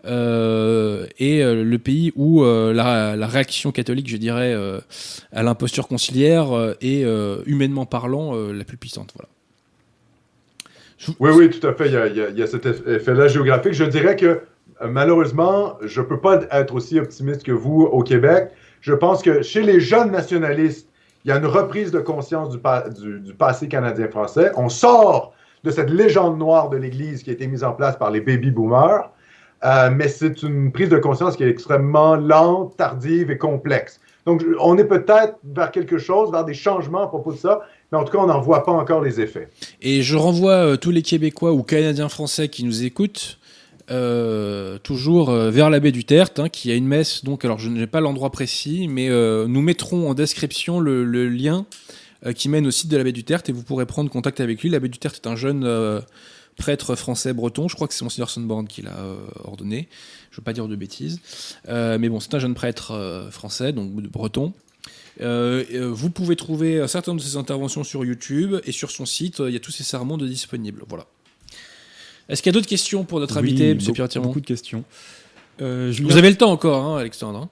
Euh, et euh, le pays où euh, la, réaction catholique, je dirais, à l'imposture conciliaire est humainement parlant la plus puissante. Voilà. Oui, oui, tout à fait. Il y a, cet effet-là géographique. Je dirais que malheureusement, je ne peux pas être aussi optimiste que vous au Québec. Je pense que chez les jeunes nationalistes, il y a une reprise de conscience du, passé canadien-français. On sort de cette légende noire de l'Église qui a été mise en place par les baby boomers. Euh, mais c'est une prise de conscience qui est extrêmement lente, tardive et complexe. Donc, on est peut-être vers quelque chose, vers des changements à propos de ça, mais en tout cas, on n'en voit pas encore les effets. Et je renvoie euh, tous les Québécois ou Canadiens français qui nous écoutent. Euh, toujours vers l'abbé du Tertre, hein, qui a une messe. Donc, alors je n'ai pas l'endroit précis, mais nous mettrons en description le, lien qui mène au site de l'abbé du Tertre et vous pourrez prendre contact avec lui. L'abbé du Tertre est un jeune prêtre français breton. Je crois que c'est Monseigneur Sonborn qui l'a euh, ordonné. Je ne veux pas dire de bêtises. Euh, mais bon, c'est un jeune prêtre euh, français, donc breton. vous pouvez trouver certaines de ses interventions sur YouTube et sur son site, il y a tous ses sermons de disponibles. Voilà. Est-ce qu'il y a d'autres questions pour notre invité, M. Pierre Tirmont Beaucoup de questions. Vous avez le temps encore, hein, Alexandre hein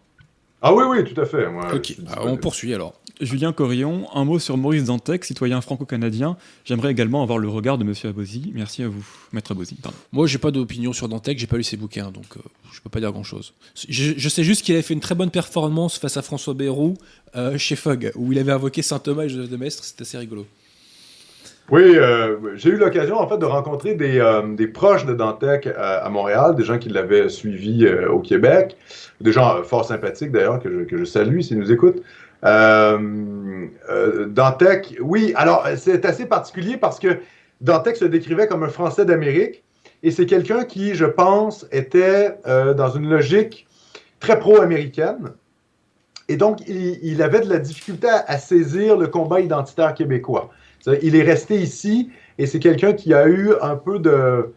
Ah oui, oui, tout à fait. ok, bah, on poursuit alors. Julien Corillon, un mot sur Maurice Dantec, citoyen franco-canadien. J'aimerais également avoir le regard de Monsieur Abosi. Merci à vous, Maître Abosi. Moi, Moi, j'ai pas d'opinion sur Dantec, j'ai pas lu ses bouquins, donc je euh, je peux pas dire grand-chose. Je, sais juste qu'il avait fait une très bonne performance face à François Bayrou euh, chez Fogg, où il avait invoqué Saint Thomas et Joseph de Maistre. C'était assez rigolo. Oui, euh, j'ai eu l'occasion en fait de rencontrer des, proches de Dantec à, Montréal, des gens qui l'avaient suivi au Québec, des gens fort sympathiques d'ailleurs que je, que je salue s'ils nous écoutent. Euh, euh, Dantec, oui, alors c'est assez particulier parce que Dantec se décrivait comme un Français d'Amérique et c'est quelqu'un qui, je pense, était euh, dans une logique très pro-américaine. Et donc, il, avait de la difficulté à, saisir le combat identitaire québécois. Il est resté ici et c'est quelqu'un qui a eu un peu de,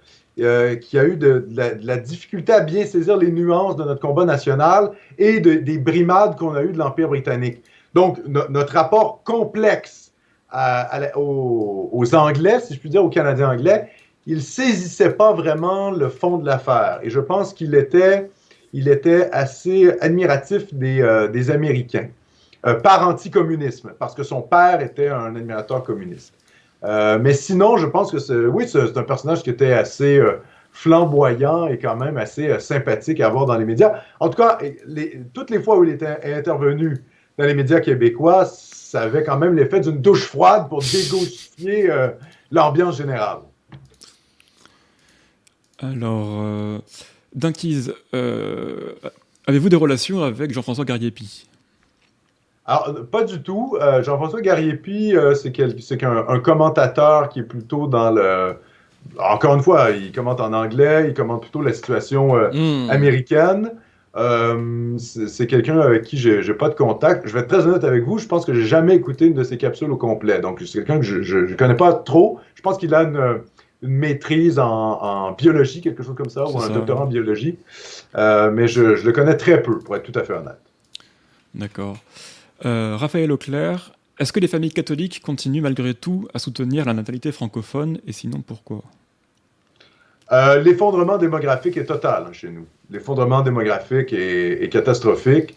qui a eu de, la, difficulté à bien saisir les nuances de notre combat national et des brimades qu'on a eues de l'Empire britannique. Donc, notre rapport complexe aux, Anglais, si je puis dire, aux Canadiens anglais, il saisissait pas vraiment le fond de l'affaire. Et je pense qu'il était, il était assez admiratif des, euh, Américains, euh, par anticommunisme, parce que son père était un admirateur communiste. Euh, mais sinon, je pense que c'est, oui, c'est un personnage qui était assez flamboyant et quand même assez sympathique à voir dans les médias. En tout cas, toutes les fois où il était intervenu dans les médias québécois, ça avait quand même l'effet d'une douche froide pour euh, l'ambiance générale. Alors, euh, euh, avez-vous des relations avec Jean-François Gariepi? Alors, pas du tout. Jean-François Gariepi, c'est un, commentateur qui est plutôt dans le. Encore une fois, il commente en anglais, il commente plutôt la situation hmm. américaine. Euh, c'est quelqu'un avec qui j'ai pas de contact. Je vais être très honnête avec vous, je pense que j'ai jamais écouté une de ses capsules au complet. Donc, c'est quelqu'un que je ne connais pas trop. Je pense qu'il a une, maîtrise en, biologie, quelque chose comme ça, ou un doctorat en biologie. Euh, mais je, le connais très peu, pour être tout à fait honnête. D'accord. Euh, Raphaël Auclair, est-ce que les familles catholiques continuent malgré tout à soutenir la natalité francophone et sinon pourquoi? Euh, l'effondrement démographique est total hein, chez nous. L'effondrement démographique est, catastrophique.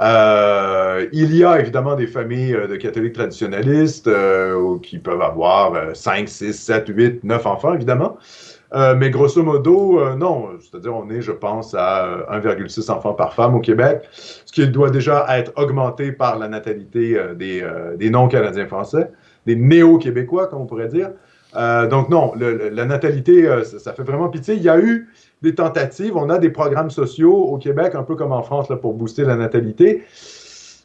Euh, il y a évidemment des familles de catholiques traditionnalistes qui peuvent avoir 5, 6, 7, 8, 9 enfants, évidemment. Mais grosso modo, non. C'est-à-dire, on est, je pense, à 1,6 enfants par femme au Québec, ce qui doit déjà être augmenté par la natalité des, des non-Canadiens français, des néo-Québécois, comme on pourrait dire. Euh, donc non, la natalité, euh, ça, fait vraiment pitié. Il y a eu des tentatives, on a des programmes sociaux au Québec, un peu comme en France, là, pour booster la natalité,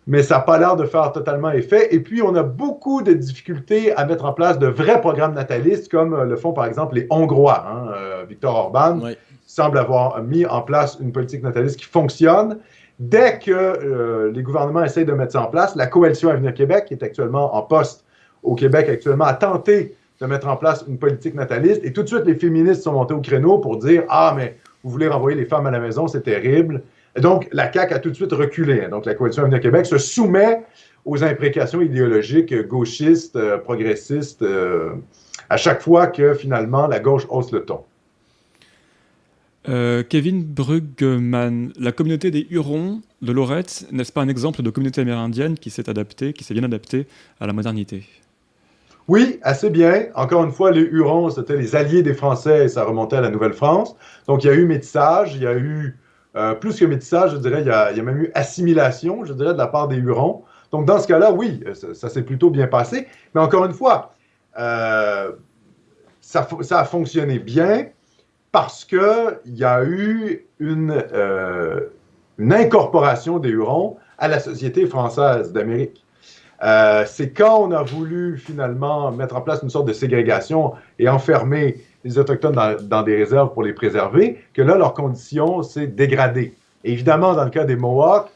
mais ça n'a pas l'air de faire totalement effet. Et puis, on a beaucoup de difficultés à mettre en place de vrais programmes natalistes, comme euh, le font par exemple les Hongrois. Hein. Victor Orban semble avoir mis en place une politique nataliste qui fonctionne. Dès que les gouvernements essayent de mettre ça en place, la coalition Avenir Québec, qui est actuellement en poste au Québec actuellement, a tenté de mettre en place une politique nataliste. Et tout de suite, les féministes sont montés au créneau pour dire Ah, mais vous voulez renvoyer les femmes à la maison, c'est terrible. Et donc, la CAQ a tout de suite reculé. Donc, la Coalition Avenir Québec se soumet aux imprécations idéologiques gauchistes, euh, progressistes, euh, à chaque fois que finalement la gauche hausse le ton. Euh, Kevin Brugman, la communauté des Hurons de Lorette, n'est-ce pas un exemple de communauté amérindienne qui s'est adaptée, qui s'est bien adaptée à la modernité? Oui, assez bien. Encore une fois, les Hurons, c'était les alliés des Français et ça remontait à la Nouvelle-France. Donc, il y a eu métissage, il y a eu, euh, plus que métissage, je dirais, il y, a, même eu assimilation, je dirais, de la part des Hurons. Donc, dans ce cas-là, oui, ça, s'est plutôt bien passé. Mais encore une fois, euh, ça, a fonctionné bien parce qu'il y a eu une, euh, incorporation des Hurons à la société française d'Amérique. Euh, c'est quand on a voulu finalement mettre en place une sorte de ségrégation et enfermer les Autochtones dans, des réserves pour les préserver, que là, leur condition s'est dégradée. évidemment, dans le cas des Mohawks,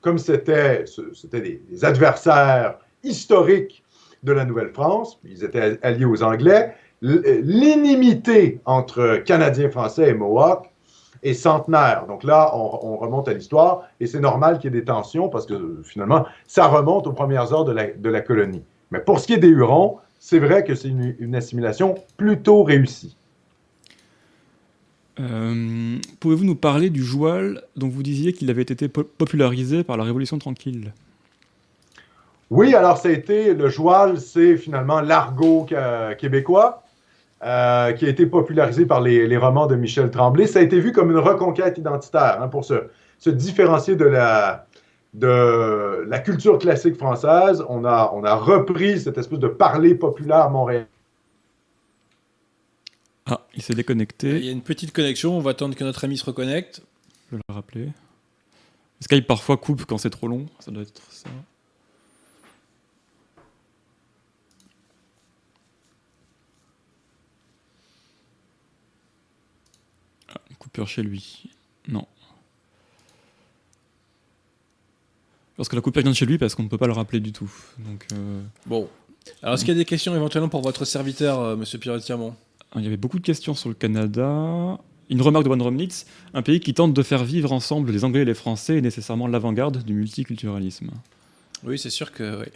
comme c'était des, des, adversaires historiques de la Nouvelle-France, ils étaient alliés aux Anglais, l'inimité entre Canadiens français et Mohawks est centenaire. Donc là, on, remonte à l'histoire et c'est normal qu'il y ait des tensions parce que finalement, ça remonte aux premières heures de la, colonie. Mais pour ce qui est des Hurons, c'est vrai que c'est une, assimilation plutôt réussie. Euh, pouvez-vous nous parler du joual dont vous disiez qu'il avait été popularisé par la Révolution tranquille? Oui, alors ça a été, le joual, c'est finalement l'argot québécois. Euh, qui a été popularisé par les, romans de Michel Tremblay. Ça a été vu comme une reconquête identitaire hein, pour se, différencier de la, culture classique française. On a, on a repris cette espèce de parler populaire montréalais. Ah, il s'est déconnecté. Il y a une petite connexion, on va attendre que notre ami se reconnecte. Je vais le rappeler. Skype parfois coupe quand c'est trop long, ça doit être ça. coupure chez lui. Non. Parce que la coupure vient de chez lui parce qu'on ne peut pas le rappeler du tout. Donc, euh, Bon. Alors, est-ce qu'il y a des questions éventuellement pour votre serviteur, euh, monsieur Pierre Tirmont Il y avait beaucoup de questions sur le Canada. Une remarque de Van Romnitz un pays qui tente de faire vivre ensemble les Anglais et les Français est nécessairement l'avant-garde du multiculturalisme. Oui, c'est sûr que. *laughs*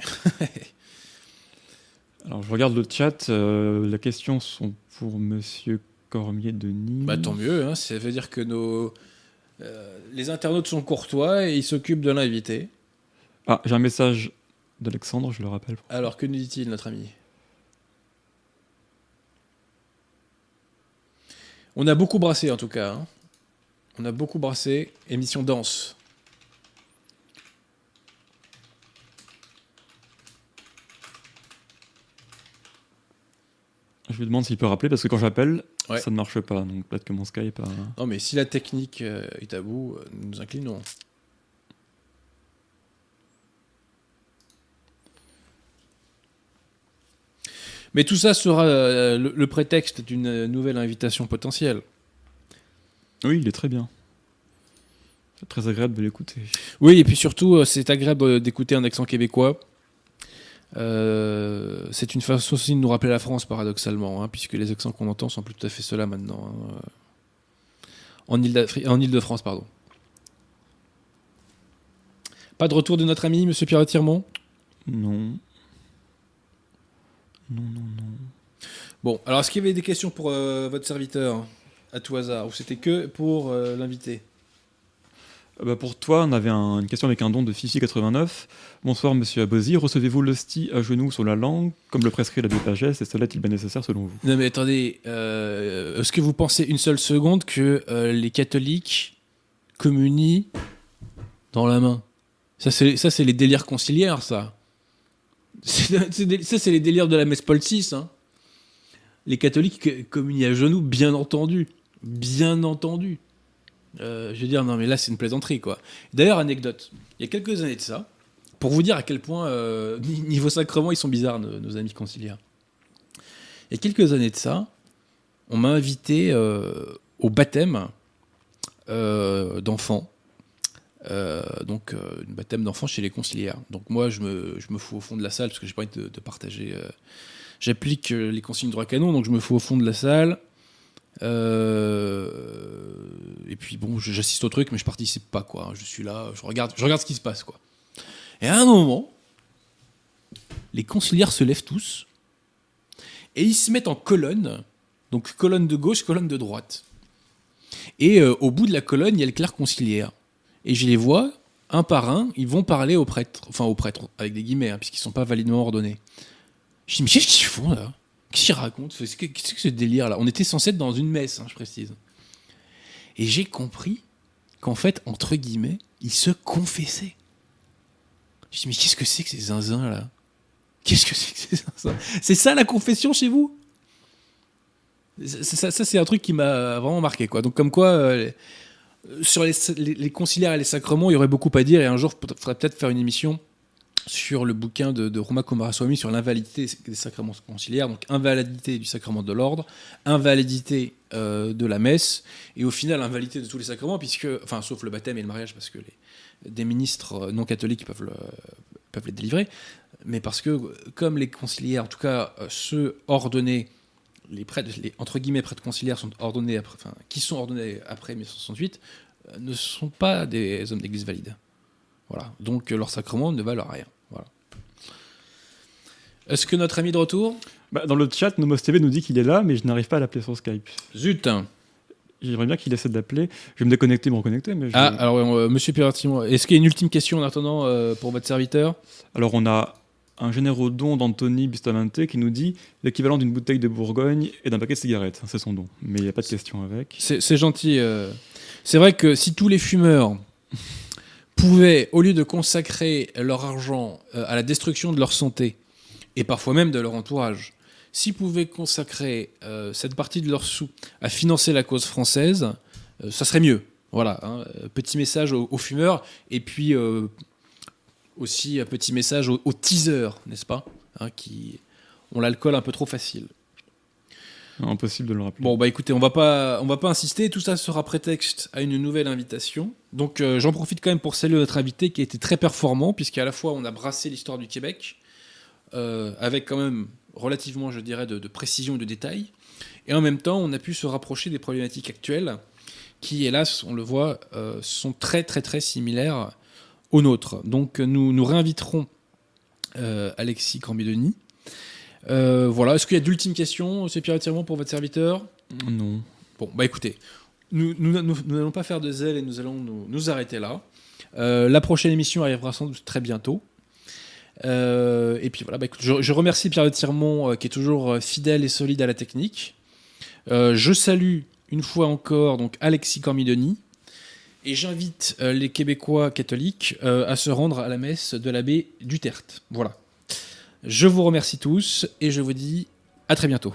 Alors, je regarde le chat. Euh, les questions sont pour monsieur Cormier Denis. Bah, tant mieux, hein, ça veut dire que nos, euh, les internautes sont courtois et ils s'occupent de l'invité. Ah, j'ai un message d'Alexandre, je le rappelle. Alors, que nous dit-il, notre ami? On a beaucoup brassé en tout cas. Hein. On a beaucoup brassé. Émission dense. Je lui demande s'il peut rappeler parce que quand j'appelle, ça ne marche pas. Donc peut-être que mon Skype a... Non, mais si la technique euh, est à bout, euh, nous nous inclinons. Mais tout ça sera euh, le, prétexte d'une nouvelle invitation potentielle. Oui, il est très bien. C'est très agréable de l'écouter. Oui, et puis surtout, c'est agréable d'écouter un accent québécois. Euh, c'est une façon aussi de nous rappeler la France, paradoxalement, hein, puisque les accents qu'on entend sont plus tout à fait ceux-là maintenant. Hein, euh, en Ile-de-France, pardon. Pas de retour de notre ami, monsieur Pierre Tirmont Non. Non, non, non. Bon, alors est-ce qu'il y avait des questions pour euh, votre serviteur, à tout hasard, ou c'était que pour l'invité? Euh, bah, pour toi, on avait un- une question avec un don de Fifi89. Bonsoir, monsieur Abosi. Recevez-vous l'hostie à genoux sur la langue, comme le prescrit l'abbé Pagès, et cela est-il bien nécessaire selon vous? Non mais attendez, euh, est-ce que vous pensez une seule seconde que euh, les catholiques communient dans la main? Ça c'est ça c'est les délires conciliaires ça. Ça c'est les délires de la messe Paul VI. hein. Les catholiques co- communient à genoux, bien entendu, bien entendu. Euh, je veux dire non mais là c'est une plaisanterie quoi. D'ailleurs anecdote, il y a quelques années de ça, pour vous dire à quel point euh, ni- niveau sacrement ils sont bizarres nos- amis conciliaires. Il y a quelques années de ça, on m'a invité euh, au baptême d'enfants. Euh, donc, euh, un baptême d'enfants chez les conciliaires. Donc, moi, je me, je me fous au fond de la salle parce que j'ai pas envie de, partager. euh, J'applique euh, les consignes droit canon, donc je me fous au fond de la salle. Et puis, bon, j'assiste au truc, mais je participe pas, quoi. Je suis là, je regarde, je regarde ce qui se passe, quoi. Et à un moment, les conciliaires se lèvent tous et ils se mettent en colonne, donc colonne de gauche, colonne de droite. Et au bout de la colonne, il y a le clerc conciliaire. Et je les vois, un par un, ils vont parler aux prêtres, enfin aux prêtres, avec des guillemets, hein, puisqu'ils ne sont pas validement ordonnés. Je dis, mais qu'est-ce qu'ils font là? Qu'est-ce qu'ils racontent? Qu'est-ce que que ce délire là? On était censé être dans une messe, hein, je précise. Et j'ai compris qu'en fait, entre guillemets, ils se confessaient. Je dis, mais qu'est-ce que c'est que ces zinzins là? Qu'est-ce que c'est que ces zinzins? C'est ça la confession chez vous? Ça, ça- ça, c'est un truc qui m'a vraiment marqué. Quoi. Donc, comme quoi, euh, sur les, les- conciliaires et les sacrements, il y aurait beaucoup à dire. Et un jour, il faudrait peut-être faire une émission sur le bouquin de, de Roma Kumaraswamy sur l'invalidité des sacrements conciliaires. Donc, invalidité du sacrement de l'ordre, invalidité euh, de la messe, et au final, invalidité de tous les sacrements, puisque, enfin, sauf le baptême et le mariage, parce que les, des ministres non catholiques peuvent, peuvent les délivrer. Mais parce que, comme les conciliaires, en tout cas, euh, ceux ordonnés les prêtres, les entre guillemets prêtres conciliaires sont ordonnés après, enfin, qui sont ordonnés après 1968 euh, ne sont pas des hommes d'église valides. Voilà. Donc euh, leurs sacrements ne valent rien. Voilà. Est-ce que notre ami est de retour? Bah, Dans le chat, Nomos TV nous dit qu'il est là, mais je n'arrive pas à l'appeler sur Skype. Zut J'aimerais bien qu'il essaie d'appeler. Je vais me déconnecter, me reconnecter. Mais je- Ah, alors euh, Monsieur Piratimo, est-ce qu'il y a une ultime question en attendant euh, pour votre serviteur? Alors, on a un généreux don d'Anthony Bustamante qui nous dit l'équivalent d'une bouteille de Bourgogne et d'un paquet de cigarettes. C'est son don. Mais il n'y a pas de question avec. C'est gentil. euh. C'est vrai que si tous les fumeurs pouvaient, au lieu de consacrer leur argent euh, à la destruction de leur santé, et parfois même de leur entourage, s'ils pouvaient consacrer euh, cette partie de leurs sous à financer la cause française, ça serait mieux. Voilà, hein. Petit message aux, fumeurs, et puis aussi un petit message aux, aux teasers, n'est-ce pas Hein, Qui ont l'alcool un peu trop facile. Impossible de le rappeler. Bon bah écoutez, on va pas, on va pas insister. Tout ça sera prétexte à une nouvelle invitation. Donc euh, j'en profite quand même pour saluer notre invité qui a été très performant puisqu'à la fois on a brassé l'histoire du Québec euh, avec quand même relativement, je dirais, de, de précision et de détails, et en même temps on a pu se rapprocher des problématiques actuelles qui, hélas, on le voit, euh, sont très très très similaires aux nôtres. Donc nous nous réinviterons euh, Alexis Cambidoni. Euh, voilà, est-ce qu'il y a d'ultimes questions, c'est Pierre Tirement pour votre serviteur? Non. Bon, bah écoutez, nous nous- nous- nous n'allons pas faire de zèle et nous allons nous, nous arrêter là. Euh, la prochaine émission arrivera sans doute très bientôt. Euh, et puis voilà, bah écoute, je, je remercie Pierre de Tirmont euh, qui est toujours euh, fidèle et solide à la technique. Euh, je salue une fois encore donc Alexis Cormidoni et j'invite euh, les Québécois catholiques euh, à se rendre à la messe de l'abbé Duterte. Voilà. Je vous remercie tous et je vous dis à très bientôt.